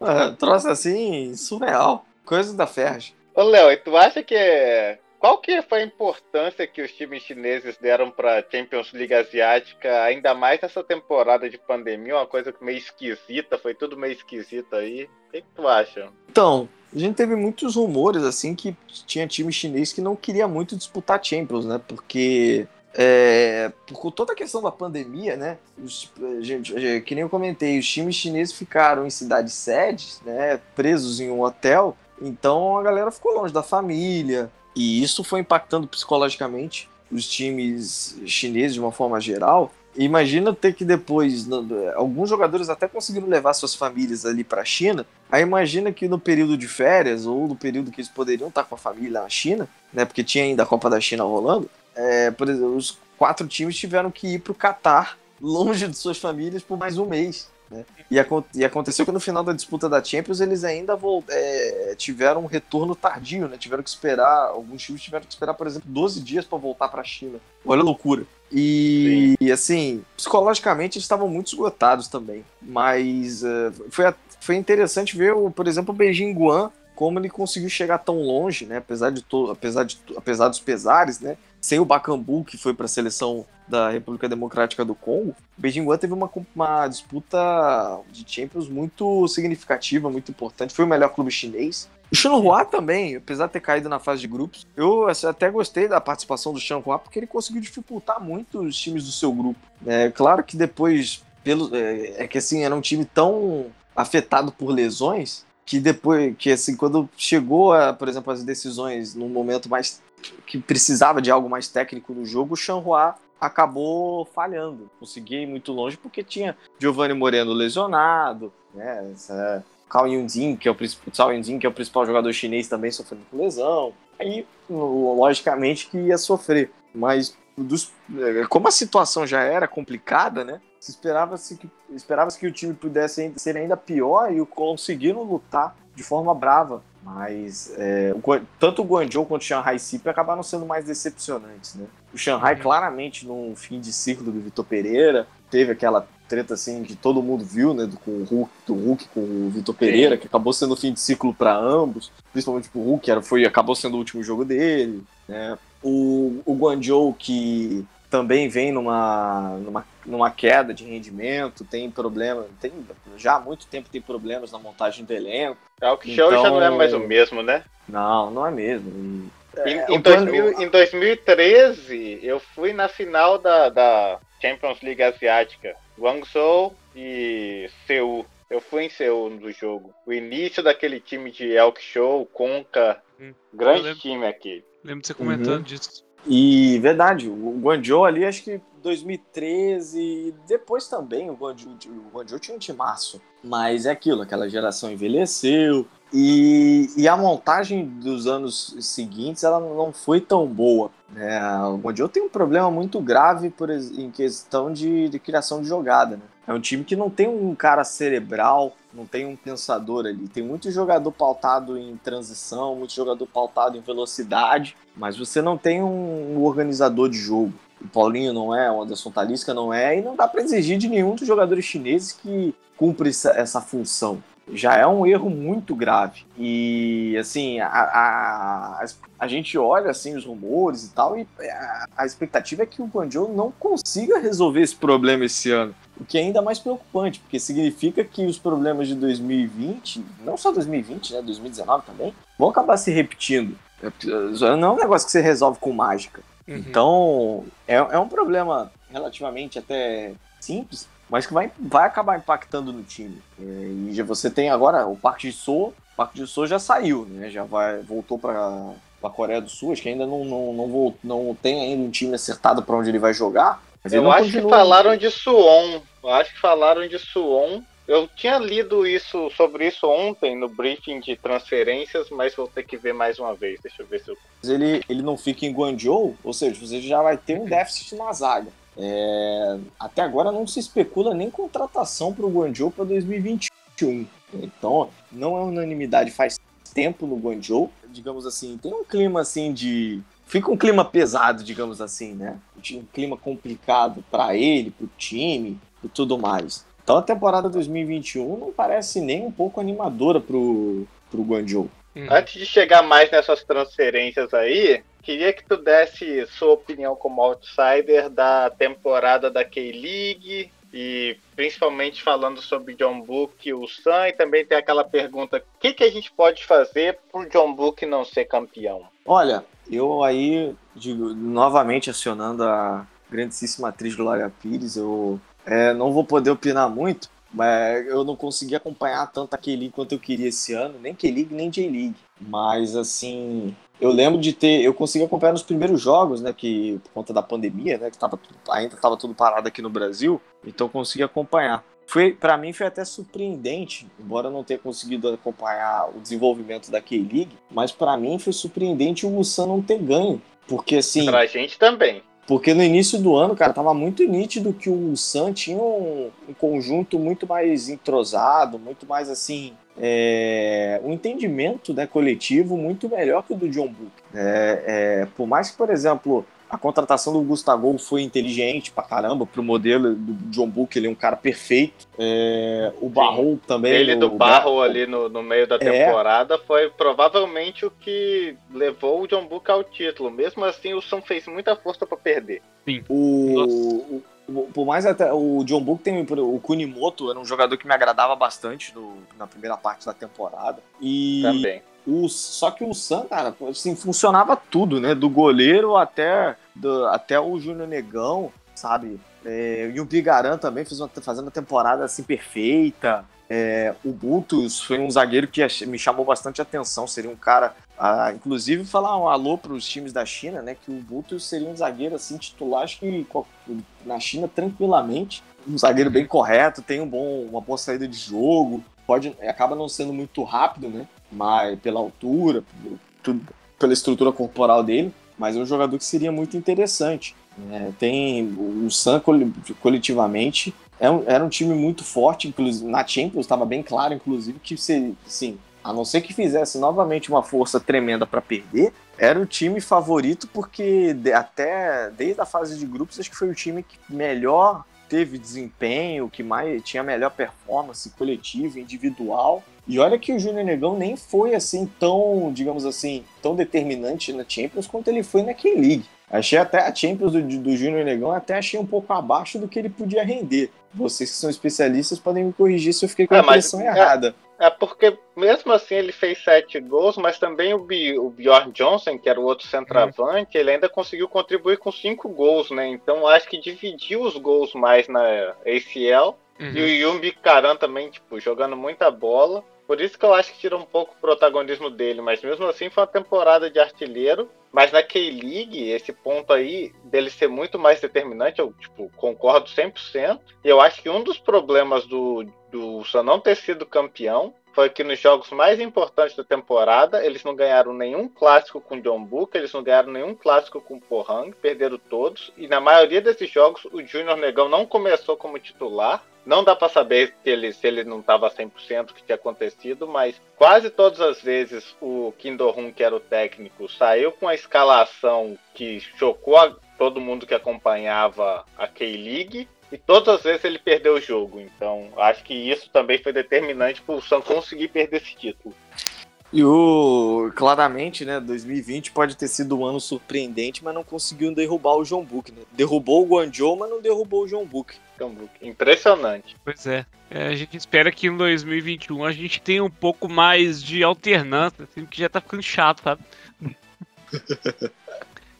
S3: é troço assim, surreal. Coisa da Ferge.
S2: Ô, Léo, e tu acha que. Qual que foi a importância que os times chineses deram para Champions League Asiática, ainda mais nessa temporada de pandemia, uma coisa meio esquisita, foi tudo meio esquisito aí. O que, que tu acha?
S3: Então, a gente teve muitos rumores assim que tinha time chinês que não queria muito disputar Champions, né? Porque é, por toda a questão da pandemia, né? Os, gente, que nem eu comentei, os times chineses ficaram em cidades sedes, né? Presos em um hotel. Então a galera ficou longe da família. E isso foi impactando psicologicamente os times chineses de uma forma geral. Imagina ter que depois, alguns jogadores até conseguiram levar suas famílias ali para a China. Aí imagina que no período de férias ou no período que eles poderiam estar com a família na China, né? Porque tinha ainda a Copa da China rolando. É, por exemplo, os quatro times tiveram que ir para o Catar, longe de suas famílias, por mais um mês. Né? E, e, aconteceu que no final da disputa da Champions eles ainda é, tiveram um retorno tardio, né? Tiveram que esperar, alguns times tiveram que esperar, por exemplo, 12 dias para voltar para a China. Olha a loucura. E, e, assim, psicologicamente eles estavam muito esgotados também. Mas uh, foi, foi interessante ver, o, por exemplo, o Beijing Guan, como ele conseguiu chegar tão longe, né? Apesar, de to, apesar, de, apesar dos pesares, né? Sem o Bakambu, que foi para a seleção da República Democrática do Congo, o Beijing Guan teve uma, uma disputa de Champions muito significativa, muito importante. Foi o melhor clube chinês. O Shanghua também, apesar de ter caído na fase de grupos, eu até gostei da participação do Shanghua porque ele conseguiu dificultar muito os times do seu grupo. É claro que depois, pelo, é, é que assim, era um time tão afetado por lesões que depois, que assim, quando chegou, a, por exemplo, as decisões num momento mais que precisava de algo mais técnico no jogo, o Chanhua acabou falhando. Conseguia ir muito longe porque tinha Giovanni Moreno lesionado, né? Essa, Cao Yunjin, que é o principal, Yunjin, que é o principal jogador chinês também sofrendo com lesão. Aí, logicamente que ia sofrer, mas dos, é, como a situação já era complicada, né? Se esperava-se que, esperava que o time pudesse ser ainda pior e conseguiram lutar de forma brava. Mas é, o, tanto o Guangzhou quanto o Shanghai Cip acabaram sendo mais decepcionantes, né? O Shanghai, claramente, no fim de ciclo do Vitor Pereira, teve aquela treta assim que todo mundo viu, né, do, com o Hulk, do Hulk com o Vitor Pereira, que acabou sendo o fim de ciclo para ambos, principalmente o Hulk, era, foi, acabou sendo o último jogo dele, né? O, o Guangzhou que também vem numa, numa, numa queda de rendimento, tem problema, tem já há muito tempo tem problemas na montagem do elenco.
S2: É o que então, já não é mais o mesmo, né?
S3: Não, não é mesmo.
S2: É, em, em, 2000, em 2013, eu fui na final da, da Champions League Asiática. Guangzhou e Seul. Eu fui em Seul no jogo. O início daquele time de Elk Show, Conca. Hum, grande time aqui.
S1: Lembro de você comentando uhum. disso.
S3: E verdade, o Guangzhou ali, acho que 2013, depois também o Guangzhou, o Guangzhou tinha um timaço. Mas é aquilo, aquela geração envelheceu. E, e a montagem dos anos seguintes ela não foi tão boa. Né? O Guangzhou tem um problema muito grave por, em questão de, de criação de jogada. Né? É um time que não tem um cara cerebral, não tem um pensador ali. Tem muito jogador pautado em transição, muito jogador pautado em velocidade, mas você não tem um organizador de jogo. O Paulinho não é, o Anderson Talisca não é, e não dá para exigir de nenhum dos jogadores chineses que cumpre essa função já é um erro muito grave. E, assim, a, a, a, gente olha, assim, os rumores e tal, e a, a expectativa é que o Guangzhou não consiga resolver esse problema esse ano. O que é ainda mais preocupante, porque significa que os problemas de 2020, não só 2020, né, 2019 também, vão acabar se repetindo. É, não é um negócio que você resolve com mágica. Uhum. Então, é, é um problema relativamente até simples, mas que vai, vai acabar impactando no time. É, e já você tem agora o Park Ji-soo, o Park Ji-soo já saiu, né? Já vai, voltou para a Coreia do Sul, acho que ainda não, não, não, não tem ainda um time acertado para onde ele vai jogar,
S2: eu acho continua. que falaram de Suon. Eu acho que falaram de Suon. Eu tinha lido isso sobre isso ontem no briefing de transferências, mas vou ter que ver mais uma vez. Deixa eu ver se eu.
S3: Ele, ele não fica em Guangzhou, ou seja, você já vai ter um déficit na zaga. É, até agora não se especula nem contratação para o Guangzhou para 2021. Então, não é unanimidade faz tempo no Guangzhou. Digamos assim, tem um clima assim de fica um clima pesado, digamos assim, né? Um clima complicado para ele, para o time e tudo mais. Então a temporada 2021 não parece nem um pouco animadora pro, pro Guangzhou.
S2: Antes de chegar mais nessas transferências aí, queria que tu desse sua opinião como outsider da temporada da K-League e principalmente falando sobre John Book e o Sam, e também tem aquela pergunta: o que, que a gente pode fazer pro John Book não ser campeão?
S3: Olha, eu aí, digo, novamente acionando a grandíssima atriz Glória Pires, eu é, não vou poder opinar muito, mas eu não consegui acompanhar tanto a K-League quanto eu queria esse ano, nem K-League, nem J-League. Mas, assim, eu lembro de ter. Eu consegui acompanhar nos primeiros jogos, né? Que por conta da pandemia, né? Que tava, ainda estava tudo parado aqui no Brasil, então consegui acompanhar. Foi, para mim foi até surpreendente, embora eu não tenha conseguido acompanhar o desenvolvimento da K-League, mas para mim foi surpreendente o Musan não ter ganho, porque assim...
S2: Pra gente também.
S3: Porque no início do ano, cara, tava muito nítido que o Sam tinha um, um, conjunto muito mais entrosado, muito mais assim, é, um entendimento né, coletivo muito melhor que o do John Book. É, é, por mais que, por exemplo, a contratação do Gustavo foi inteligente pra caramba pro modelo do John Book, ele é um cara perfeito. É, o Barro também.
S2: Ele do Barro ali no, no meio da é. temporada é. foi provavelmente o que levou o John Book ao título. Mesmo assim, o Sam fez muita força para perder.
S3: Sim. O, o, por mais até o John Book tem o Kunimoto, era um jogador que me agradava bastante no, na primeira parte da temporada. E
S2: também
S3: o, só que o Sam, cara, assim, funcionava tudo, né? Do goleiro até, do, até o Júnior Negão, sabe? É, e o Bigaran também fez uma, fazendo uma temporada assim perfeita. É, o Bultus foi um zagueiro que me chamou bastante atenção. Seria um cara, inclusive, falar um alô para os times da China, né? Que o Bultus seria um zagueiro assim titular, acho que na China tranquilamente. Um zagueiro bem correto, tem um bom, uma boa saída de jogo, pode acaba não sendo muito rápido, né? Mas pela altura, pela estrutura corporal dele, mas é um jogador que seria muito interessante. É, tem o Sam coletivamente é um, era um time muito forte, inclusive na Champions estava bem claro, inclusive que se, sim, a não ser que fizesse novamente uma força tremenda para perder, era o time favorito porque de, até desde a fase de grupos acho que foi o time que melhor teve desempenho, que mais tinha melhor performance coletiva, individual. E olha que o Júnior Negão nem foi assim tão, digamos assim, tão determinante na Champions quanto ele foi na K-League. Achei até a Champions do, do Júnior Negão, até achei um pouco abaixo do que ele podia render. Vocês que são especialistas podem me corrigir se eu fiquei com a impressão é, errada.
S2: É porque mesmo assim ele fez sete gols, mas também o, B, o Bjorn Johnson, que era o outro centroavante, ele ainda conseguiu contribuir com cinco gols, né? Então acho que dividiu os gols mais na ACL. Uhum. E o Yumbi Karan também, tipo, jogando muita bola. Por isso que eu acho que tira um pouco o protagonismo dele, mas mesmo assim foi uma temporada de artilheiro. Mas na K-League, esse ponto aí dele ser muito mais determinante, eu tipo, concordo 100%. E eu acho que um dos problemas do, do Sun não ter sido campeão foi que nos jogos mais importantes da temporada, eles não ganharam nenhum clássico com John Book, eles não ganharam nenhum clássico com Pohang, perderam todos. E na maioria desses jogos, o Júnior Negão não começou como titular. Não dá para saber se ele, se ele não estava 100% o que tinha acontecido, mas quase todas as vezes o Kim Do-hun, que era o técnico, saiu com a escalação que chocou a todo mundo que acompanhava a K-League e todas as vezes ele perdeu o jogo. Então, acho que isso também foi determinante para o Sam conseguir perder esse título.
S3: E o claramente, né, 2020 pode ter sido um ano surpreendente, mas não conseguiu derrubar o João Book, né? Derrubou o Guangzhou, mas não derrubou o João Book.
S2: Impressionante.
S1: Pois é. é. A gente espera que em 2021 a gente tenha um pouco mais de alternância, assim, que já tá ficando chato, sabe?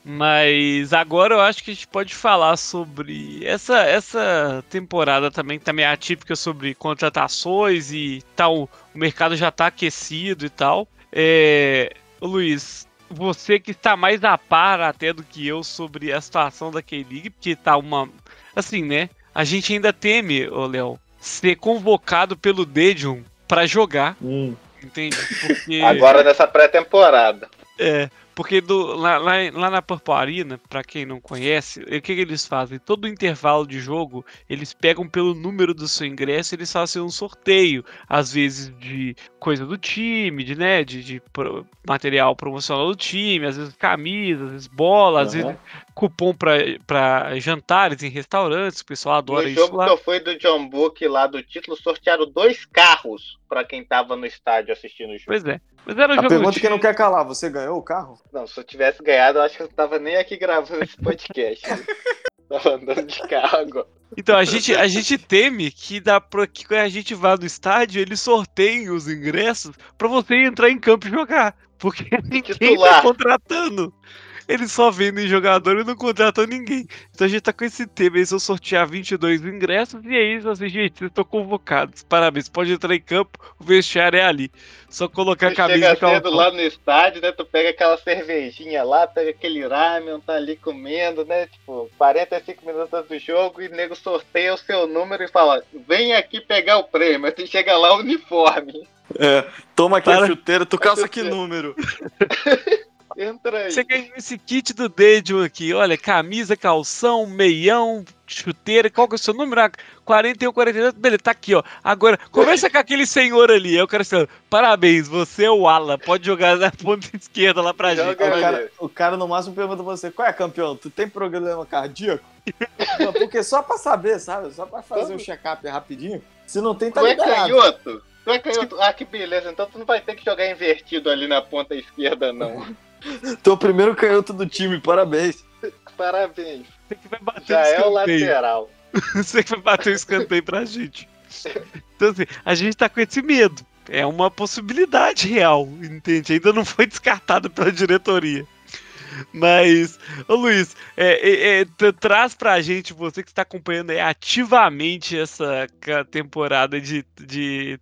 S1: Mas agora eu acho que a gente pode falar sobre essa, essa temporada também, que tá meio atípica sobre contratações e tal. O mercado já tá aquecido e tal. É, Luiz, você que está mais a par até do que eu sobre a situação da K-League, porque tá uma. Assim, né? A gente ainda teme, ô Léo, ser convocado pelo Dedium para jogar. Hum. Entende?
S2: Porque... Agora nessa pré-temporada.
S1: É, porque do, lá, lá, lá, na Purple Arena, pra quem não conhece, o que, que, eles fazem? Todo intervalo de jogo, eles pegam pelo número do seu ingresso eles fazem um sorteio. Às vezes de coisa do time, de, né, de, de pro, material promocional do time, às vezes camisas, às vezes bola, às vezes cupom para jantares em restaurantes, o pessoal adora no isso.
S2: No jogo lá. que eu fui do John Book lá do título, sortearam dois carros para quem tava no estádio assistindo o jogo.
S1: Pois é. Mas era
S3: um a pergunta que não quer calar, você ganhou o carro?
S2: Não, se eu tivesse ganhado, eu acho que eu tava nem aqui gravando esse podcast. tava andando de carro agora.
S1: Então, a gente, a gente teme que, dá pra, que quando a gente vá no estádio, eles sorteiem os ingressos para você entrar em campo e jogar. Porque ninguém tá contratando. Eles só vendem jogador e não contratam ninguém. Então a gente tá com esse tema. Eles vão sortear 22 ingressos e é isso. Assim, gente, vocês estão convocados. Parabéns. Pode entrar em campo, o vestiário é ali. Só colocar a camisa
S2: chega cedo lá no estádio, né? Tu pega aquela cervejinha lá, pega aquele ramen, tá ali comendo, né? Tipo, 45 minutos do jogo e o nego sorteia o seu número e fala: vem aqui pegar o prêmio. Aí tu chega lá, uniforme.
S3: É, toma aqui Para... a chuteira, tu calça que número?
S2: Entra aí.
S1: Você ganhou esse kit do Dedio aqui. Olha, camisa, calção, meião, chuteira. Qual que é o seu número? 41, 42. Beleza, tá aqui, ó. Agora, começa com aquele senhor ali. Eu quero saber. Parabéns, você é o Ala. Pode jogar na ponta esquerda lá pra Joga
S3: gente. O cara, o cara, no máximo pergunta você: qual é, campeão? Tu tem problema cardíaco? Porque só pra saber, sabe? Só pra fazer um check-up rapidinho. Se não tem, tá
S2: tu liberado. É canhoto? Tu é canhoto? Ah, que beleza. Então tu não vai ter que jogar invertido ali na ponta esquerda, não.
S3: Tu é o primeiro canhoto do time, parabéns.
S2: Parabéns.
S1: Você que vai bater
S2: Já é o lateral.
S1: Você que vai bater o escanteio pra gente. Então, assim, a gente tá com esse medo. É uma possibilidade real, entende? Ainda não foi descartado pela diretoria. Mas, ô Luiz, é, é, é, traz pra gente, você que está acompanhando ativamente essa temporada de, de,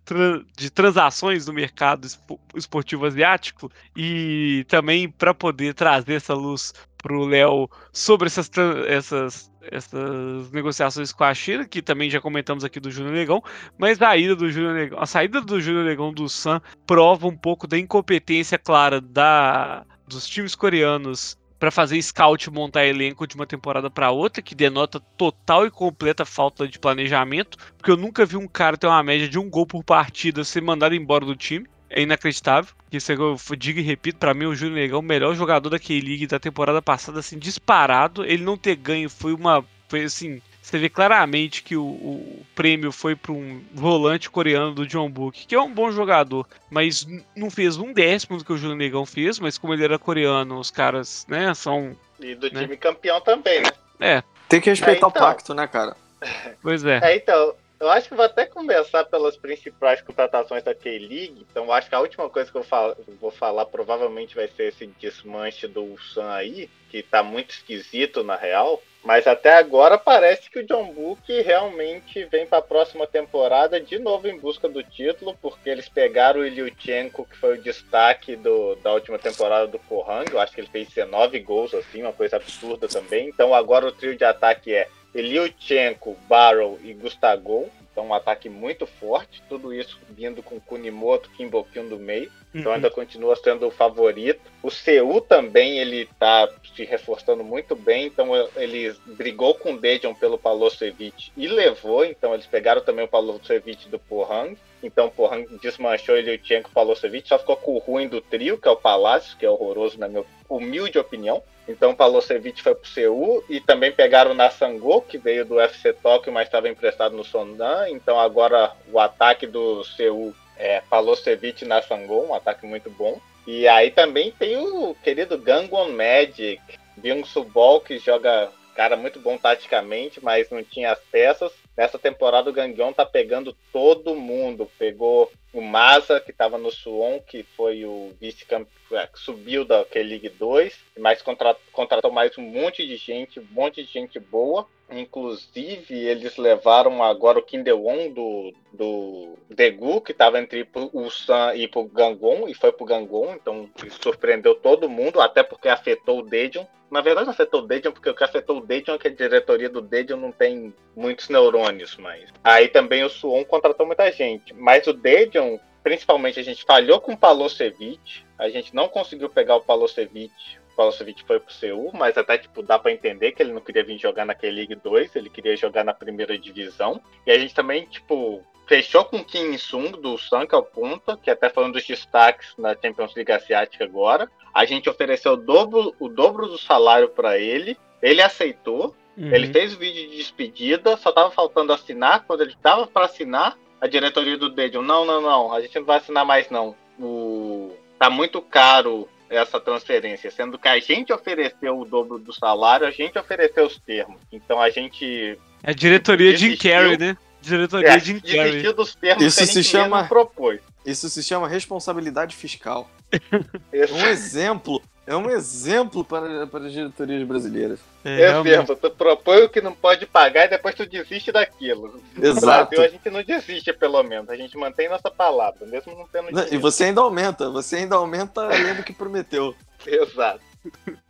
S1: de transações no mercado esportivo asiático e também para poder trazer essa luz pro Léo sobre essas, essas, essas negociações com a China, que também já comentamos aqui do Júnior Negão, mas a ida do Júnior Negão, a saída do Júnior Negão do Sun prova um pouco da incompetência clara da dos times coreanos para fazer scout montar elenco de uma temporada para outra, que denota total e completa falta de planejamento, porque eu nunca vi um cara ter uma média de um gol por partida ser mandado embora do time. É inacreditável. Isso eu digo e repito, para mim o Júnior Negão, o melhor jogador da K-League da temporada passada, assim, disparado. Ele não ter ganho foi uma. Foi assim, você vê claramente que o, o prêmio foi para um volante coreano do John Book, que é um bom jogador, mas não fez um décimo do que o Júnior Negão fez, mas como ele era coreano, os caras, né, são.
S2: E do né? time campeão também, né?
S1: É.
S3: Tem que respeitar é, então... o pacto, né, cara?
S1: Pois é.
S2: É, então, eu acho que vou até começar pelas principais contratações da K-League. Então, acho que a última coisa que eu falo, vou falar provavelmente vai ser esse desmanche do Ulsan aí, que tá muito esquisito na real. Mas até agora parece que o John Book realmente vem para a próxima temporada de novo em busca do título, porque eles pegaram o Iliuchenko, que foi o destaque do, da última temporada do Pohang. Eu acho que ele fez 19 gols, assim, uma coisa absurda também. Então agora o trio de ataque é Iliuchenko, Barrow e Gustavo. Então, um ataque muito forte, tudo isso vindo com Kunimoto, Kimbokyun do meio. Então, uhum. ainda continua sendo o favorito. O Seul também, ele tá se reforçando muito bem. Então, ele brigou com o Dedion pelo Palosevic e levou. Então, eles pegaram também o Palosevic do Pohang. Então, Pohang desmanchou ele o Tchenko Palosevic. Só ficou com o ruim do trio, que é o Palácio, que é horroroso na minha humilde opinião. Então Palosevic foi pro Seul e também pegaram o Nassango, que veio do UFC Tóquio, mas estava emprestado no Sondan. Então agora o ataque do Seul é Palosevic e Nassango, um ataque muito bom. E aí também tem o querido Gangon Magic, Byung Subol, que joga cara muito bom taticamente, mas não tinha as peças. Nessa temporada o Gangyon tá pegando todo mundo. Pegou o Masa, que estava no Suon, que foi o vice-campeão, é, que subiu da K-League 2, mas contratou mais um monte de gente, um monte de gente boa. Inclusive, eles levaram agora o Kim Deon do, do Degu, que estava entre o San e o Gangon, e foi pro Gangon, então surpreendeu todo mundo, até porque afetou o Dedion. Na verdade, afetou o Dedion, porque o que afetou o Dedion é que a diretoria do Dedion não tem muitos neurônios, mas. Aí também o Suon contratou muita gente. Mas o Dedion, principalmente, a gente falhou com o Palosevic, a gente não conseguiu pegar o Palosevic Palosevic foi pro Seul, mas até tipo dá para entender que ele não queria vir jogar na K-League 2, ele queria jogar na primeira divisão. E a gente também, tipo, fechou com o Kim Sung do Sun, que é o ponta, que até foi um dos destaques na Champions League Asiática agora. A gente ofereceu o dobro, o dobro do salário para ele, ele aceitou. Uhum. Ele fez o vídeo de despedida, só tava faltando assinar. Quando ele tava para assinar, a diretoria do Dedion, não, não, não, a gente não vai assinar mais não. O... Tá muito caro essa transferência, sendo que a gente ofereceu o dobro do salário, a gente ofereceu os termos. Então a gente.
S1: É a diretoria de Jim Carrey, né? Diretoria é, Jim Carrey.
S2: dos termos
S3: Isso
S2: que
S3: se chama
S2: propôs.
S3: Isso se chama responsabilidade fiscal. um exemplo é um exemplo para, para as diretorias brasileiras.
S2: É, Exemplo, tu propõe o que não pode pagar e depois tu desiste daquilo.
S3: Exato.
S2: Brasil, a gente não desiste, pelo menos. A gente mantém nossa palavra, mesmo não tendo dinheiro.
S3: E você ainda aumenta, você ainda aumenta além do que prometeu.
S2: Exato.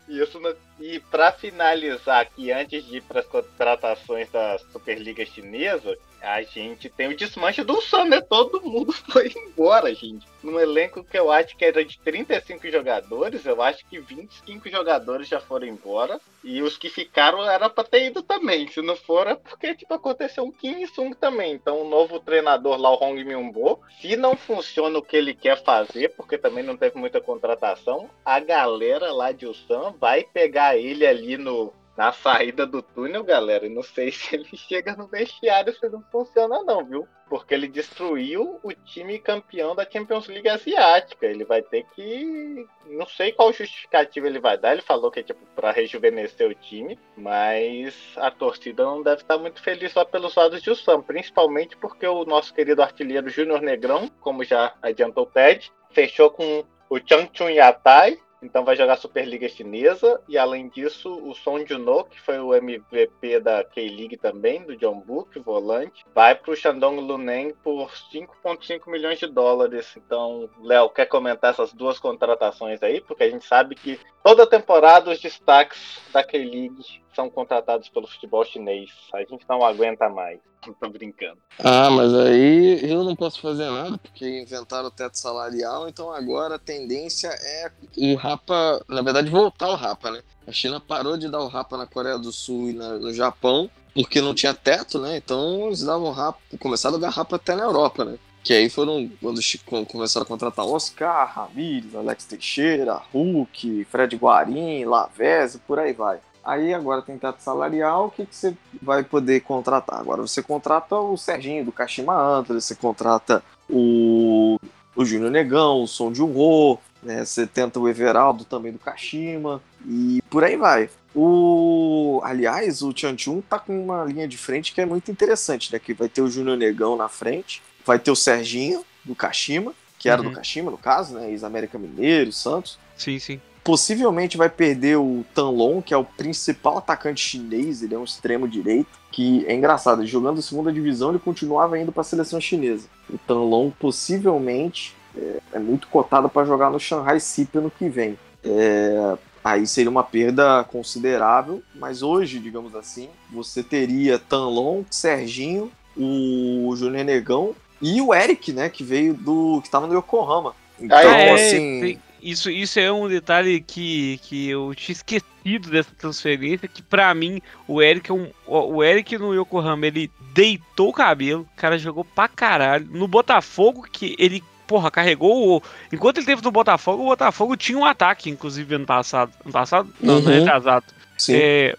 S2: Isso no... E para finalizar aqui, antes de ir para as contratações da Superliga Chinesa, a gente tem o desmanche do Sun, né? Todo mundo foi embora, gente. Num elenco que eu acho que era de 35 jogadores, eu acho que 25 jogadores já foram embora. E os que ficaram era pra ter ido também. Se não for, é porque tipo, aconteceu um Kim Sung também. Então o novo treinador lá, o Hong Myung-bo, se não funciona o que ele quer fazer, porque também não teve muita contratação, a galera lá de Ulsan vai pegar ele ali no na saída do túnel, galera. não sei se ele chega no vestiário se não funciona, não, viu? Porque ele destruiu o time campeão da Champions League Asiática. Ele vai ter que. Não sei qual justificativa ele vai dar. Ele falou que é tipo pra rejuvenescer o time. Mas a torcida não deve estar muito feliz lá pelos lados de Sam. Principalmente porque o nosso querido artilheiro Júnior Negrão, como já adiantou o Ted, fechou com o Chang Chun Yatai, então vai jogar Superliga Chinesa. E além disso, o Son Juno, que foi o MVP da K-League também, do John Book, volante, vai para o Shandong Luneng por 5,5 milhões de dólares. Então, Léo, quer comentar essas duas contratações aí? Porque a gente sabe que toda temporada os destaques da K-League são contratados pelo futebol chinês. A gente não aguenta mais. Tô brincando.
S3: Ah, mas aí eu não posso fazer nada, porque inventaram o teto salarial, então agora a tendência é o Rapa, na verdade, voltar o Rapa, né? A China parou de dar o Rapa na Coreia do Sul e na, no Japão, porque não tinha teto, né? Então eles davam Rapa, começaram a dar Rapa até na Europa, né? Que aí foram quando começaram a contratar Oscar, Ramírez, Alex Teixeira, Hulk, Fred Guarim, Lavezzi, por aí vai. Aí agora tem teto salarial, o que, que você vai poder contratar? Agora você contrata o Serginho do Kashima Antlers, você contrata o, o Júnior Negão, o Som de Urro, né? Você tenta o Everaldo também do Kashima e por aí vai. O, aliás, o Chun tá com uma linha de frente que é muito interessante, né? Que vai ter o Júnior Negão na frente, vai ter o Serginho do Kashima, que era uhum. do Kashima no caso, né? Ex-América Mineiro, Santos.
S1: Sim, sim.
S3: Possivelmente vai perder o Tanlong, que é o principal atacante chinês, ele é um extremo direito, que é engraçado, jogando segunda divisão ele continuava indo para a seleção chinesa. O Tanlong possivelmente é, é muito cotado para jogar no Shanghai City no que vem. É, aí seria uma perda considerável, mas hoje, digamos assim, você teria Tanlong, Serginho, o Júnior Negão e o Eric, né, que veio do que estava no Yokohama.
S1: Então, ah, é, assim, isso, isso é um detalhe que, que eu tinha esquecido dessa transferência, que para mim o Eric é um, o Eric no Yokohama, ele deitou o cabelo, o cara jogou pra caralho. No Botafogo que ele porra, carregou. Enquanto ele teve no Botafogo, o Botafogo tinha um ataque, inclusive, ano passado. Ano passado? Não, uhum. não é atrasado. Sim. É,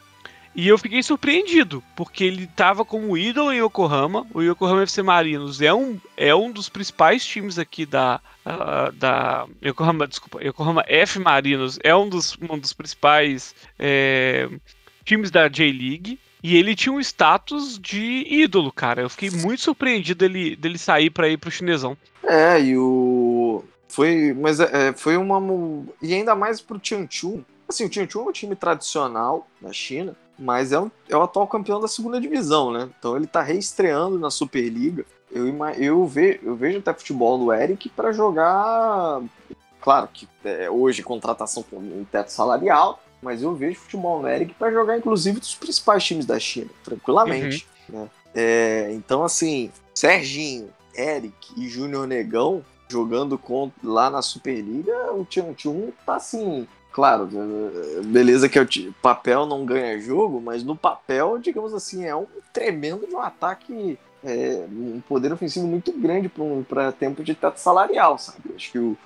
S1: e eu fiquei surpreendido, porque ele estava como ídolo em Yokohama. O Yokohama FC Marinos é um, é um dos principais times aqui da. Uh, da Yokohama, desculpa, Yokohama F Marinos é um dos, um dos principais é, times da J-League. E ele tinha um status de ídolo, cara. Eu fiquei muito surpreendido dele, dele sair para ir pro chinesão.
S3: É, e o. Foi. Mas é, foi uma. E ainda mais pro Tianchu. Assim, o Tianchu é um time tradicional na China mas é, um, é o atual campeão da segunda divisão, né? Então ele tá reestreando na Superliga. Eu, eu, ve, eu vejo até futebol do Eric para jogar. Claro que é, hoje contratação com um teto salarial, mas eu vejo futebol no Eric para jogar, inclusive, dos principais times da China, tranquilamente. Uhum. Né? É, então, assim, Serginho, Eric e Júnior Negão jogando com, lá na Superliga, o Tian Chun tá assim Claro, beleza que é o papel não ganha jogo, mas no papel, digamos assim, é um tremendo de um ataque, é, um poder ofensivo muito grande para tempo de teto salarial, sabe? Acho que o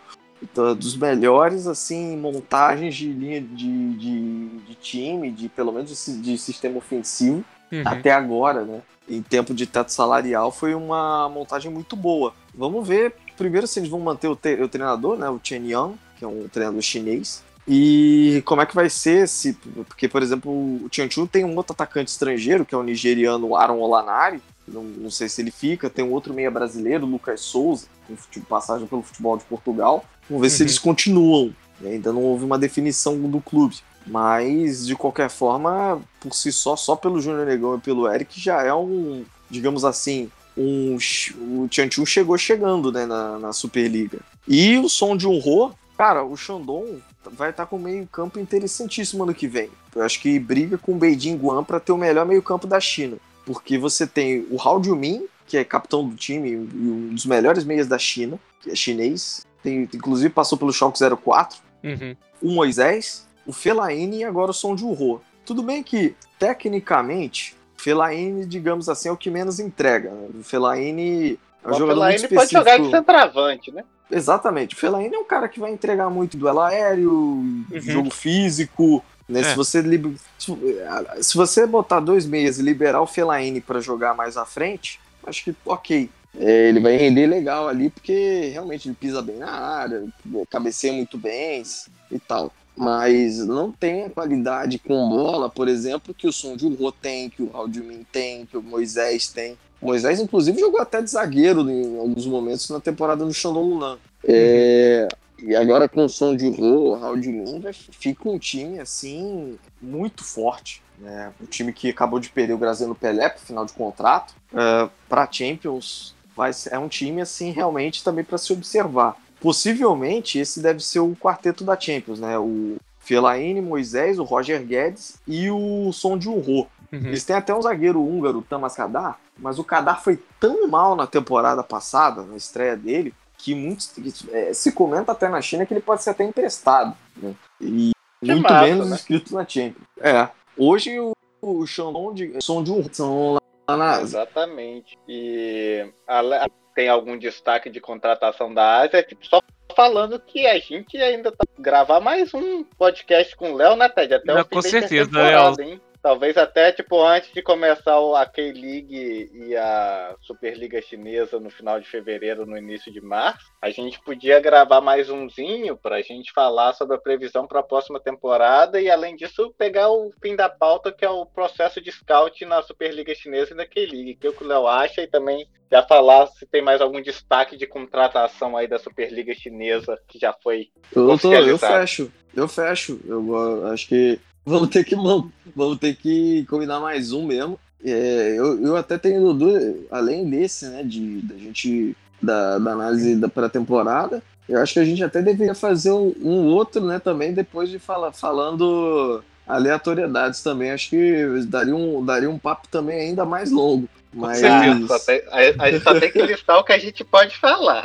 S3: dos melhores assim montagens de linha de, de, de time, de pelo menos de, de sistema ofensivo uhum. até agora, né? Em tempo de teto salarial foi uma montagem muito boa. Vamos ver primeiro se eles vão manter o, o treinador, né? O Chen Yang, que é um treinador chinês. E como é que vai ser se. Porque, por exemplo, o Tianchu tem um outro atacante estrangeiro, que é o nigeriano Aaron Olanari. Não, não sei se ele fica. Tem um outro meia brasileiro, Lucas Souza, com passagem pelo futebol de Portugal. Vamos ver uhum. se eles continuam. Ainda não houve uma definição do clube. Mas, de qualquer forma, por si só, só pelo Júnior Negão e pelo Eric, já é um, digamos assim, um, o Tianchu chegou chegando né, na, na Superliga. E o som de um Ro, cara, o Shandong vai estar com um meio-campo interessantíssimo ano que vem. Eu acho que briga com o Beijing Guan para ter o melhor meio-campo da China. Porque você tem o Hao Jumin, que é capitão do time e um dos melhores meias da China, que é chinês. Tem, inclusive passou pelo Schalke 04. Uhum. O Moisés, o Fellaini e agora o Son Ho. Tudo bem que, tecnicamente, Fellaini, digamos assim, é o que menos entrega. O Fellaini
S2: é um o jogador Fellaini muito pode jogar de centroavante, né?
S3: Exatamente. O Fellaini é um cara que vai entregar muito duelo aéreo, uhum. jogo físico. Né? É. Se, você se você botar dois meias e liberar o Fellaini para jogar mais à frente, acho que ok. É, ele vai render legal ali, porque realmente ele pisa bem na área, cabeceia muito bem e tal. Mas não tem a qualidade com bola, por exemplo, que o Som de Urro tem, que o Aldimin tem, que o Moisés tem. Moisés, inclusive, jogou até de zagueiro em alguns momentos na temporada do Shandong Lunan. É, e agora com o som de Ro, Raul de Lunda, fica um time assim muito forte. Né? Um time que acabou de perder o Graziano Pelé pro final de contrato. Uh, para Champions ser, é um time assim realmente também para se observar. Possivelmente esse deve ser o quarteto da Champions, né? O Fellaini, Moisés, o Roger Guedes e o Som de. Uhum. Eles têm até um zagueiro húngaro, Tamas Kadar, mas o Kadar foi tão mal na temporada passada, na estreia dele, que muitos é, se comenta até na China que ele pode ser até emprestado. Né? E que muito massa, menos né? inscrito na Champions. É. Hoje o, o Shandong de Som de um são lá na
S2: Exatamente. E a, tem algum destaque de contratação da Ásia, tipo, só falando que a gente ainda tá gravar mais um podcast com o Léo, né, Ted? Até
S1: Não,
S2: o
S1: fim com certeza, Léo.
S2: Hein? Talvez até, tipo, antes de começar a K-League e a Superliga Chinesa no final de fevereiro, no início de março, a gente podia gravar mais umzinho para a gente falar sobre a previsão para a próxima temporada e, além disso, pegar o fim da pauta, que é o processo de scout na Superliga Chinesa e na K-League, que é o que o Léo acha, e também já falar se tem mais algum destaque de contratação aí da Superliga Chinesa que já foi.
S3: Eu, tô, eu fecho, eu fecho. Eu acho que vamos ter que vamos ter que combinar mais um mesmo. É, eu, eu até tenho dúvida, além desse, né, de da gente da, da análise da pré-temporada, eu acho que a gente até deveria fazer um, um outro, né, também depois de falar falando aleatoriedades também. Acho que daria um daria um papo também ainda mais longo. Mas...
S2: Só tem, a, a, gente só tem que listar o que a gente pode falar.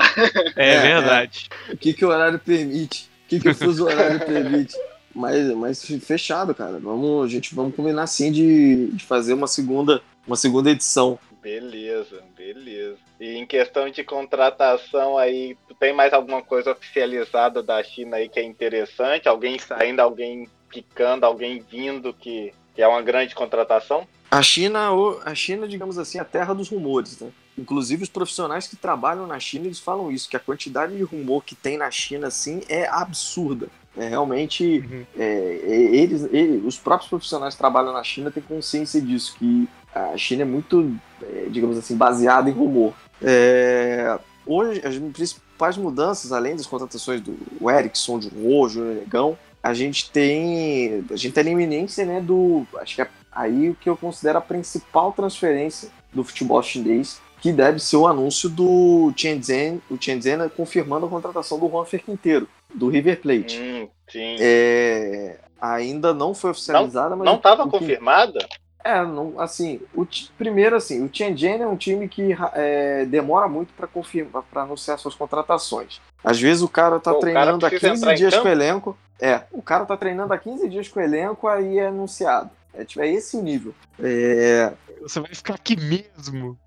S1: É, é verdade.
S3: É. O que, que o horário permite? O que, que o fuso horário permite? Mas, mas fechado, cara. Vamos, a gente vamos combinar sim de, de fazer uma segunda, uma segunda edição.
S2: Beleza, beleza. E em questão de contratação aí, tem mais alguma coisa oficializada da China aí que é interessante? Alguém saindo, alguém picando, alguém vindo que, que é uma grande contratação?
S3: A China, a China, digamos assim, é a terra dos rumores, né? Inclusive os profissionais que trabalham na China, eles falam isso, que a quantidade de rumor que tem na China, assim, é absurda. É, realmente, uhum. é, é eles, eles, os próprios profissionais que trabalham na China têm consciência disso, que a China é muito, é, digamos assim, baseada em rumor. É, hoje, as principais mudanças, além das contratações do Ericsson, de Ro, Júnior Negão, a gente tem a gente tem a iminência né, do. Acho que é aí o que eu considero a principal transferência do futebol chinês, que deve ser o anúncio do Shenzhen, o Shenzhen confirmando a contratação do Juan Quinteiro, do River Plate.
S2: Hum, sim.
S3: É, ainda não foi oficializada,
S2: não,
S3: mas.
S2: Não estava confirmada?
S3: É, não, assim, o, primeiro assim, o Shenzhen é um time que é, demora muito para confirmar, para anunciar suas contratações. Às vezes o cara tá Pô, treinando cara há 15 dias com o elenco. É, o cara tá treinando há 15 dias com o elenco, aí é anunciado. É, tipo, é esse o nível. É...
S1: Você vai ficar aqui mesmo.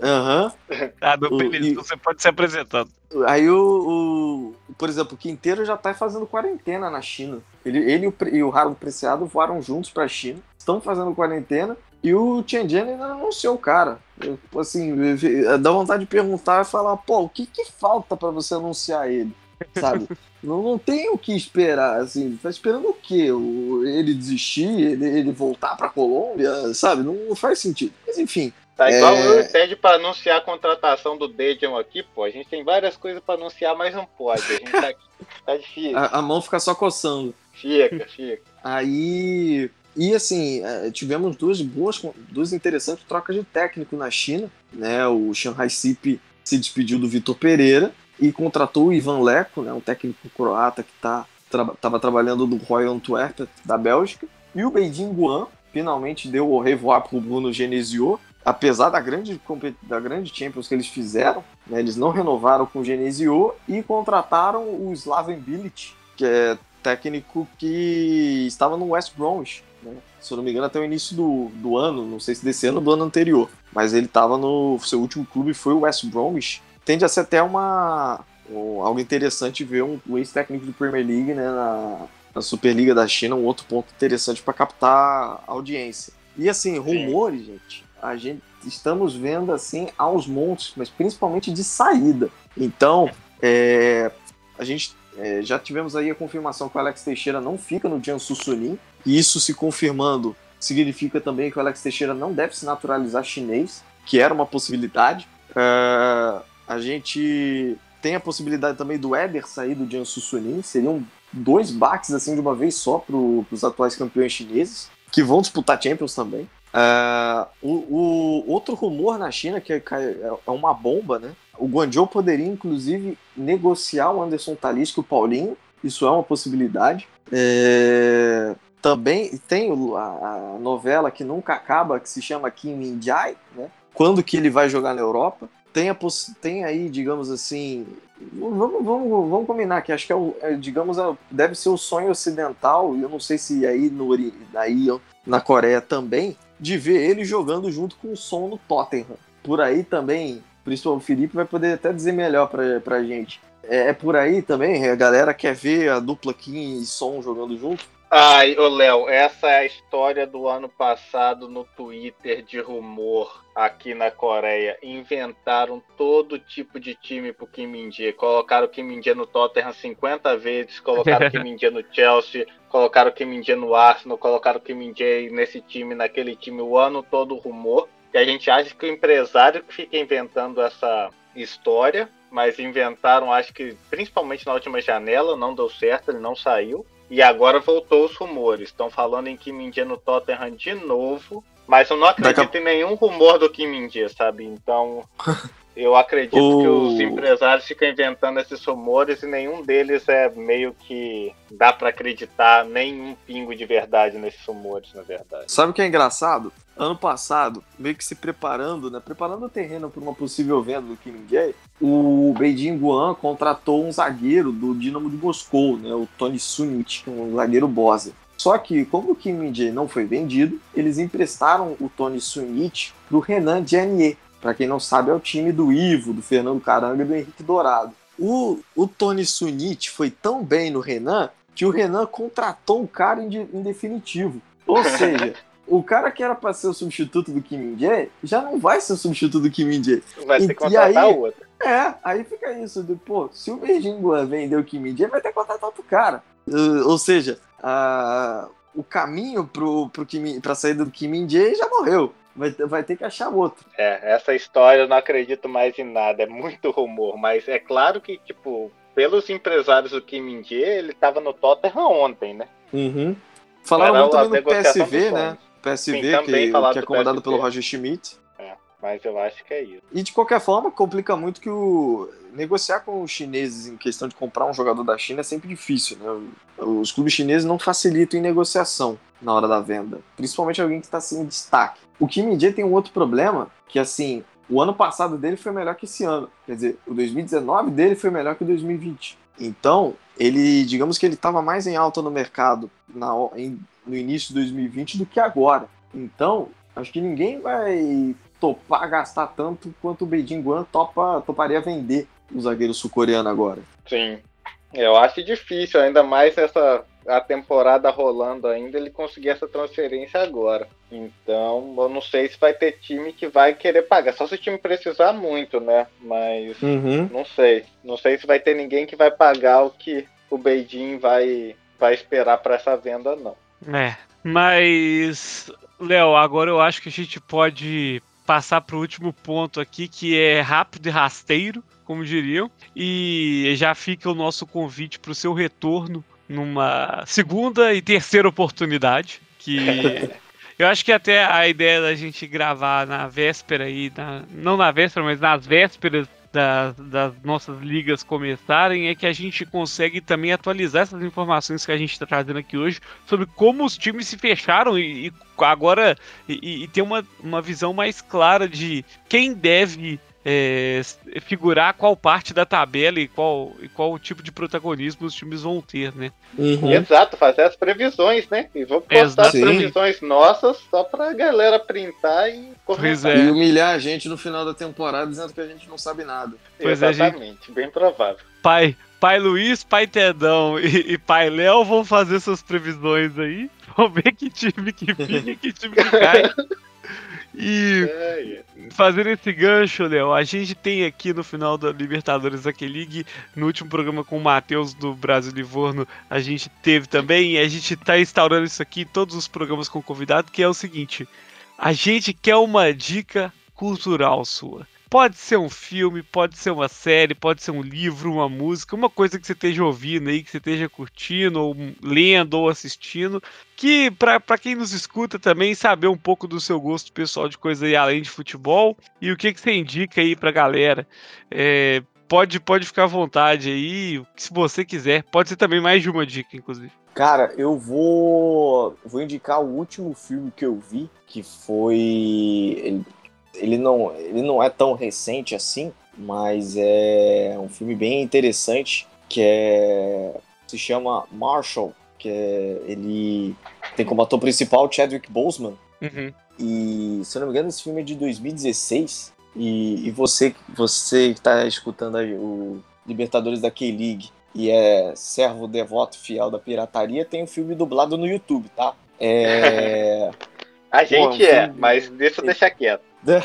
S3: Aham.
S1: Uhum. Ah, não, beleza, e, você pode ser apresentado.
S3: Aí o, o, Por exemplo, o Quinteiro já tá fazendo quarentena na China. Ele, ele e o, e o Harold Preciado voaram juntos pra China. Estão fazendo quarentena. E o Chen ainda não anunciou o cara. Eu, assim, dá vontade de perguntar e falar, pô, o que, que falta para você anunciar ele? Sabe? não, não tem o que esperar, assim, tá esperando o quê? O, ele desistir, ele, ele voltar pra Colômbia, sabe? Não, não faz sentido. Mas enfim,
S2: Tá igual é... eu pede pra anunciar a contratação do Dejan aqui, pô. A gente tem várias coisas pra anunciar, mas não pode. A gente tá aqui. Tá difícil.
S3: A, a, mão fica só coçando.
S2: Fica, fica.
S3: Aí. E assim, é, tivemos duas boas, duas interessantes trocas de técnico na China. Né? O Shanghai Sip se despediu do Vitor Pereira e contratou o Ivan Leco, né? um técnico croata que tá, estava tra trabalhando no Royal Antwerp da Bélgica. E o Beijing Guan finalmente deu o revoar para o Bruno Genesio, apesar da grande, da grande Champions que eles fizeram, né, eles não renovaram com o Genesio e contrataram o Slaven Bilic, que é técnico que estava no West Bromwich, né? se eu não me engano até o início do, do ano, não sei se desse ano ou do ano anterior, mas ele estava no seu último clube foi o West Bromwich. Tende a ser até uma um, algo interessante ver um, um ex-técnico do Premier League né, na, na Superliga da China, um outro ponto interessante para captar audiência. E assim, rumores, gente, a gente estamos vendo assim aos montes, mas principalmente de saída. Então, é, a gente é, já tivemos aí a confirmação que o Alex Teixeira não fica no Jiangsu Suning, e isso se confirmando significa também que o Alex Teixeira não deve se naturalizar chinês, que era uma possibilidade. É, a gente tem a possibilidade também do Éder sair do Jiangsu Suning. Seriam dois baques assim de uma vez só para os atuais campeões chineses, que vão disputar Champions também. Uh, o, o, outro rumor na China, que é, é uma bomba, né? O Guangzhou poderia, inclusive, negociar o Anderson Talisca e o Paulinho. Isso é uma possibilidade. É... Também tem a, a, novela que nunca acaba, que se chama Kim Min-jae, né? Quando que ele vai jogar na Europa? Tem, a tem aí, digamos assim, vamos, vamos, vamos combinar que acho que é, o, é digamos, é, deve ser o sonho ocidental, eu não sei se aí no aí na Coreia também, de ver ele jogando junto com o som no Tottenham. Por aí também, principalmente o Felipe vai poder até dizer melhor pra, pra gente. É, é por aí também, a galera quer ver a dupla Kim e Som jogando junto?
S2: Ai, ô Léo, essa é a história do ano passado no Twitter de rumor aqui na Coreia. Inventaram todo tipo de time pro Kim Min-jae. Colocaram o Kim Min-jae no Tottenham 50 vezes, colocaram o Kim Min-jae no Chelsea, colocaram o Kim Min-jae no Arsenal, colocaram o Kim Min-jae nesse time, naquele time, o ano todo rumor. E a gente acha que o empresário que fica inventando essa história, mas inventaram, acho que principalmente na última janela, não deu certo, ele não saiu. E agora voltou os rumores. Estão falando em Kim Min-jae no Tottenham de novo. Mas eu não acredito em nenhum rumor do Kim Min-jae, sabe? Então, eu acredito o... que os empresários ficam inventando esses rumores e nenhum deles é meio que dá para acreditar nenhum pingo de verdade nesses rumores, na verdade.
S3: Sabe o que é engraçado? ano passado, meio que se preparando, né? Preparando o terreno para uma possível venda do Kim o Beijing Guan contratou um zagueiro do Dinamo de Moscou, né? O Tony Sunit, um zagueiro Bose. Só que, como o Kim Jae não foi vendido, eles emprestaram o Tony Sunit para o Renan Dianier. Para quem não sabe, é o time do Ivo, do Fernando Caranga e do Henrique Dourado. O, o Tony Sunit foi tão bem no Renan que o Renan contratou o cara em, em definitivo. Ou seja, o cara que era pra ser o substituto do Kim Min-jae já não vai ser o substituto do Kim Min-jae.
S2: Vai ter que contratar aí, outro.
S3: É, aí fica isso, de, pô, se o Guan vender o Kim Min-jae, vai ter que contratar outro cara. Uh, ou seja, uh, o caminho pro, pro Kim, pra saída do Kim Min-jae já morreu. Vai, vai ter que achar outro.
S2: É, essa história eu não acredito mais em nada, é muito rumor, mas é claro que, tipo, pelos empresários do Kim Min-jae, ele tava no Tottenham ontem, né?
S3: Uhum. Falaram Era muito também no PSV, né? PSV, Sim, que, que, é comandado PSV. pelo Roger Schmidt.
S2: Mas eu acho que é isso.
S3: E de qualquer forma, complica muito que o negociar com os chineses em questão de comprar um jogador da China é sempre difícil, né? Os clubes chineses não facilitam em negociação na hora da venda, principalmente alguém que está sem destaque. O Kim Min-jae tem um outro problema, que assim, o ano passado dele foi melhor que esse ano. Quer dizer, o 2019 dele foi melhor que o 2020. Então, ele, digamos que ele estava mais em alta no mercado na, em, no início de 2020 do que agora. Então, acho que ninguém vai topar gastar tanto quanto o Beijing Guan topa, toparia vender o zagueiro sul-coreano agora.
S2: Sim. Eu acho difícil, ainda mais essa a temporada rolando ainda, ele conseguir essa transferência agora. Então, eu não sei se vai ter time que vai querer pagar. Só se o time precisar muito, né? Mas uhum. não sei. Não sei se vai ter ninguém que vai pagar o que o Beijing vai, vai esperar para essa venda, não.
S1: É, mas, Léo, agora eu acho que a gente pode passar para o último ponto aqui, que é rápido e rasteiro, como diriam, e já fica o nosso convite para o seu retorno numa segunda e terceira oportunidade, que eu acho que até a ideia da gente gravar na véspera aí, na, não na véspera, mas nas vésperas das, das, nossas ligas começarem é que a gente consegue também atualizar essas informações que a gente está trazendo aqui hoje sobre como os times se fecharam e, e agora e, e ter uma, uma visão mais clara de quem deve é, figurar qual parte da tabela e qual, e qual tipo de protagonismo os times vão ter, né?
S2: Uhum. Exato, fazer as previsões, né? E vou postar as previsões nossas só pra galera printar e
S3: comentar. É. E humilhar a gente no final da temporada dizendo que a gente não sabe nada.
S2: Pois é, Exatamente, é, bem provável.
S1: Pai, pai Luiz, pai Tedão e, e pai Léo vão fazer suas previsões aí. Vão ver que time que fica e que time que cai. E é, é. fazendo esse gancho, Léo, a gente tem aqui no final da Libertadores Aquele League, no último programa com o Matheus do Brasil Livorno, a gente teve também, e a gente está instaurando isso aqui em todos os programas com convidado, que é o seguinte: a gente quer uma dica cultural sua. Pode ser um filme, pode ser uma série, pode ser um livro, uma música, uma coisa que você esteja ouvindo aí, que você esteja curtindo, ou lendo, ou assistindo. Que para quem nos escuta também saber um pouco do seu gosto pessoal de coisa aí além de futebol e o que, que você indica aí pra galera. É, pode, pode ficar à vontade aí, se você quiser. Pode ser também mais de uma dica, inclusive.
S3: Cara, eu vou vou indicar o último filme que eu vi, que foi ele, não ele não é tão recente assim, mas é um filme bem interessante que é se chama Marshall, que é ele tem como ator principal Chadwick Boseman.
S1: Uhum.
S3: E se eu não me engano esse filme é de 2016 e, e você você que está escutando aí o Libertadores da K-League e é servo devoto fiel da pirataria, tem um filme dublado no YouTube, tá? É...
S2: a gente Pô, é, filme... mas deixa eu deixar quieto.
S3: É,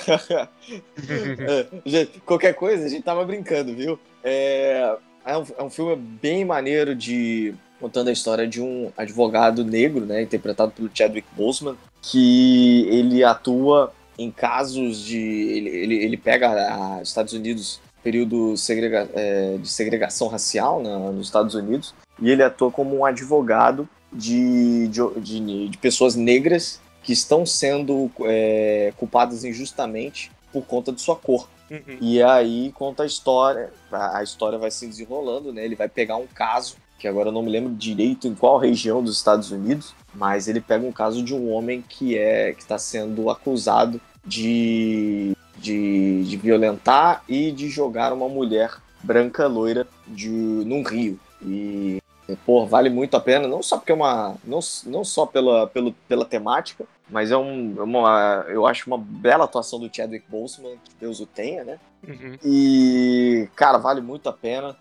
S3: qualquer coisa, a gente tava brincando, viu? É, é, um, é um filme bem maneiro de contando a história de um advogado negro, né, interpretado pelo Chadwick Boseman, que ele atua em casos de ele, ele, ele pega os Estados Unidos período segrega, é, de segregação racial né, nos Estados Unidos, e ele atua como um advogado de, de, de, de pessoas negras que estão sendo é, culpadas injustamente por conta de sua cor. Uhum. E aí conta a história, a, história vai se desenrolando, né? Ele vai pegar um caso, que agora eu não me lembro direito em qual região dos Estados Unidos, mas ele pega um caso de um homem que é que está sendo acusado de de, de violentar e de jogar uma mulher branca loira de, num rio. E, pô, vale muito a pena, não só porque é uma. Não, não só pela, pelo, pela temática, mas é um, é uma. Eu acho uma bela atuação do Chadwick Boseman, que Deus o tenha, né? Uhum. E, cara, vale muito a pena.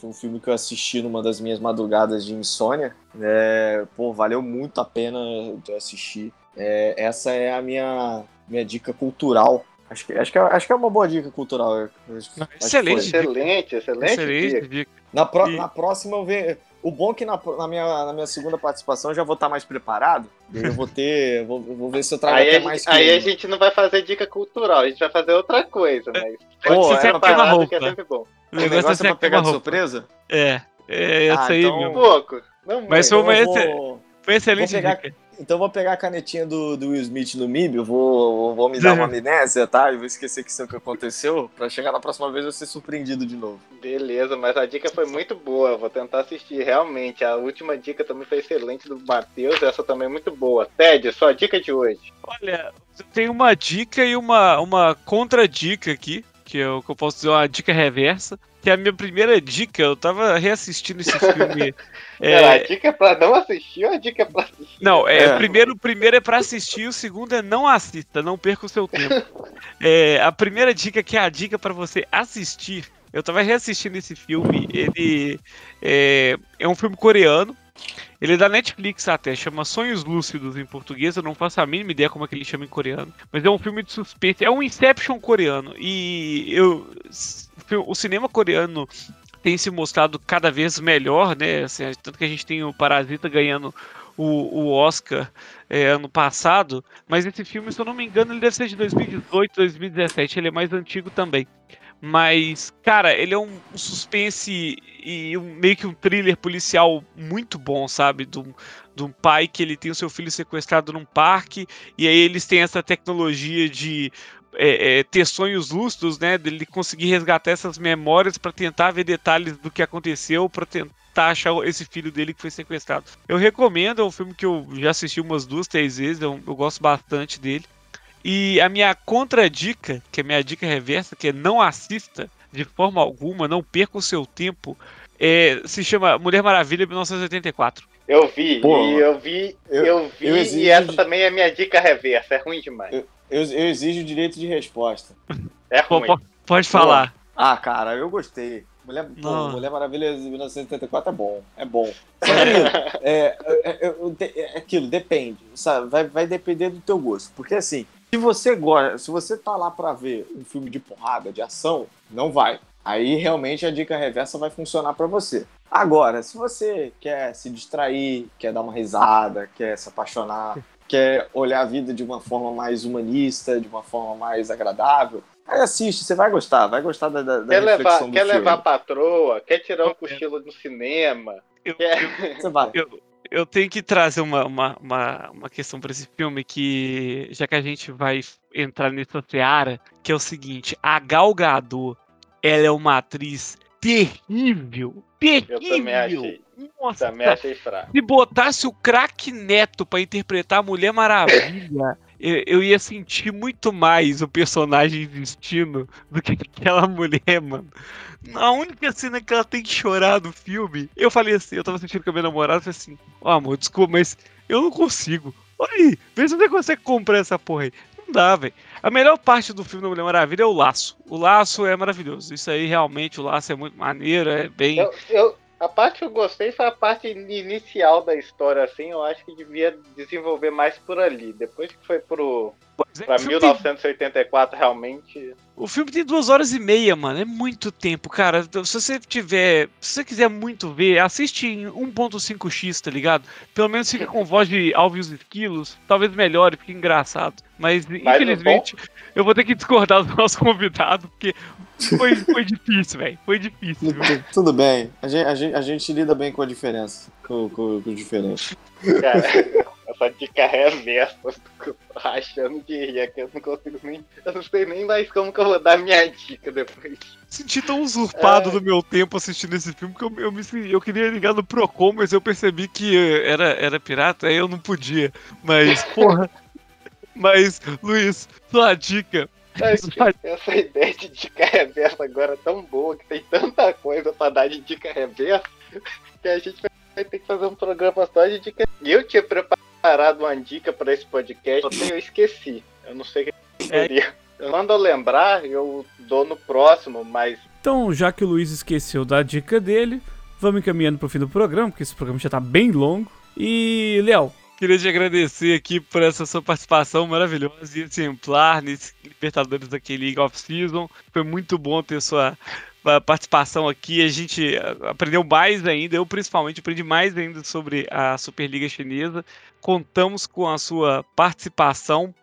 S3: Foi um filme que eu assisti numa das minhas madrugadas de insônia. É, pô, valeu muito a pena de assistir. É, essa é a minha, minha dica cultural Acho que, acho, que é, acho que é uma boa dica cultural.
S1: excelente,
S2: excelente, excelente, excelente dica.
S3: Na, pro, e... na próxima eu venho. O bom é que na, na, minha, na minha segunda participação eu já vou estar mais preparado. Eu vou ter. vou, vou ver se eu trago
S2: aí
S3: até
S2: a,
S3: mais
S2: Aí a gente não vai fazer dica cultural, a gente vai fazer outra coisa, mas.
S1: Pode ser é
S2: preparado que é sempre bom.
S3: O negócio é pra pegar de surpresa?
S1: É. É essa ah, aí
S2: então... Um pouco. Não
S1: mas foi, uma vou... foi excelente
S3: vou pegar... dica. Então vou pegar a canetinha do, do Will Smith no MIB, eu vou, vou me dar uma amnésia, tá? Eu vou esquecer que isso é o que aconteceu, pra chegar na próxima vez eu ser surpreendido de novo.
S2: Beleza, mas a dica foi muito boa, vou tentar assistir realmente. A última dica também foi excelente do Matheus, essa também é muito boa. Ted, sua dica de hoje.
S1: Olha, tem uma dica e uma, uma contra-dica aqui, que eu, que eu posso dizer uma dica reversa que é a minha primeira dica, eu tava reassistindo esse filme.
S2: é... a dica é pra não assistir ou a dica é pra assistir?
S1: Não, é, é. Primeiro, primeiro é pra assistir, o segundo é não assista, não perca o seu tempo. é, a primeira dica, que é a dica para você assistir, eu tava reassistindo esse filme, ele é, é um filme coreano, ele é da Netflix até, chama Sonhos Lúcidos em português, eu não faço a mínima ideia como é que ele chama em coreano. Mas é um filme de suspense, é um Inception coreano. E eu o cinema coreano tem se mostrado cada vez melhor, né? Assim, tanto que a gente tem o Parasita ganhando o, o Oscar é, ano passado, mas esse filme, se eu não me engano, ele deve ser de 2018, 2017, ele é mais antigo também. Mas, cara, ele é um, suspense e um, meio que um thriller policial muito bom, sabe? De um, de um pai que ele tem o seu filho sequestrado num parque, e aí eles têm essa tecnologia de é, é, ter sonhos lustros, né? Dele conseguir resgatar essas memórias para tentar ver detalhes do que aconteceu, para tentar achar esse filho dele que foi sequestrado. Eu recomendo, é um filme que eu já assisti umas duas, três vezes, eu, eu gosto bastante dele. E a minha contradica, que é a minha dica reversa, que é não assista de forma alguma, não perca o seu tempo, é, se chama Mulher Maravilha 1984.
S2: Eu vi, Pô, e eu vi, eu, eu vi, eu e essa também é minha dica reversa, é ruim demais.
S3: Eu, eu, eu exijo o direito de resposta.
S2: É ruim.
S1: Pô, pode falar.
S3: Ah, cara, eu gostei. Mulher, pô, Mulher Maravilha de 1984 é bom, é bom. É, é, é, é, é, aquilo, depende, sabe? Vai, vai depender do teu gosto. Porque assim, se você gosta, se você tá lá para ver um filme de porrada, de ação, não vai. Aí realmente a dica reversa vai funcionar para você. Agora, se você quer se distrair, quer dar uma risada, quer se apaixonar, quer olhar a vida de uma forma mais humanista, de uma forma mais agradável, Aí assiste, você vai gostar, vai gostar da, da,
S2: quer levar,
S3: do
S2: Quer
S3: filme.
S2: levar a patroa, quer tirar um cochilo no cinema.
S1: Eu,
S2: quer...
S3: Você vai.
S1: eu, eu tenho que trazer uma, uma, uma, uma questão para esse filme que, já que a gente vai entrar nessa seara, que é o seguinte, a Gal Gadot, ela é uma atriz terrível, terrível.
S2: Eu também achei.
S1: Nossa,
S2: Também achei fraco.
S1: se botasse o craque Neto pra interpretar a Mulher Maravilha, eu, eu ia sentir muito mais o personagem existindo do que aquela mulher, mano. A única cena que ela tem que chorar no filme, eu falei assim, eu tava sentindo com a minha namorada, falei assim, ó amor, desculpa, mas eu não consigo. Olha aí, vê se você consegue comprar essa porra aí. Não dá, velho. A melhor parte do filme da Mulher Maravilha é o laço. O laço é maravilhoso. Isso aí, realmente, o laço é muito maneiro, é bem...
S2: Eu, eu, a parte que eu gostei foi a parte inicial da história, assim. Eu acho que devia desenvolver mais por ali. Depois que foi pro,
S1: é,
S2: pra
S1: o filme tem-
S2: 1984, realmente.
S1: O filme tem duas horas e meia, mano. É muito tempo, cara. Então, Se você tiver. Se você quiser muito ver, assiste em 1.5x, tá ligado? Pelo menos fica com voz de Alves Esquilos. Talvez melhore, fique engraçado. Mas, infelizmente, eu vou ter que discordar do nosso convidado, porque foi, foi difícil, velho. Foi difícil, viu?
S4: Tudo bem. A gente, a, gente, a gente lida bem com a diferença. Com, com, com o diferente.
S2: Cara, essa dica reversa. eu tô Achando de rir, é que eu não consigo nem. Eu não sei nem mais como que eu vou dar minha dica depois.
S1: Senti tão usurpado
S2: É.
S1: do meu tempo assistindo esse filme que eu, eu, me, eu queria ligar no Procon, mas eu percebi que era, era pirata, aí eu não podia. Mas, porra. mas, Luiz, sua dica. Sua
S2: Essa ideia de dica reversa agora é tão boa que tem tanta coisa pra dar de dica reversa que a gente vai ter que fazer um programa só de dica. E eu tinha preparado uma dica pra esse podcast, só que eu esqueci. Eu não sei o que
S1: É.
S2: seria. Quando eu lembrar, eu dou no próximo, mas
S5: Então, já que o Luiz esqueceu da dica dele, vamos encaminhando pro fim do programa, porque esse programa já tá bem longo. E, Léo,
S1: Queria te agradecer aqui por essa sua participação maravilhosa e exemplar nesse Libertadores daquele League of Season. Foi muito bom ter sua participação aqui. A gente ah, aprendeu mais ainda, eu principalmente aprendi mais ainda sobre a Superliga Chinesa. Contamos com a sua participação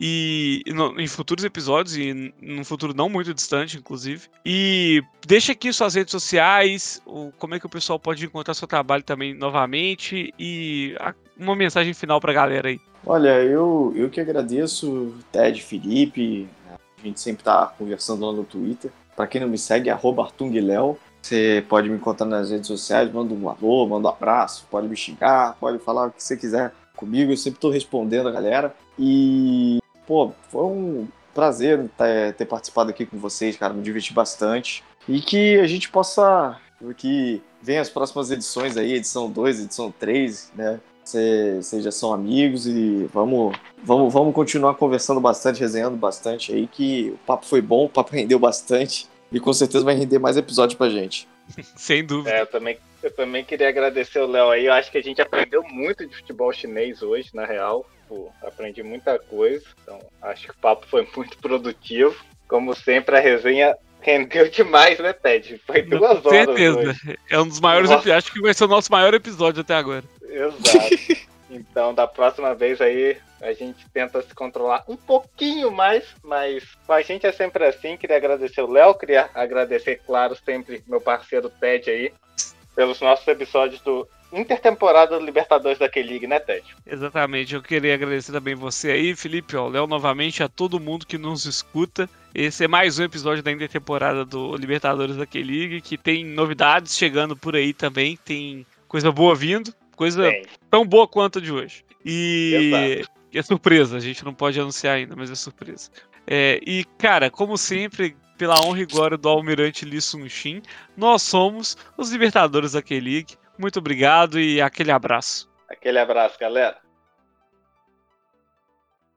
S1: e no- em futuros episódios e num futuro não muito distante, inclusive. E deixa aqui suas redes sociais, o, como é que o pessoal pode encontrar seu trabalho também novamente e a- uma mensagem final pra galera aí.
S3: Olha, eu, eu que agradeço, Ted, Felipe. né? A gente sempre tá conversando lá no Twitter. Pra quem não me segue, é ArtungLéo. Você pode me encontrar nas redes sociais, manda um alô, manda um abraço, pode me xingar, pode falar o que você quiser comigo, eu sempre tô respondendo a galera. E, pô, foi um prazer ter, ter participado aqui com vocês, cara, me diverti bastante. E que a gente possa, que venha as próximas edições aí, edição 2, edição 3, né? Vocês já são amigos e vamos, vamos, vamos continuar conversando bastante, resenhando bastante aí, que o papo foi bom, o papo rendeu bastante e com certeza vai render mais episódios pra gente.
S1: Sem dúvida.
S2: é, eu, também, eu também queria agradecer o Léo aí. Eu acho que a gente aprendeu muito de futebol chinês hoje, na real. Pô, aprendi muita coisa. Então, acho que o papo foi muito produtivo. Como sempre, a resenha rendeu demais, né, Ted? Foi duas
S1: Com
S2: horas.
S1: certeza.
S2: Hoje.
S1: É um dos maiores episódios. Acho que vai ser o nosso maior episódio até agora.
S2: Exato. Então, da próxima vez aí, a gente tenta se controlar um pouquinho mais, mas com a gente é sempre assim. Queria agradecer o Léo, queria agradecer, claro, sempre meu parceiro Ted aí, pelos nossos episódios do Intertemporada do Libertadores da K-League, né, Ted?
S1: Exatamente. Eu queria agradecer também você aí, Felipe, ó, Léo, novamente, a todo mundo que nos escuta. Esse é mais um episódio da intertemporada do Libertadores da K-League, que tem novidades chegando por aí também. Tem coisa boa vindo, coisa
S2: Bem,
S1: tão boa quanto a de hoje. E
S2: Exato.
S1: e é surpresa, a gente não pode anunciar ainda, mas é surpresa. É, e, cara, como sempre, pela honra e glória do Almirante Lee Sun Shin, nós somos os Libertadores da K-League. Muito obrigado e aquele abraço.
S2: aquele abraço, galera.